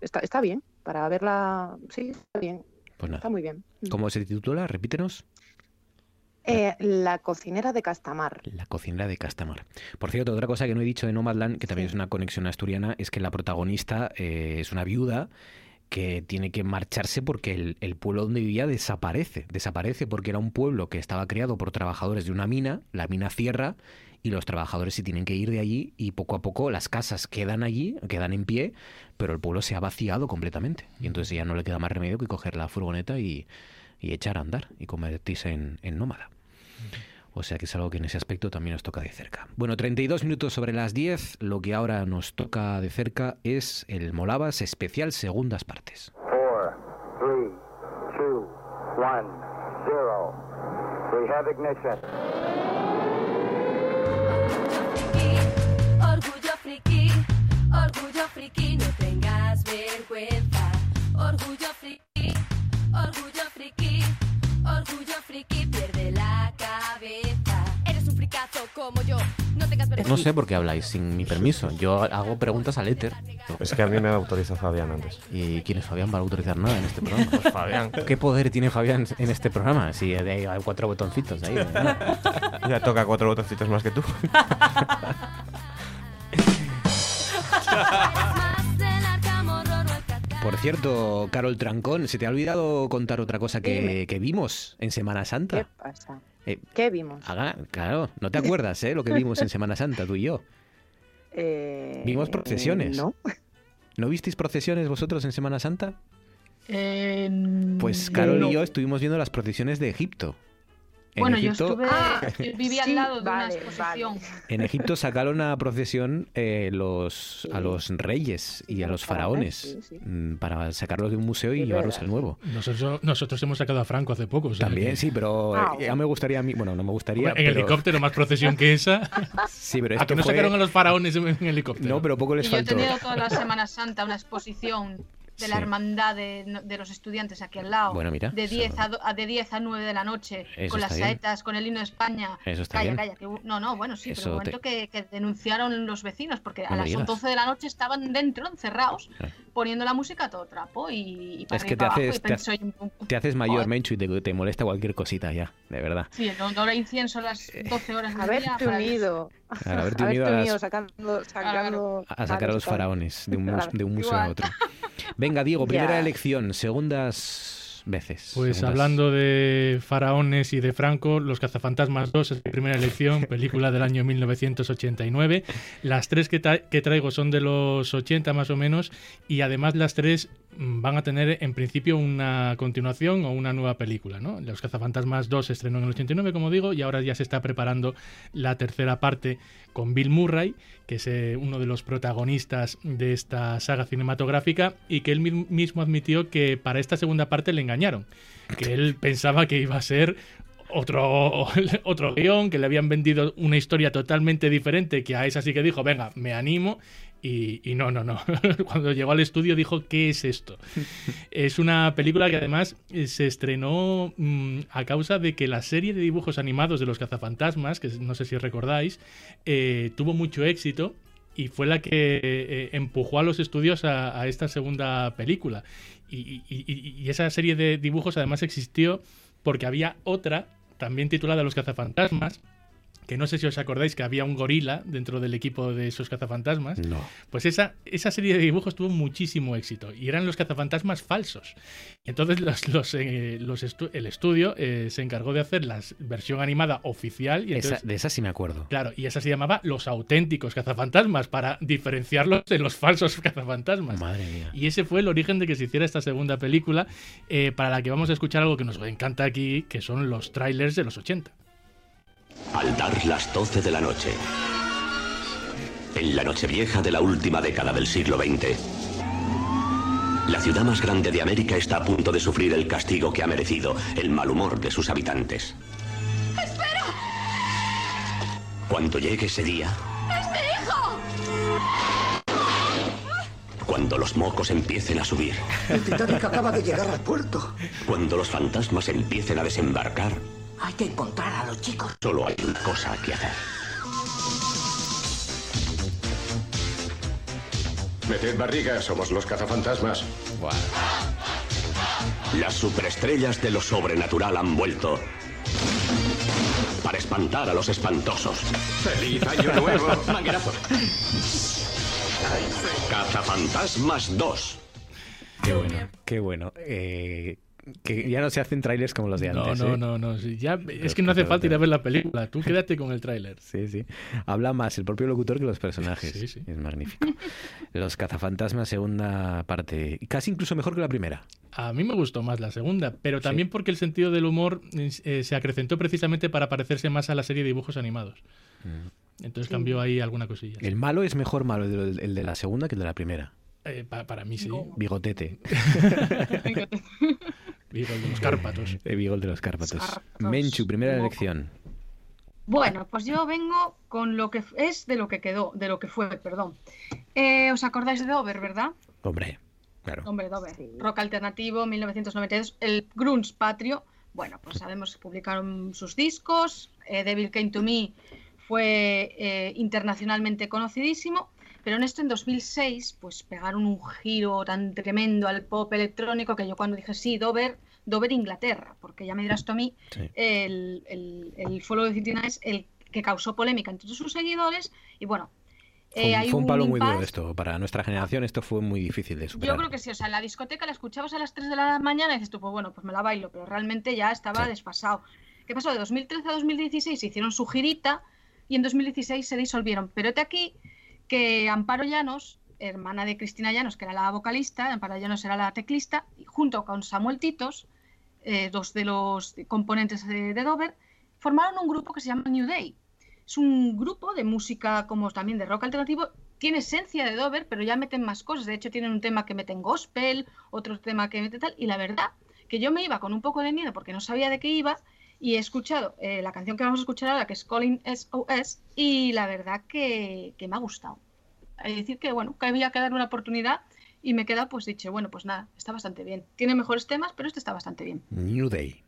Está, está bien para verla. Sí, está bien. Pues nada. Está muy bien. ¿Cómo se titula? Repítenos. Eh, la cocinera de Castamar. La cocinera de Castamar. Por cierto, otra cosa que no he dicho de Nomadland, que también es una conexión asturiana, es que la protagonista eh, es una viuda que tiene que marcharse porque el, el pueblo donde vivía desaparece. Desaparece porque era un pueblo que estaba creado por trabajadores de una mina, la mina cierra y los trabajadores se tienen que ir de allí y poco a poco las casas quedan allí, quedan en pie, pero el pueblo se ha vaciado completamente. Y entonces ya no le queda más remedio que coger la furgoneta y, y echar a andar y convertirse en, en nómada. O sea que es algo que en ese aspecto también nos toca de cerca. Bueno, 32 minutos sobre las 10. Lo que ahora nos toca de cerca es el Molabas especial segundas partes. Four, three, two, one, zero. We have ignition. Orgullo friki, orgullo friki, no tengas vergüenza. Orgullo friki, orgullo friki, orgullo friki, no. No sé por qué habláis sin mi permiso. Yo hago preguntas al éter. Es que a mí me autoriza Fabián antes. ¿Y quién es Fabián para autorizar nada en este programa? Pues Fabián. ¿Qué poder tiene Fabián en este programa? Si hay cuatro botoncitos ahí. ¿verdad? Ya toca cuatro botoncitos más que tú. Por cierto, Carol Trancón, ¿se te ha olvidado contar otra cosa que, que vimos en Semana Santa? ¿Qué pasa? Eh, ¿Qué vimos? haga- claro, no te acuerdas, ¿eh? Lo que vimos en Semana Santa, tú y yo. Eh, Vimos procesiones. No. ¿No visteis procesiones vosotros en Semana Santa? Eh, Pues Carol no. y yo estuvimos viendo las procesiones de Egipto. En Bueno, yo estuve, yo viví al Sí, lado de vale, una exposición. en Egipto sacaron a procesión eh, los, a los reyes y a los faraones sí, sí. mm, para sacarlos de un museo y llevarlos verdad. al nuevo. Nosotros, nosotros hemos sacado a Franco hace poco. o sea También, que- sí, pero Ah, eh, ya me gustaría a mí, bueno, no me gustaría. En pero- helicóptero, más procesión que esa. Sí, pero ¿A esto que no fue- sacaron a los faraones en, helicóptero? No, pero poco les Y yo he tenido toda la Semana Santa una exposición de la Sí. hermandad de, de los estudiantes aquí al lado. Bueno, mira, de eso- 10 a, do- a- de 10 a 9 de la noche, Eso con las bien. saetas, con el himno de España. Eso está calla, bien. calla. que no, no, bueno, sí, Eso pero un te- momento que, que denunciaron los vecinos, porque No a las digas. 11 de la noche estaban dentro, encerrados, Ah. poniendo la música a todo trapo y, y para Es que y te haces, y te, pensé, oye, un- te haces mayor. Menchu, y te, te molesta cualquier cosita ya, de verdad. Sí, el a incienso a las 12 horas del día. Haberte unido. Haberte unido a Haberte las- unido sacando, sacando a sacar a los faraones de un, mus- Claro. de un museo a otro. Venga, Diego, primera Ya. elección, segundas veces. Pues segundas- hablando de faraones y de Franco, Los cazafantasmas 2 es mi primera elección, película del año 1989. Las tres que, tra- que traigo son de los 80 más o menos y además las tres mm, van a tener en principio una continuación o una nueva película. ¿no? Los cazafantasmas 2 se estrenó en el 89, como digo, y ahora ya se está preparando la tercera parte con Bill Murray, es eh, uno de los protagonistas de esta saga cinematográfica y que él mi- mismo admitió que para esta segunda parte le engañaron, que él pensaba que iba a ser otro, otro guion, que le habían vendido una historia totalmente diferente, que a esa sí que dijo, venga, me animo. Y, no, no, no. Cuando llegó al estudio dijo, ¿qué es esto? Es una película que además eh, se estrenó mm, a causa de que la serie de dibujos animados de los cazafantasmas, que no sé si recordáis, eh, tuvo mucho éxito y fue la que eh, empujó a los estudios a, a esta segunda película. Y- y- y esa serie de dibujos además existió porque había otra, también titulada Los cazafantasmas, que no sé si os acordáis que había un gorila dentro del equipo de esos cazafantasmas. No. Pues esa, esa serie de dibujos tuvo muchísimo éxito y eran los cazafantasmas falsos. Entonces los, los, eh, los estu- el estudio eh, se encargó de hacer la versión animada oficial. Y Esa- entonces, de esa sí me acuerdo. Claro, y esa se llamaba Los auténticos cazafantasmas para diferenciarlos de los falsos cazafantasmas. Madre mía. Y ese fue el origen de que se hiciera esta segunda película, eh, para la que vamos a escuchar algo que nos encanta aquí, que son los trailers de los 80. Al dar las 12 de la noche, en la Nochevieja de la última década del siglo XX, la ciudad más grande de América está a punto de sufrir el castigo que ha merecido el mal humor de sus habitantes. ¡Espera! Cuando llegue ese día, ¡Es mi hijo! cuando los mocos empiecen a subir, El Titanic acaba de llegar al puerto. cuando los fantasmas empiecen a desembarcar, Hay que encontrar a los chicos. solo hay una cosa que hacer. Meted barriga, somos los cazafantasmas. Las superestrellas de lo sobrenatural han vuelto para espantar a los espantosos. ¡Feliz año nuevo! Manguerazo. Cazafantasmas 2. Qué bueno, qué bueno. Eh, que ya no se hacen trailers como los de No, antes. no, ¿eh? no, no. sí, ya, es que no hace falta ir a ver la película. Tú quédate con el tráiler. Sí, sí. Habla más el propio locutor que los personajes. Sí, sí. Es magnífico. Los cazafantasmas, segunda parte. Casi incluso mejor que la primera. A mí me gustó más la segunda, pero también porque el sentido del humor eh, se acrecentó precisamente para parecerse más a la serie de dibujos animados. Entonces Sí. cambió ahí alguna cosilla. El malo es mejor malo el de, el de la segunda que el de la primera. Eh, pa- para mí sí. Bigotete. El de los Cárpatos. El de los Cárpatos. Cárpatos. Menchu, primera elección. Bueno, pues yo vengo con lo que es de lo que quedó, de lo que fue, perdón. Eh, ¿Os acordáis de Dover, verdad? Hombre, claro. Hombre, Dover. Rock alternativo, 1992. El grunge patrio. Bueno, pues sabemos que publicaron sus discos. eh, Devil Came to Me fue eh, internacionalmente conocidísimo. Pero en esto, en 2006, pues pegaron un giro tan tremendo al pop electrónico que yo cuando dije sí, Dover, Dover Inglaterra, porque ya me dirás tú a mí, el, el, el Follow the 59 es el que causó polémica entre sus seguidores y bueno, Fue, Eh, un- hay fue un palo muy duro esto. Para nuestra generación esto fue muy difícil de Yo superar. creo que sí, o sea, en la discoteca la escuchabas a las 3 de la mañana y dices tú, pues bueno, pues me la bailo, pero realmente ya estaba desfasado. ¿Qué pasó? De 2013 a 2016 hicieron su girita y en 2016 se disolvieron. Pero este aquí que Amparo Llanos, hermana de Cristina Llanos, que era la vocalista, Amparo Llanos era la teclista, junto con Samuel Titos, eh, dos de los componentes de, de Dover, formaron un grupo que se llama New Day. Es un grupo de música como también de rock alternativo. Tiene esencia de Dover, pero ya meten más cosas. De hecho, tienen un tema que meten gospel, otro tema que meten tal. Y la verdad que yo me iba con un poco de miedo porque no sabía de qué iba. Y he escuchado eh, la canción que vamos a escuchar ahora, que es Calling SOS, y la verdad que, que me ha gustado. Es decir, que bueno, que había que darle una oportunidad y me queda pues dicho, bueno, pues nada, está bastante bien. Tiene mejores temas, pero este está bastante bien. New Day.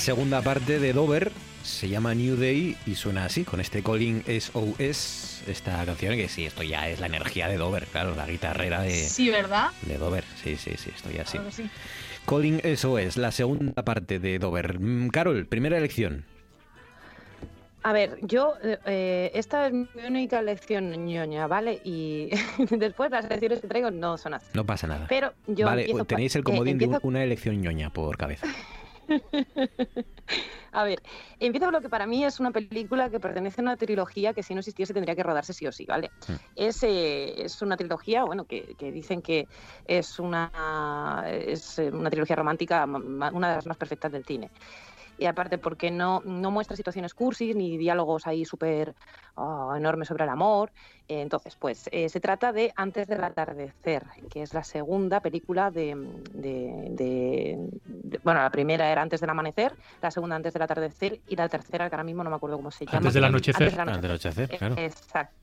Segunda parte de Dover se llama New Day y suena así, con este Calling SOS, esta canción que sí, esto ya es la energía de Dover, claro, la guitarrera de, Sí, ¿verdad? de Dover, sí, sí, sí, esto ya sí. Claro sí. Calling SOS, la segunda parte de Dover. Mm, Carol, primera elección. A ver, yo, eh, eh, esta es mi única lección ñoña, ¿vale? Y después las lecciones que traigo no son así. No pasa nada. Pero yo vale, empiezo tenéis el eh, comodín de un- empiezo- una elección ñoña por cabeza. A ver, empiezo con lo que para mí es una película que pertenece a una trilogía que si no existiese tendría que rodarse sí o sí, ¿vale? Es, eh, es una trilogía, bueno, que, que dicen que es una, es eh, una trilogía romántica, una de las más perfectas del cine. Y aparte porque no, no muestra situaciones cursis ni diálogos ahí súper ah, enormes sobre el amor. Eh, entonces, pues eh, se trata de Antes del atardecer, que es la segunda película de, de- de- de- Bueno, la primera era Antes del amanecer, la segunda Antes del atardecer y la tercera, que ahora mismo no me acuerdo cómo se llama. Antes del anochecer. Antes del Antes del anochecer, Eh, claro. Exacto.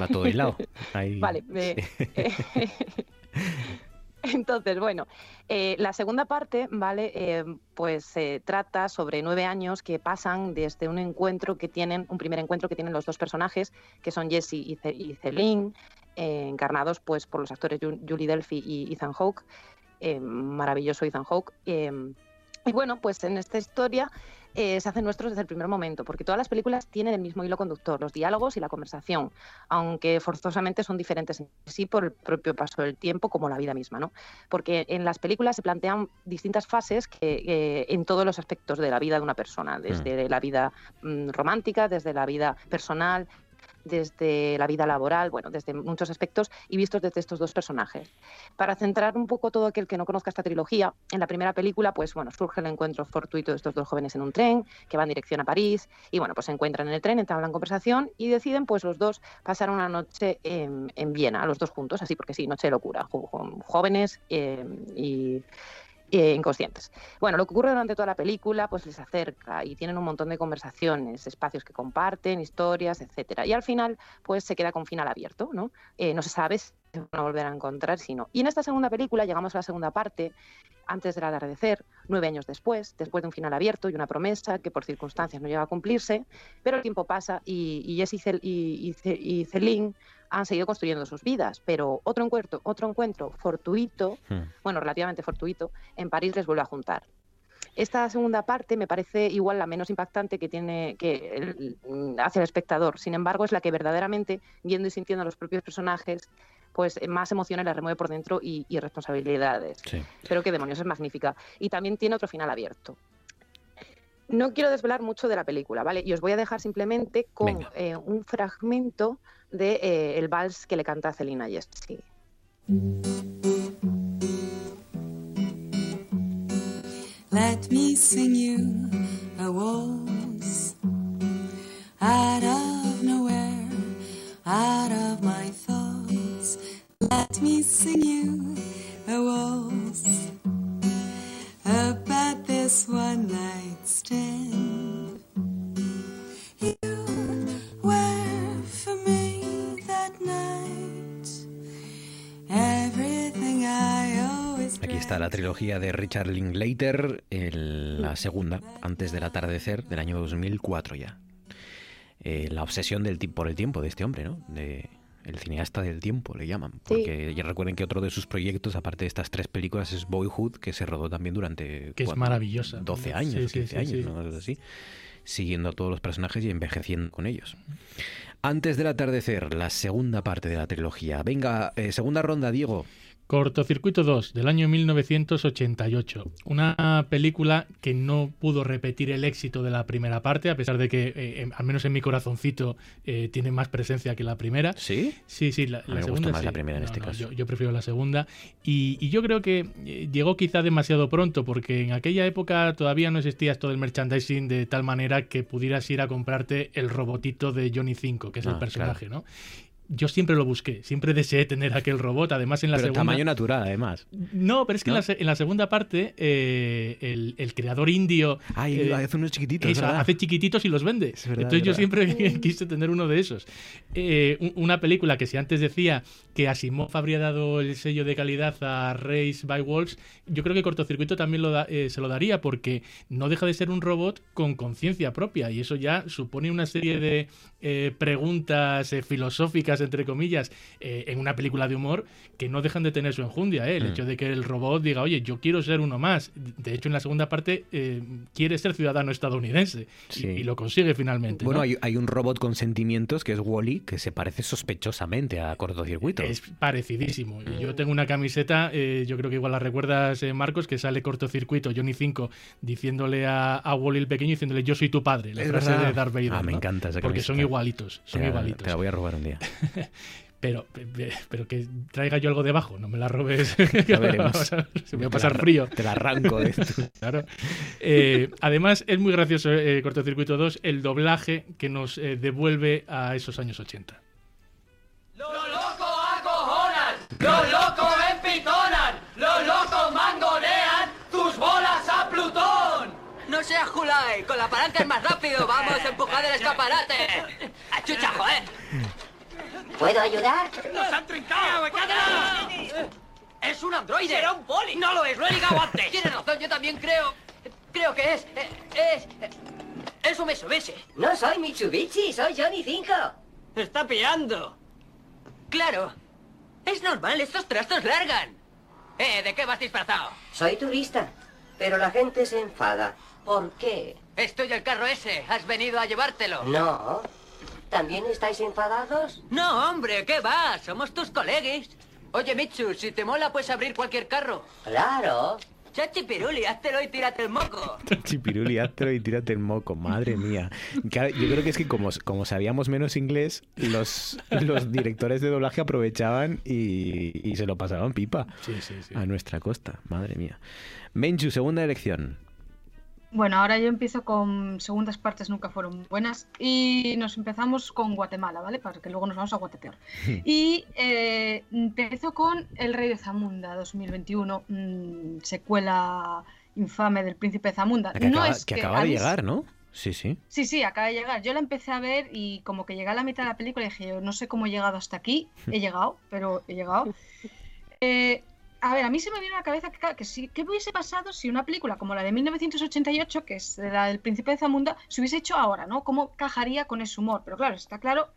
Va todo aislado. Ahí- Vale. eh, Entonces, bueno, eh, la segunda parte, ¿vale? Eh, pues se trata sobre nueve años que pasan desde un encuentro que tienen, un primer encuentro que tienen los dos personajes, que son Jesse y, Ce- y Celine, eh, encarnados pues por los actores Ju- Julie Delphi y Ethan Hawke, eh, maravilloso Ethan Hawke. eh, y bueno, pues en esta historia eh, se hacen nuestros desde el primer momento, porque todas las películas tienen el mismo hilo conductor, los diálogos y la conversación, aunque forzosamente son diferentes en sí por el propio paso del tiempo, como la vida misma, ¿no? Porque en las películas se plantean distintas fases que, eh, en todos los aspectos de la vida de una persona, desde la vida mm, romántica, desde la vida personal, desde la vida laboral, bueno, desde muchos aspectos y vistos desde estos dos personajes. Para centrar un poco todo aquel que no conozca esta trilogía, en la primera película, pues bueno, surge el encuentro fortuito de estos dos jóvenes en un tren que van en dirección a París y bueno, pues se encuentran en el tren, entablan conversación y deciden pues los dos pasar una noche en, en Viena, los dos juntos, así porque sí, noche de locura, jóvenes eh, y eh, inconscientes. Bueno, lo que ocurre durante toda la película pues les acerca y tienen un montón de conversaciones, espacios que comparten, historias, etcétera. Y al final pues se queda con final abierto, ¿no? Eh, no se sabe si se van a volver a encontrar, si no. Y en esta segunda película llegamos a la segunda parte, antes del atardecer, nueve años después, después de un final abierto y una promesa que por circunstancias no llega a cumplirse, pero el tiempo pasa y, y Jess y, y, y Celine han seguido construyendo sus vidas, pero otro encuentro, otro encuentro fortuito, bueno, relativamente fortuito, en París les vuelve a juntar. Esta segunda parte me parece igual la menos impactante que tiene que el- mm, hacia el espectador. Sin embargo, es la que verdaderamente, viendo y sintiendo a los propios personajes, pues eh, más emociones les remueve por dentro y, y responsabilidades. Pero qué demonios, es magnífica. Y también tiene otro final abierto. No quiero desvelar mucho de la película, ¿vale? Y os voy a dejar simplemente con eh, un fragmento de eh, el vals que le canta Celina Jessie. Let me sing you a waltz out of nowhere, out of my thoughts. Let me sing you a waltz about this one night stand. Está la trilogía de Richard Linklater, el- la segunda, antes del atardecer del año 2004 ya. Eh, la obsesión del por el tiempo de este hombre, ¿no? De, el cineasta del tiempo le llaman. Porque ya recuerden que otro de sus proyectos, aparte de estas tres películas, es Boyhood, que se rodó también durante Que es maravillosa. 12 años, Sí, sí, 15 sí, años, sí. ¿no? Así. Siguiendo a todos los personajes y envejeciendo con ellos. Antes del atardecer, la segunda parte de la trilogía. Venga, eh, segunda ronda, Diego. Cortocircuito 2, del año 1988. Una película que no pudo repetir el éxito de la primera parte, a pesar de que, eh, em- al menos en mi corazoncito, eh, tiene más presencia que la primera. ¿Sí? Sí, sí, la, A mí la me gusta más sí. la primera en No, este no, caso. Yo, yo prefiero la segunda. Y, y yo creo que eh, llegó quizá demasiado pronto, porque en aquella época todavía no existía esto del merchandising de tal manera que pudieras ir a comprarte el robotito de Johnny 5, que es Ah, el personaje, ¿no? Yo siempre lo busqué, siempre deseé tener aquel robot, además en la Pero segunda... tamaño natural, además. No, pero es que ¿No? En, la, se- en la segunda parte eh, el, el creador indio Ay, eh, hace unos chiquititos, hace chiquititos y los vende. verdad, Entonces es yo siempre quise tener uno de esos. Eh, un- una película que si antes decía que Asimov habría dado el sello de calidad a Race by Wolves, yo creo que Cortocircuito también lo da- eh, se lo daría porque no deja de ser un robot con conciencia propia y eso ya supone una serie de preguntas eh, entre comillas, eh, en una película de humor que no dejan de tener su enjundia. ¿eh? El Mm. hecho de que el robot diga, oye, yo quiero ser uno más. De hecho, en la segunda parte eh, quiere ser ciudadano estadounidense y- Sí. y, lo consigue finalmente. Bueno, ¿no? hay, hay un robot con sentimientos que es Wally, que se parece sospechosamente a cortocircuito. Es parecidísimo. Y Yo tengo una camiseta, eh, yo creo que igual la recuerdas, eh, Marcos, que sale cortocircuito, Johnny 5, diciéndole a, a Wally el pequeño, diciéndole yo soy tu padre, la Es frase verdad. de Darth Vader. Ah, me ¿no? encanta esa Porque son camiseta. igualitos, son Te la- igualitos. Te la voy a robar un día. Pero, pe- pe- pero que traiga yo algo debajo, no me la robes. Ya veremos. Se me va a Te pasar la- frío. te la arranco de esto. claro. Eh, además, es muy gracioso, eh, Cortocircuito 2, el doblaje que nos eh, devuelve a esos años 80. ¡Los locos acojonan! ¡Los locos empitonan! ¡Los locos mangonean tus bolas a Plutón! No seas Julai, con la palanca es más rápido. Vamos, empujad el escaparate. ¡Achucha, joder! ¿Puedo ayudar? ¡Nos han trincado! ¡Es un androide! ¡Será un poli! ¡No lo es! ¡Lo he ligado antes! Tienes razón, yo también creo. Creo que es. eh, Es. eh, Es un Mitsubishi. No soy Mitsubishi, soy Johnny 5. ¡Está pillando! Claro. Es normal, estos trastos largan. Eh, ¿de qué vas disfrazado? Soy turista, pero la gente se enfada. ¿Por qué? Estoy el carro ese. ¿Has venido a llevártelo? No. ¿También estáis enfadados? No, hombre, ¿qué va? Somos tus coleguis. Oye, Mitsu, si te mola, puedes abrir cualquier carro. Claro. Chachi Piruli, háztelo y tírate el moco. Chipiruli, háztelo y tírate el moco, madre mía. Claro, yo creo que es que como, como sabíamos menos inglés, los, los directores de doblaje aprovechaban y, y se lo pasaban pipa Sí, sí, sí. a nuestra costa, madre mía. Menchu, segunda elección. Bueno, ahora yo empiezo con segundas partes nunca fueron buenas y nos empezamos con Guatemala, ¿vale? Para que luego nos vamos a guatepear. Y eh, empiezo con El Rey de Zamunda 2021, mm, secuela infame del Príncipe de Zamunda. Que no acaba, es que que acaba de llegar, ¿no? Sí, sí. Sí, sí, acaba de llegar. Yo la empecé a ver y como que llegué a la mitad de la película y dije, yo no sé cómo he llegado hasta aquí. He llegado, pero he llegado. Eh, a ver, a mí se me viene a la cabeza que, que sí, ¿qué hubiese pasado si una película como la de 1988, que es la del Príncipe de Zamunda, se hubiese hecho ahora, ¿no? ¿Cómo cajaría con ese humor? Pero claro, está claro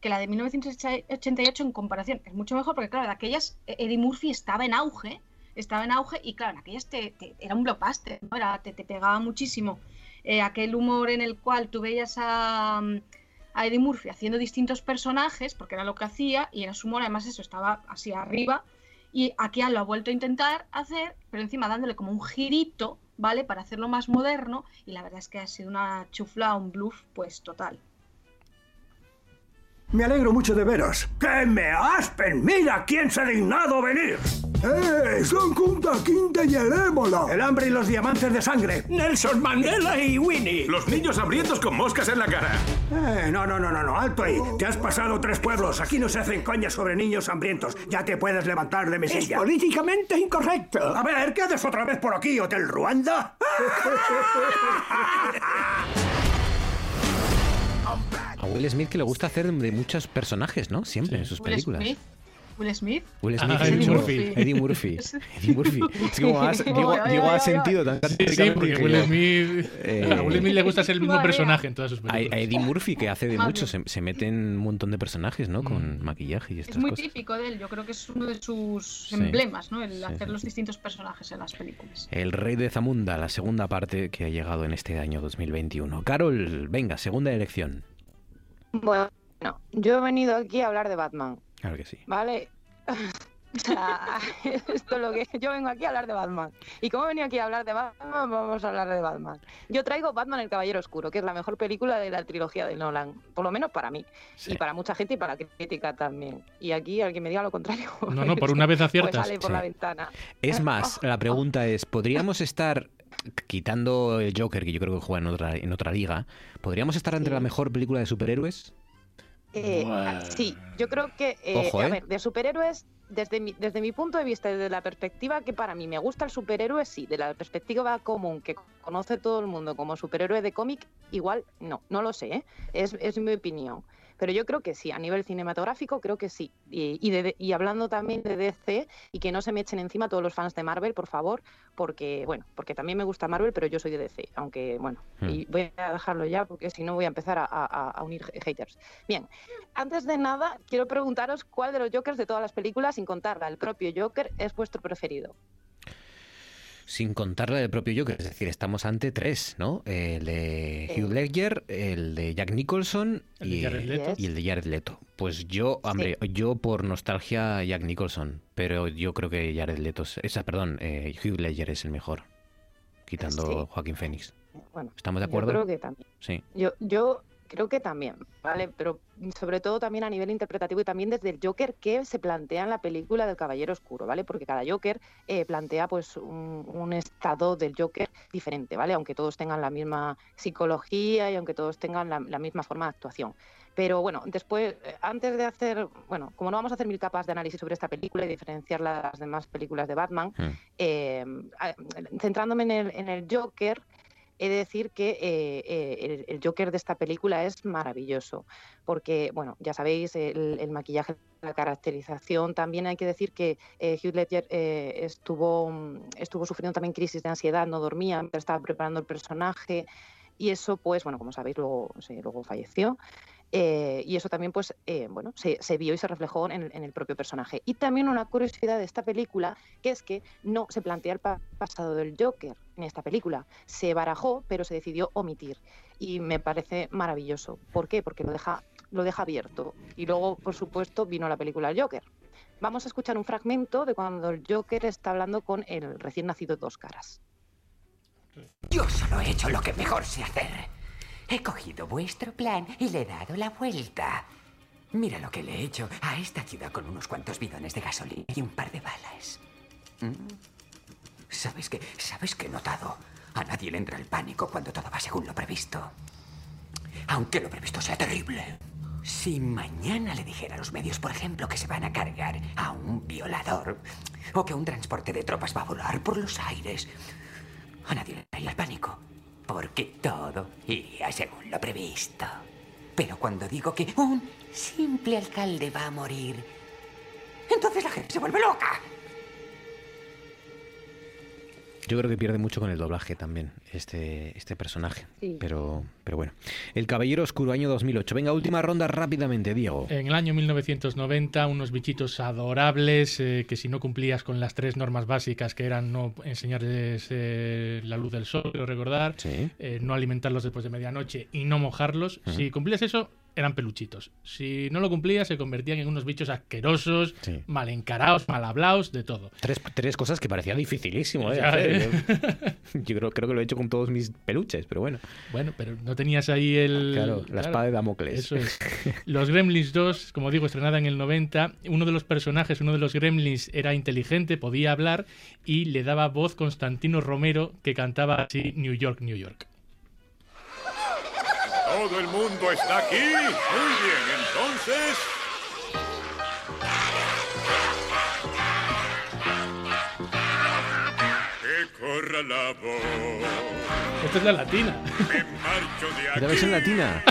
que la de 1988 en comparación es mucho mejor porque, claro, de aquellas eh, Eddie Murphy estaba en auge, estaba en auge y, claro, en aquellas te, te- era un blockbuster, ¿no? Era, te, te pegaba muchísimo eh, aquel humor en el cual tú veías a, a Eddie Murphy haciendo distintos personajes, porque era lo que hacía, y era su humor, además eso, estaba así arriba, y aquí lo ha vuelto a intentar hacer, pero encima dándole como un girito, ¿vale? Para hacerlo más moderno, y la verdad es que ha sido una chufla, un bluff, pues total. Me alegro mucho de veros. ¡Que me aspen! ¡Mira quién se ha dignado venir! ¡Eh! ¡Son Kunta Quinte y el ébola! El hambre y los diamantes de sangre. Nelson Mandela y Winnie. Los niños hambrientos con moscas en la cara. Eh, no, no, no, no, no, alto ahí. Te has pasado tres pueblos. Aquí no se hacen coñas sobre niños hambrientos. Ya te puedes levantar de mi Es silla. políticamente incorrecto. A ver, ¿qué haces otra vez por aquí, Hotel Ruanda? A Will Smith que le gusta hacer de muchos personajes, ¿no? Siempre en sus Will películas. Smith. Will Smith. Will Smith, Ah, Eddie Eddie Murphy. Murphy. Eddie Murphy. Eddie Murphy. Es como has, Diego, ha sentido tan Sí, sí, porque que Will Smith, Eh, a Will Smith le gusta ser el mismo personaje en todas sus A, películas. a Eddie Murphy que hace de muchos, se, se mete en un montón de personajes, ¿no? Mm. Con maquillaje y Es estas muy cosas. típico de él. Yo creo que es uno de sus Sí. emblemas, ¿no? El Sí, hacer sí. los distintos personajes en las películas. El Rey de Zamunda, la segunda parte que ha llegado en este año 2021. Carol, venga, segunda elección. Bueno, yo he venido aquí a hablar de Batman, Claro que sí. ¿vale? O sea, esto es lo que yo vengo aquí a hablar de Batman. Y como he venido aquí a hablar de Batman, vamos a hablar de Batman. Yo traigo Batman el Caballero Oscuro, que es la mejor película de la trilogía de Nolan, por lo menos para mí, Sí. y para mucha gente y para la crítica también. Y aquí al que me diga lo contrario, No, no, por una vez pues aciertas. sale por Sí. la ventana. Es más, la pregunta es, ¿podríamos estar, quitando el Joker, que yo creo que juega en otra, en otra liga, ¿podríamos estar entre la mejor película de superhéroes? Eh, sí, yo creo que, eh, Ojo, a ¿eh? ver, de superhéroes, desde mi, desde mi punto de vista, desde la perspectiva que para mí me gusta el superhéroe, sí, de la perspectiva común que conoce todo el mundo como superhéroe de cómic, igual no, no lo sé, ¿eh? es, es mi opinión. Pero yo creo que sí, a nivel cinematográfico creo que sí. Y, y, de- y hablando también de DC, y que no se me echen encima todos los fans de Marvel, por favor, porque, bueno, porque también me gusta Marvel, pero yo soy de DC, aunque, bueno, Hmm. y voy a dejarlo ya, porque si no voy a empezar a, a- a unir haters. Bien, antes de nada, quiero preguntaros cuál de los Jokers de todas las películas, sin contarla, el propio Joker, es vuestro preferido. Sin contar la del propio Joker, es decir, estamos ante tres, ¿no? El de Hugh Ledger, el de Jack Nicholson El y, Jared Leto. y el de Jared Leto. Pues yo, hombre, yo por nostalgia Jack Nicholson, pero yo creo que Jared Leto, es- esa, perdón, eh, Hugh Ledger es el mejor, quitando Sí. Joaquín Phoenix. Bueno, ¿Estamos de yo acuerdo? creo que también. Sí. Yo, yo creo que también, ¿vale? Pero sobre todo también a nivel interpretativo y también desde el Joker que se plantea en la película del Caballero Oscuro, ¿vale? Porque cada Joker eh, plantea pues un, un estado del Joker diferente, ¿vale? Aunque todos tengan la misma psicología y aunque todos tengan la, la misma forma de actuación. Pero bueno, después, eh, antes de hacer, bueno, como no vamos a hacer mil capas de análisis sobre esta película y diferenciarla de las demás películas de Batman, eh, a- centrándome en el, en el Joker, he de decir que eh, eh, el, Joker de esta película es maravilloso, porque, bueno, ya sabéis, el, maquillaje, la caracterización, también hay que decir que eh, Hugh Ledger eh, estuvo, mm, estuvo sufriendo también crisis de ansiedad, no dormía, estaba preparando el personaje, y eso, pues, bueno, como sabéis, luego, luego falleció. Eh, y eso también, pues, eh, bueno, se, vio y se reflejó en el, propio personaje. Y también una curiosidad de esta película, que es que no se plantea el pa- pasado del Joker en esta película. Se barajó, pero se decidió omitir. Y me parece maravilloso. ¿Por qué? Porque lo deja, lo deja abierto. Y luego, por supuesto, vino la película El Joker. Vamos a escuchar un fragmento de cuando el Joker está hablando con el recién nacido Dos Caras. Yo solo he hecho lo que mejor sé hacer. He cogido vuestro plan y le he dado la vuelta. Mira lo que le he hecho a esta ciudad con unos cuantos bidones de gasolina y un par de balas. ¿Mm? ¿Sabes qué? ¿Sabes qué he notado? A nadie le entra el pánico cuando todo va según lo previsto. Aunque lo previsto sea terrible. Si mañana le dijera a los medios, por ejemplo, que se van a cargar a un violador o que un transporte de tropas va a volar por los aires, a nadie le daría el pánico, porque todo iría según lo previsto. Pero cuando digo que un simple alcalde va a morir, entonces la gente se vuelve loca. Yo creo que pierde mucho con el doblaje también, este, este personaje. Sí. Pero, pero bueno. El Caballero Oscuro, año 2008. Venga, última ronda rápidamente, Diego. En el año 1990, unos bichitos adorables eh, que si no cumplías con las tres normas básicas, que eran no enseñarles eh, la luz del sol, recordar, eh, no alimentarlos después de medianoche y no mojarlos, si cumplías eso, eran peluchitos. Si no lo cumplías, se convertían en unos bichos asquerosos, mal encarados, mal hablados, de todo. Tres, tres cosas que parecía dificilísimo, ¿eh? Hacer. ¿eh? Yo, yo creo, creo que lo he hecho con todos mis peluches, pero bueno. Bueno, pero no tenías ahí el... Claro, la espada de Damocles. Eso es. Los Gremlins 2, como digo, estrenada en el 90, uno de los personajes, uno de los Gremlins era inteligente, podía hablar y le daba voz Constantino Romero que cantaba así New York, New York. Todo el mundo está aquí. Muy bien, entonces. Que corra la voz. Esta es la latina. Me marcho de ¿Es aquí. la versión latina?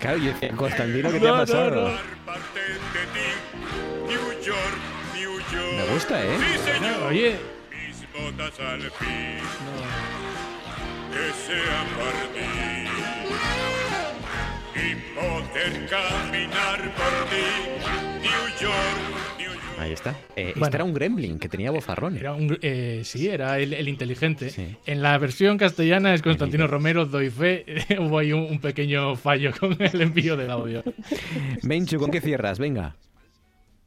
Claro, yo decía, Constantino, ¿qué te No, ha no, pasado? no. New York, New York. Me gusta, ¿eh? Sí, señor. Oye. Mis botas al fin. Que sean para ti. Y poder caminar por ti. New York, New York. Ahí está. Eh, Bueno. Este era un gremlin que tenía vozarrón. Era un, eh, sí, era el, el inteligente. En la versión castellana es Constantino Romero, doy fe. Hubo ahí un, un pequeño fallo con el envío del audio. Menchu, ¿con qué cierras? Venga.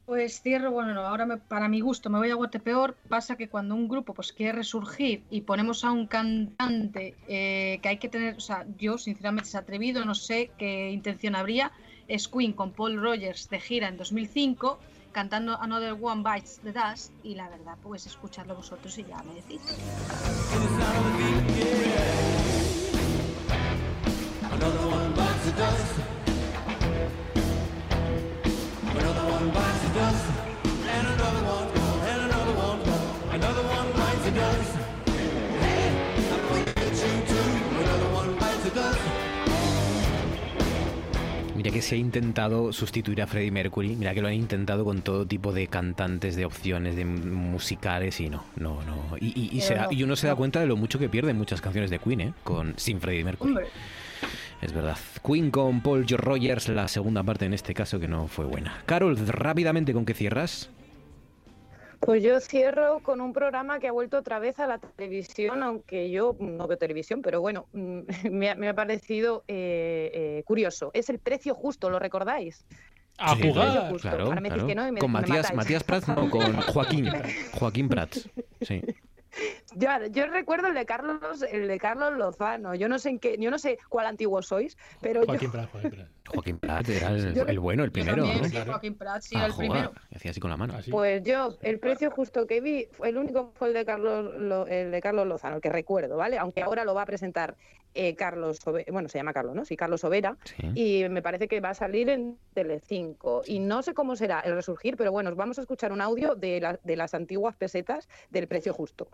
Pues cierro, bueno, no, ahora me- para mi gusto me voy a Guatepeor. Pasa que cuando un grupo pues quiere resurgir y ponemos a un cantante eh, que hay que tener, o sea, yo sinceramente es atrevido, no sé qué intención habría. Es Queen con Paul Rogers de gira en 2005 cantando Another One Bites the Dust y la verdad pues escucharlo vosotros y ya me decís. One bites the dust. And another one, and another one, another one bites the dust. I'm gonna get you too. Another one bites the dust. Mira que se ha intentado sustituir a Freddie Mercury. Mira que lo han intentado con todo tipo de cantantes, de opciones, de musicales y no, no, no. Y, y- y se Pero da- no, y uno se da cuenta de lo mucho que pierden muchas canciones de Queen, ¿eh? Con, sin Freddie Mercury. Hombre, Es verdad. Queen con Paul George Rogers, la segunda parte en este caso que no fue buena. Carol, rápidamente, ¿con qué cierras? Pues yo cierro con un programa que ha vuelto otra vez a la televisión, aunque yo no veo televisión, pero bueno, mm, me ha, me ha parecido eh, eh, curioso. Es el precio justo, ¿lo recordáis? A Sí, jugar. claro, justo. no me- con Matías. Matías Prats, no, con Joaquín. Joaquín Prats. Sí. Yo, yo recuerdo el de Carlos, el de Carlos Lozano. Yo no sé en qué, yo no sé cuál antiguo sois, pero yo, Joaquín Joaquín Prat. Era el, Yo- el bueno, el primero, también, ¿no? sí, Joaquín Prats sí, A era el primero. Y hacía así con la mano. Pues yo, el precio justo que vi, fue el único fue el de Carlos, Lo- el de Carlos Lozano, el que recuerdo, ¿vale? Aunque ahora lo va a presentar eh, Carlos, bueno, se llama Carlos, ¿no? Sí, Carlos Overa, y me parece que va a salir en Telecinco. Y no sé cómo será el resurgir, pero bueno, os vamos a escuchar un audio de, la- de las antiguas pesetas del precio justo.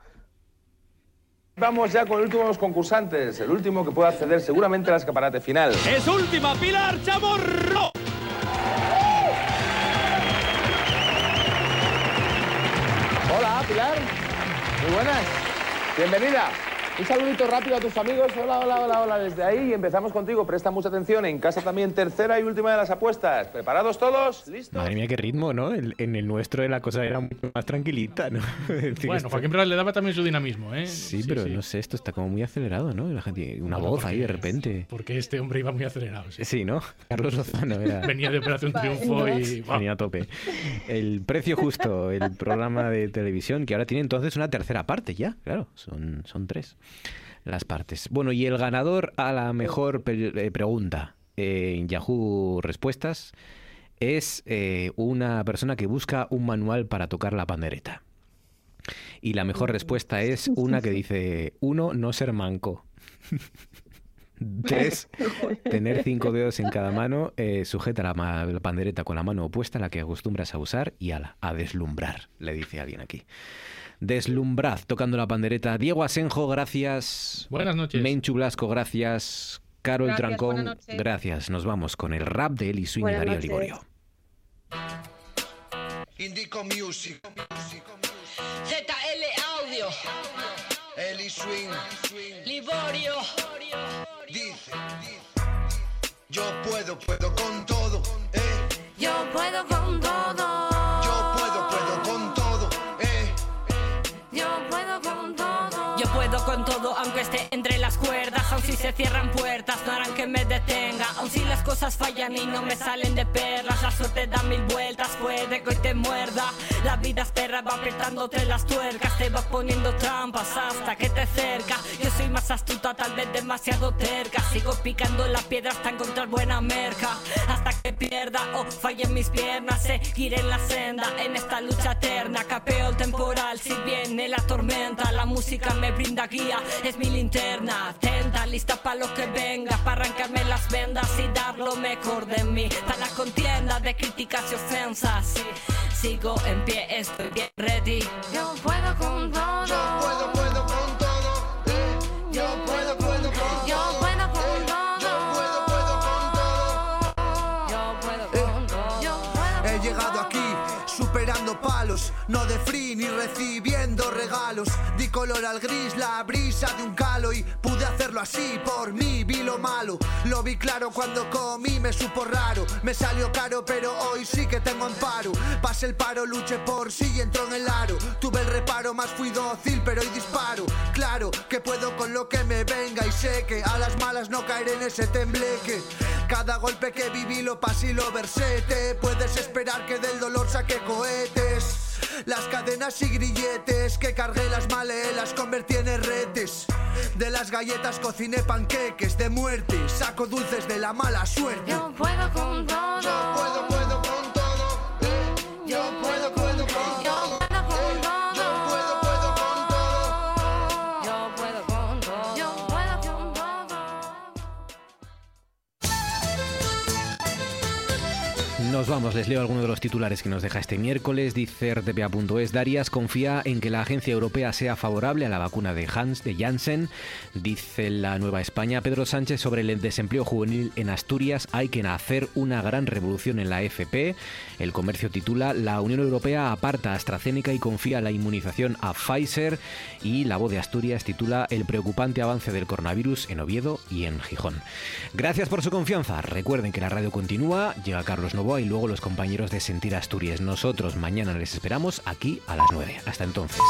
Vamos ya con el último de los concursantes, el último que puede acceder seguramente al escaparate final. ¡Es última, Pilar Chamorro! Hola, Pilar. Muy buenas. Bienvenida. Un saludito rápido a tus amigos. Hola, hola, hola, hola. Desde ahí y empezamos contigo. Presta mucha atención. En casa también tercera y última de las apuestas. ¿Preparados todos? ¿Listos? Madre mía, qué ritmo, ¿no? El- en el nuestro la cosa era mucho más tranquilita, ¿no? Bueno, Joaquín Prat le daba también su dinamismo, ¿eh? Sí, pero no sé, esto está como muy acelerado, ¿no? La gente, una Bueno, voz ahí de repente. Porque este hombre iba muy acelerado. sí. Sí, ¿no? Carlos Lozano era. Venía de Operación Triunfo y... Venía a tope. El precio justo, el programa de televisión, que ahora tiene entonces una tercera parte ya, claro, son, son tres las partes. Bueno, y el ganador a la mejor eh, pregunta en Yahoo Respuestas es eh, una persona que busca un manual para tocar la pandereta. Y la mejor respuesta es una que dice, uno, no ser manco. Tres, tener cinco dedos en cada mano, eh, sujeta la, pandereta con la mano opuesta a la que acostumbras a usar y a deslumbrar, le dice alguien aquí. Deslumbrad tocando la pandereta. Diego Asenjo, gracias. Buenas noches. Menchu Blasco, gracias. Carol Gracias, Trancón, gracias. Nos vamos con el rap de Eli Swing y Darío noches. Liborio. Indico Music. ZL Audio. Eli Swing. Liborio. Dice. Yo puedo, puedo con todo. Yo puedo con todo. Yo puedo, puedo con todo. Eh. Yo puedo con todo. Con todo, aunque esté entre las cuerdas. Aun si se cierran puertas, no harán que me detenga. Aun si las cosas fallan y no me salen de perlas, la suerte da mil vueltas, puede que hoy te muerda. La vida es perra, va apretándote las tuercas, te va poniendo trampas hasta que te cerca. Yo soy más astuta, tal vez demasiado terca. Sigo picando la piedra hasta encontrar buena merca. Hasta que pierda o fallen mis piernas, seguiré en la senda, en esta lucha eterna. Capeo el temporal, si viene la tormenta, la música me brinda guía, es mi linterna. Atenta, lista para lo que venga, para arrancarme las vendas y dar lo mejor de mí. Para la contienda de críticas y ofensas, sí, sigo en pie, estoy bien ready. Yo puedo con todo. Yo puedo, puedo con todo. eh. Yo puedo, puedo con Yo todo. puedo con eh. todo. Yo puedo, puedo con todo. Yo puedo con todo. Yo puedo He con llegado todo. aquí superando palos, no de free ni recibiendo regalos. Di color al gris, la brisa de un calo y pude hacerlo así por mí. Vi lo malo, lo vi claro cuando comí, me supo raro. Me salió caro, pero hoy sí que tengo amparo. Pasé el paro, luché por sí y entró en el aro. Tuve el reparo, más fui dócil, pero hoy disparo. Claro que puedo con lo que me venga y sé que a las malas no caeré en ese tembleque. Cada golpe que viví lo pasé y lo versé. Te puedes esperar que del dolor saque cohetes. Las cadenas y grilletes que cargué las maleé, las convertí en herretes. De las galletas cociné panqueques de muerte. Saco dulces de la mala suerte. Yo puedo con todo. Yo puedo, puedo con todo. eh. Yo puedo, puedo con Nos vamos, les leo algunos de los titulares que nos deja este miércoles. Dice RTPA.es, Darias confía en que la agencia europea sea favorable a la vacuna de Hans de Janssen. Dice la Nueva España, Pedro Sánchez sobre el desempleo juvenil en Asturias, hay que hacer una gran revolución en la FP. El comercio titula, la Unión Europea aparta a AstraZeneca y confía la inmunización a Pfizer. Y la voz de Asturias titula, el preocupante avance del coronavirus en Oviedo y en Gijón. Gracias por su confianza. Recuerden que la radio continúa, llega Carlos Novoa y luego los compañeros de Sentir Asturias. Nosotros mañana les esperamos aquí a las 9. Hasta entonces.